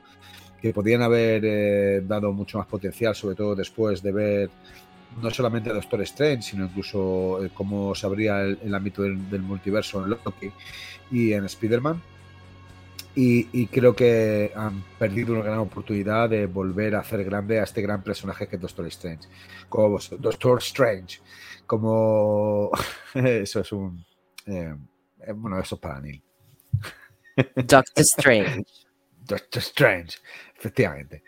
Que podían haber eh, dado mucho más potencial, sobre todo después de ver no solamente Doctor Strange, sino incluso eh, cómo se abría el, el ámbito del, del multiverso en Loki y en Spider-Man y, y creo que han perdido una gran oportunidad de volver a hacer grande a este gran personaje que es Doctor Strange. Como Doctor Strange. Como. eso es un. eh, eh, bueno, eso es para Neil.
Doctor Strange.
Doctor Strange, efectivamente.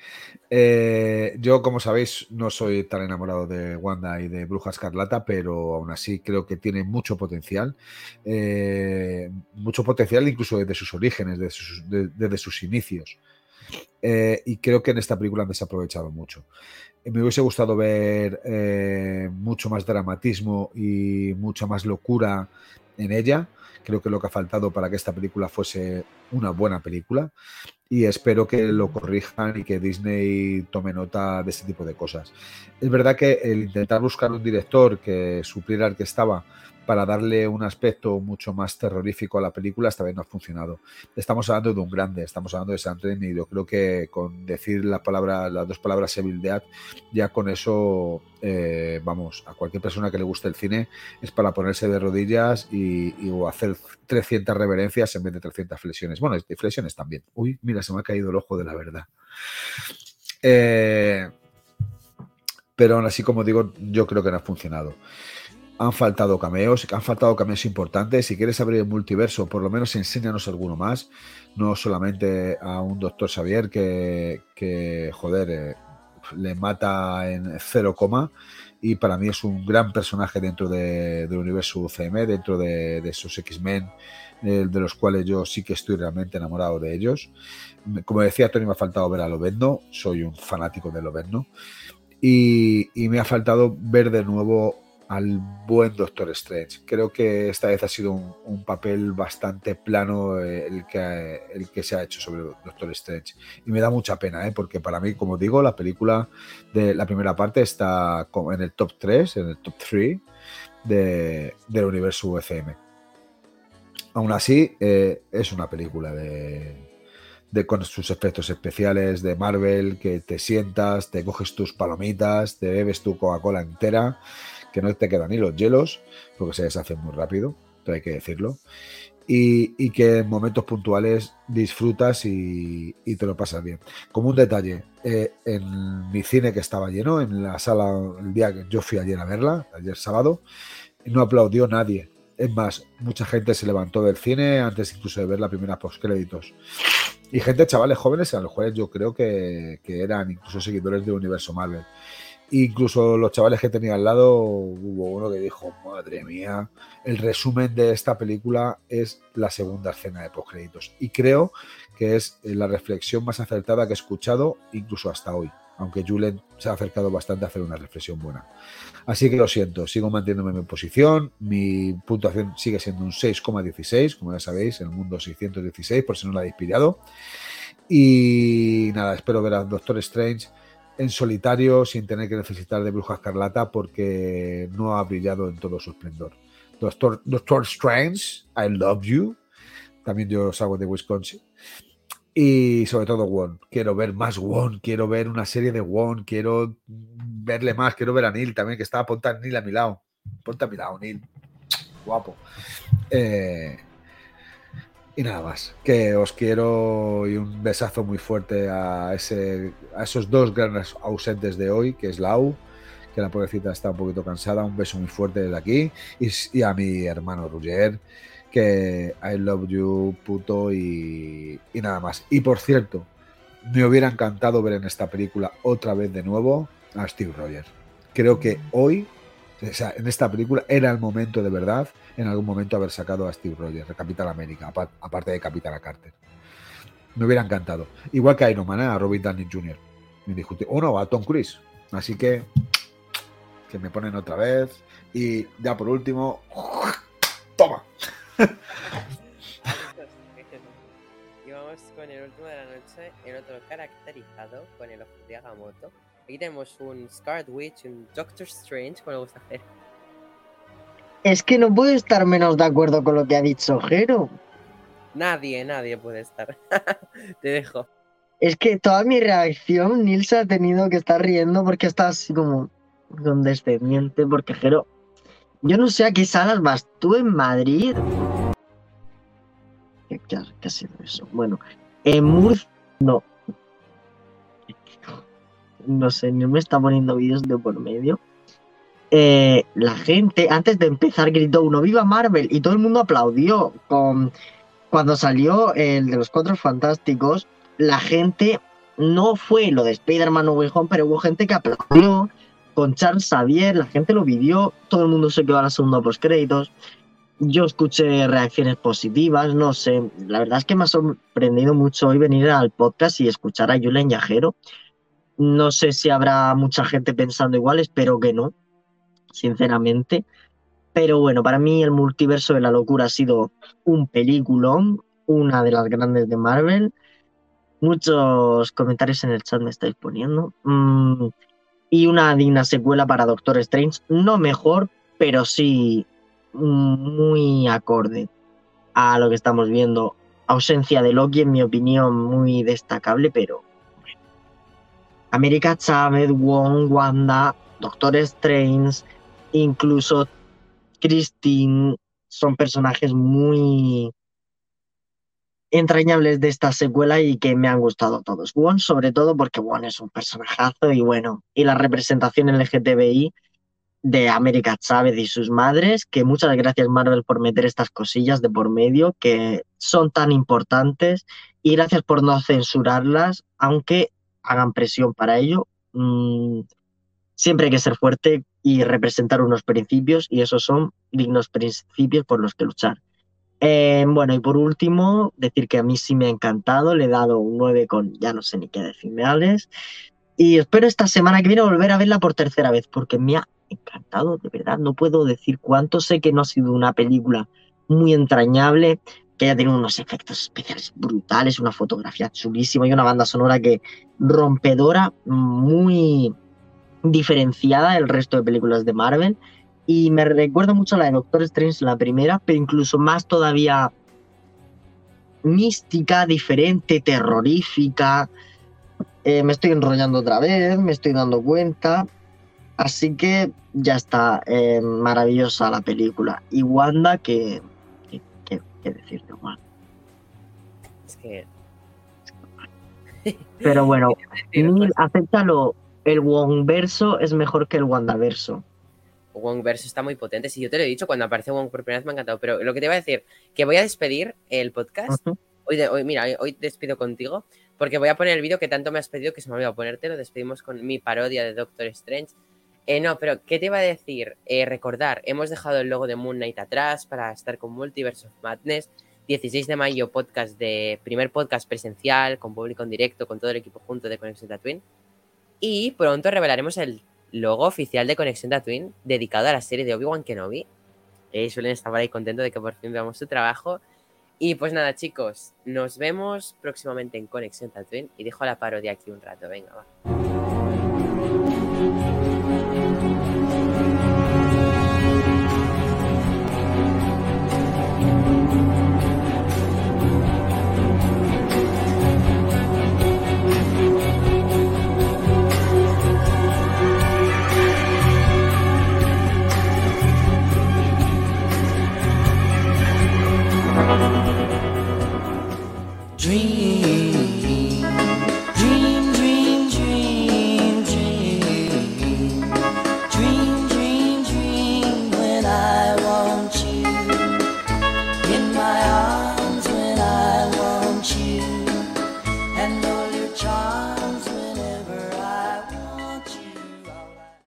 Eh, yo, como sabéis, no soy tan enamorado de Wanda y de Bruja Escarlata, pero aún así creo que tiene mucho potencial. eh, mucho potencial incluso desde sus orígenes, desde sus, inicios. Eh, y creo que en esta película han desaprovechado mucho. Me hubiese gustado ver eh, mucho más dramatismo y mucha más locura en ella. Creo que lo que ha faltado para que esta película fuese una buena película y espero que lo corrijan y que Disney tome nota de este tipo de cosas. Es verdad que el intentar buscar un director que supliera al que estaba para darle un aspecto mucho más terrorífico a la película esta vez no ha funcionado. Estamos hablando de un grande, estamos hablando de Raimi y yo creo que con decir la palabra, las dos palabras Evil ya con eso, eh, vamos, a cualquier persona que le guste el cine es para ponerse de rodillas y, o hacer 300 reverencias en vez de 300 flexiones. Bueno, flexiones también. Uy, mira, se me ha caído el ojo de la verdad. Eh, pero aún así, como digo, yo creo que no ha funcionado. Han faltado cameos, han faltado cameos importantes. Si quieres abrir el multiverso, por lo menos enséñanos alguno más. No solamente a un doctor Xavier que, joder, eh, le mata en cero coma y para mí es un gran personaje dentro de- del universo UCM, dentro de, de esos X-Men, eh, de los cuales yo sí que estoy realmente enamorado de ellos. Como decía Tony, me ha faltado ver a Lobezno, soy un fanático de Lobezno, y, y me ha faltado ver de nuevo al buen Doctor Strange. Creo que esta vez ha sido un, papel bastante plano eh, el, que, el que se ha hecho sobre Doctor Strange. Y me da mucha pena, ¿eh? porque para mí, como digo, la película de la primera parte está en el top 3, en el top 3 de, del universo UCM. Aún así, eh, es una película de, de con sus efectos especiales de Marvel, que te sientas, te coges tus palomitas, te bebes tu Coca-Cola entera, que no te quedan ni los hielos, porque se deshacen muy rápido, todo hay que decirlo. Y, que en momentos puntuales disfrutas y, y te lo pasas bien. Como un detalle, eh, en mi cine que estaba lleno, en la sala, el día que yo fui ayer a verla, ayer sábado, no aplaudió nadie. Es más, mucha gente se levantó del cine antes incluso de ver la primera postcréditos. Y gente, chavales jóvenes, a los cuales yo creo que, que eran incluso seguidores del universo Marvel. Incluso los chavales que tenía al lado, hubo uno que dijo, madre mía, el resumen de esta película es la segunda escena de postcréditos. Y creo que es la reflexión más acertada que he escuchado incluso hasta hoy. Aunque Julen se ha acercado bastante a hacer una reflexión buena. Así que lo siento, sigo manteniéndome en mi posición. Mi puntuación sigue siendo un 6,16, como ya sabéis, en el mundo 616, por si no la habéis pillado. Y nada, espero ver a Doctor Strange en solitario sin tener que necesitar de Bruja Escarlata porque no ha brillado en todo su esplendor. Doctor, Doctor Strange, I love you. También yo salgo de Wisconsin. Y sobre todo Won. Quiero ver más Won, quiero ver una serie de Won, quiero verle más, quiero ver a Neil también, que estaba ponta Neil a mi lado. Ponte a mi lado, Neil. Guapo. Eh, y nada más. Que os quiero y un besazo muy fuerte a, ese, a esos dos grandes ausentes de hoy, que es Lau, que la pobrecita está un poquito cansada. Un beso muy fuerte desde aquí. Y, a mi hermano Roger, que I love you, puto, y, nada más. Y por cierto, me hubiera encantado ver en esta película otra vez de nuevo a Steve Rogers. Creo que hoy, en esta película, era el momento de verdad, en algún momento, haber sacado a Steve Rogers, de Capitán América, apa- aparte de Capitana Carter. Me hubiera encantado. Igual que a Iron Man, ¿eh? a Robert Downey Jr. Indiscutible. O no, a Tom Cruise. Así que, que me ponen otra vez. Y ya por último, toma.
Y vamos con el último de la noche, el otro caracterizado con el ojo de Agamotto. Aquí tenemos un Scarlet Witch, un Doctor Strange, como le gusta hacer.
Es que no puedo estar menos de acuerdo con lo que ha dicho Jero.
Nadie, nadie puede estar. Te dejo.
Es que toda mi reacción, Nils ha tenido que estar riendo porque está así como condescendiente, porque Jero, yo no sé a qué salas vas tú en Madrid. ¿Qué, qué ha- qué ha sido eso? Bueno, en Murcia, no. No sé, no me está poniendo vídeos de por medio. Eh, la gente, antes de empezar, gritó uno, ¡Viva Marvel! Y todo el mundo aplaudió. Con, cuando salió el de los Cuatro Fantásticos, la gente no fue lo de Spider-Man No Way Home, pero hubo gente que aplaudió con Charles Xavier, la gente lo vivió, todo el mundo se quedó a la segunda post créditos. Yo escuché reacciones positivas, no sé. La verdad es que me ha sorprendido mucho hoy venir al podcast y escuchar a Julen Yajero. No sé si habrá mucha gente pensando igual, espero que no, sinceramente. Pero bueno, para mí el multiverso de la locura ha sido un peliculón, una de las grandes de Marvel. Muchos comentarios en el chat me estáis poniendo. Mm, y una digna secuela para Doctor Strange. No mejor, pero sí muy acorde a lo que estamos viendo. Ausencia de Loki, en mi opinión, muy destacable, pero. América Chávez, Wong, Wanda, Doctor Strange, incluso Christine, son personajes muy entrañables de esta secuela y que me han gustado todos. Wong sobre todo porque Wong es un personajazo y bueno, y la representación LGTBI de América Chávez y sus madres, que muchas gracias Marvel por meter estas cosillas de por medio que son tan importantes y gracias por no censurarlas, aunque hagan presión para ello. Mm, siempre hay que ser fuerte y representar unos principios y esos son dignos principios por los que luchar. Eh, bueno, y por último, decir que a mí sí me ha encantado, le he dado un 9 con ya no sé ni qué decimales y espero esta semana que viene volver a verla por tercera vez porque me ha encantado, de verdad, no puedo decir cuánto, sé que no ha sido una película muy entrañable, que haya tenido unos efectos especiales brutales, una fotografía chulísima y una banda sonora que rompedora, muy diferenciada del resto de películas de Marvel. Y me recuerda mucho a la de Doctor Strange, la primera, pero incluso más todavía mística, diferente, terrorífica. Eh, me estoy enrollando otra vez, me estoy dando cuenta. Así que ya está, eh, maravillosa la película. Y Wanda, que, que, que decir de Wanda.
Es que.
Pero bueno,
decir,
ni-
pues,
acéptalo, el Wongverso es mejor que el Wandaverso.
Wong Verso está muy potente. Si yo te lo he dicho, cuando aparece Wong por primera vez me ha encantado. Pero lo que te iba a decir, que voy a despedir el podcast. Hoy, de- hoy, mira, hoy- despido contigo. Porque voy a poner el vídeo que tanto me has pedido que se me olvidó ponértelo. Despedimos con mi parodia de Doctor Strange. Eh, no, pero ¿qué te iba a decir? Eh, recordar, hemos dejado el logo de Moon Knight atrás para estar con Multiverse of Madness. 16 de mayo, podcast de primer podcast presencial, con público en directo, con todo el equipo junto de Conexión Tatooine. Y pronto revelaremos el logo oficial de Conexión Tatooine dedicado a la serie de Obi-Wan Kenobi. Eh, suelen estar ahí contentos de que por fin veamos su trabajo. Y pues nada, chicos, nos vemos próximamente en Conexión Tatooine. Y dejo la parodia aquí un rato, venga, va.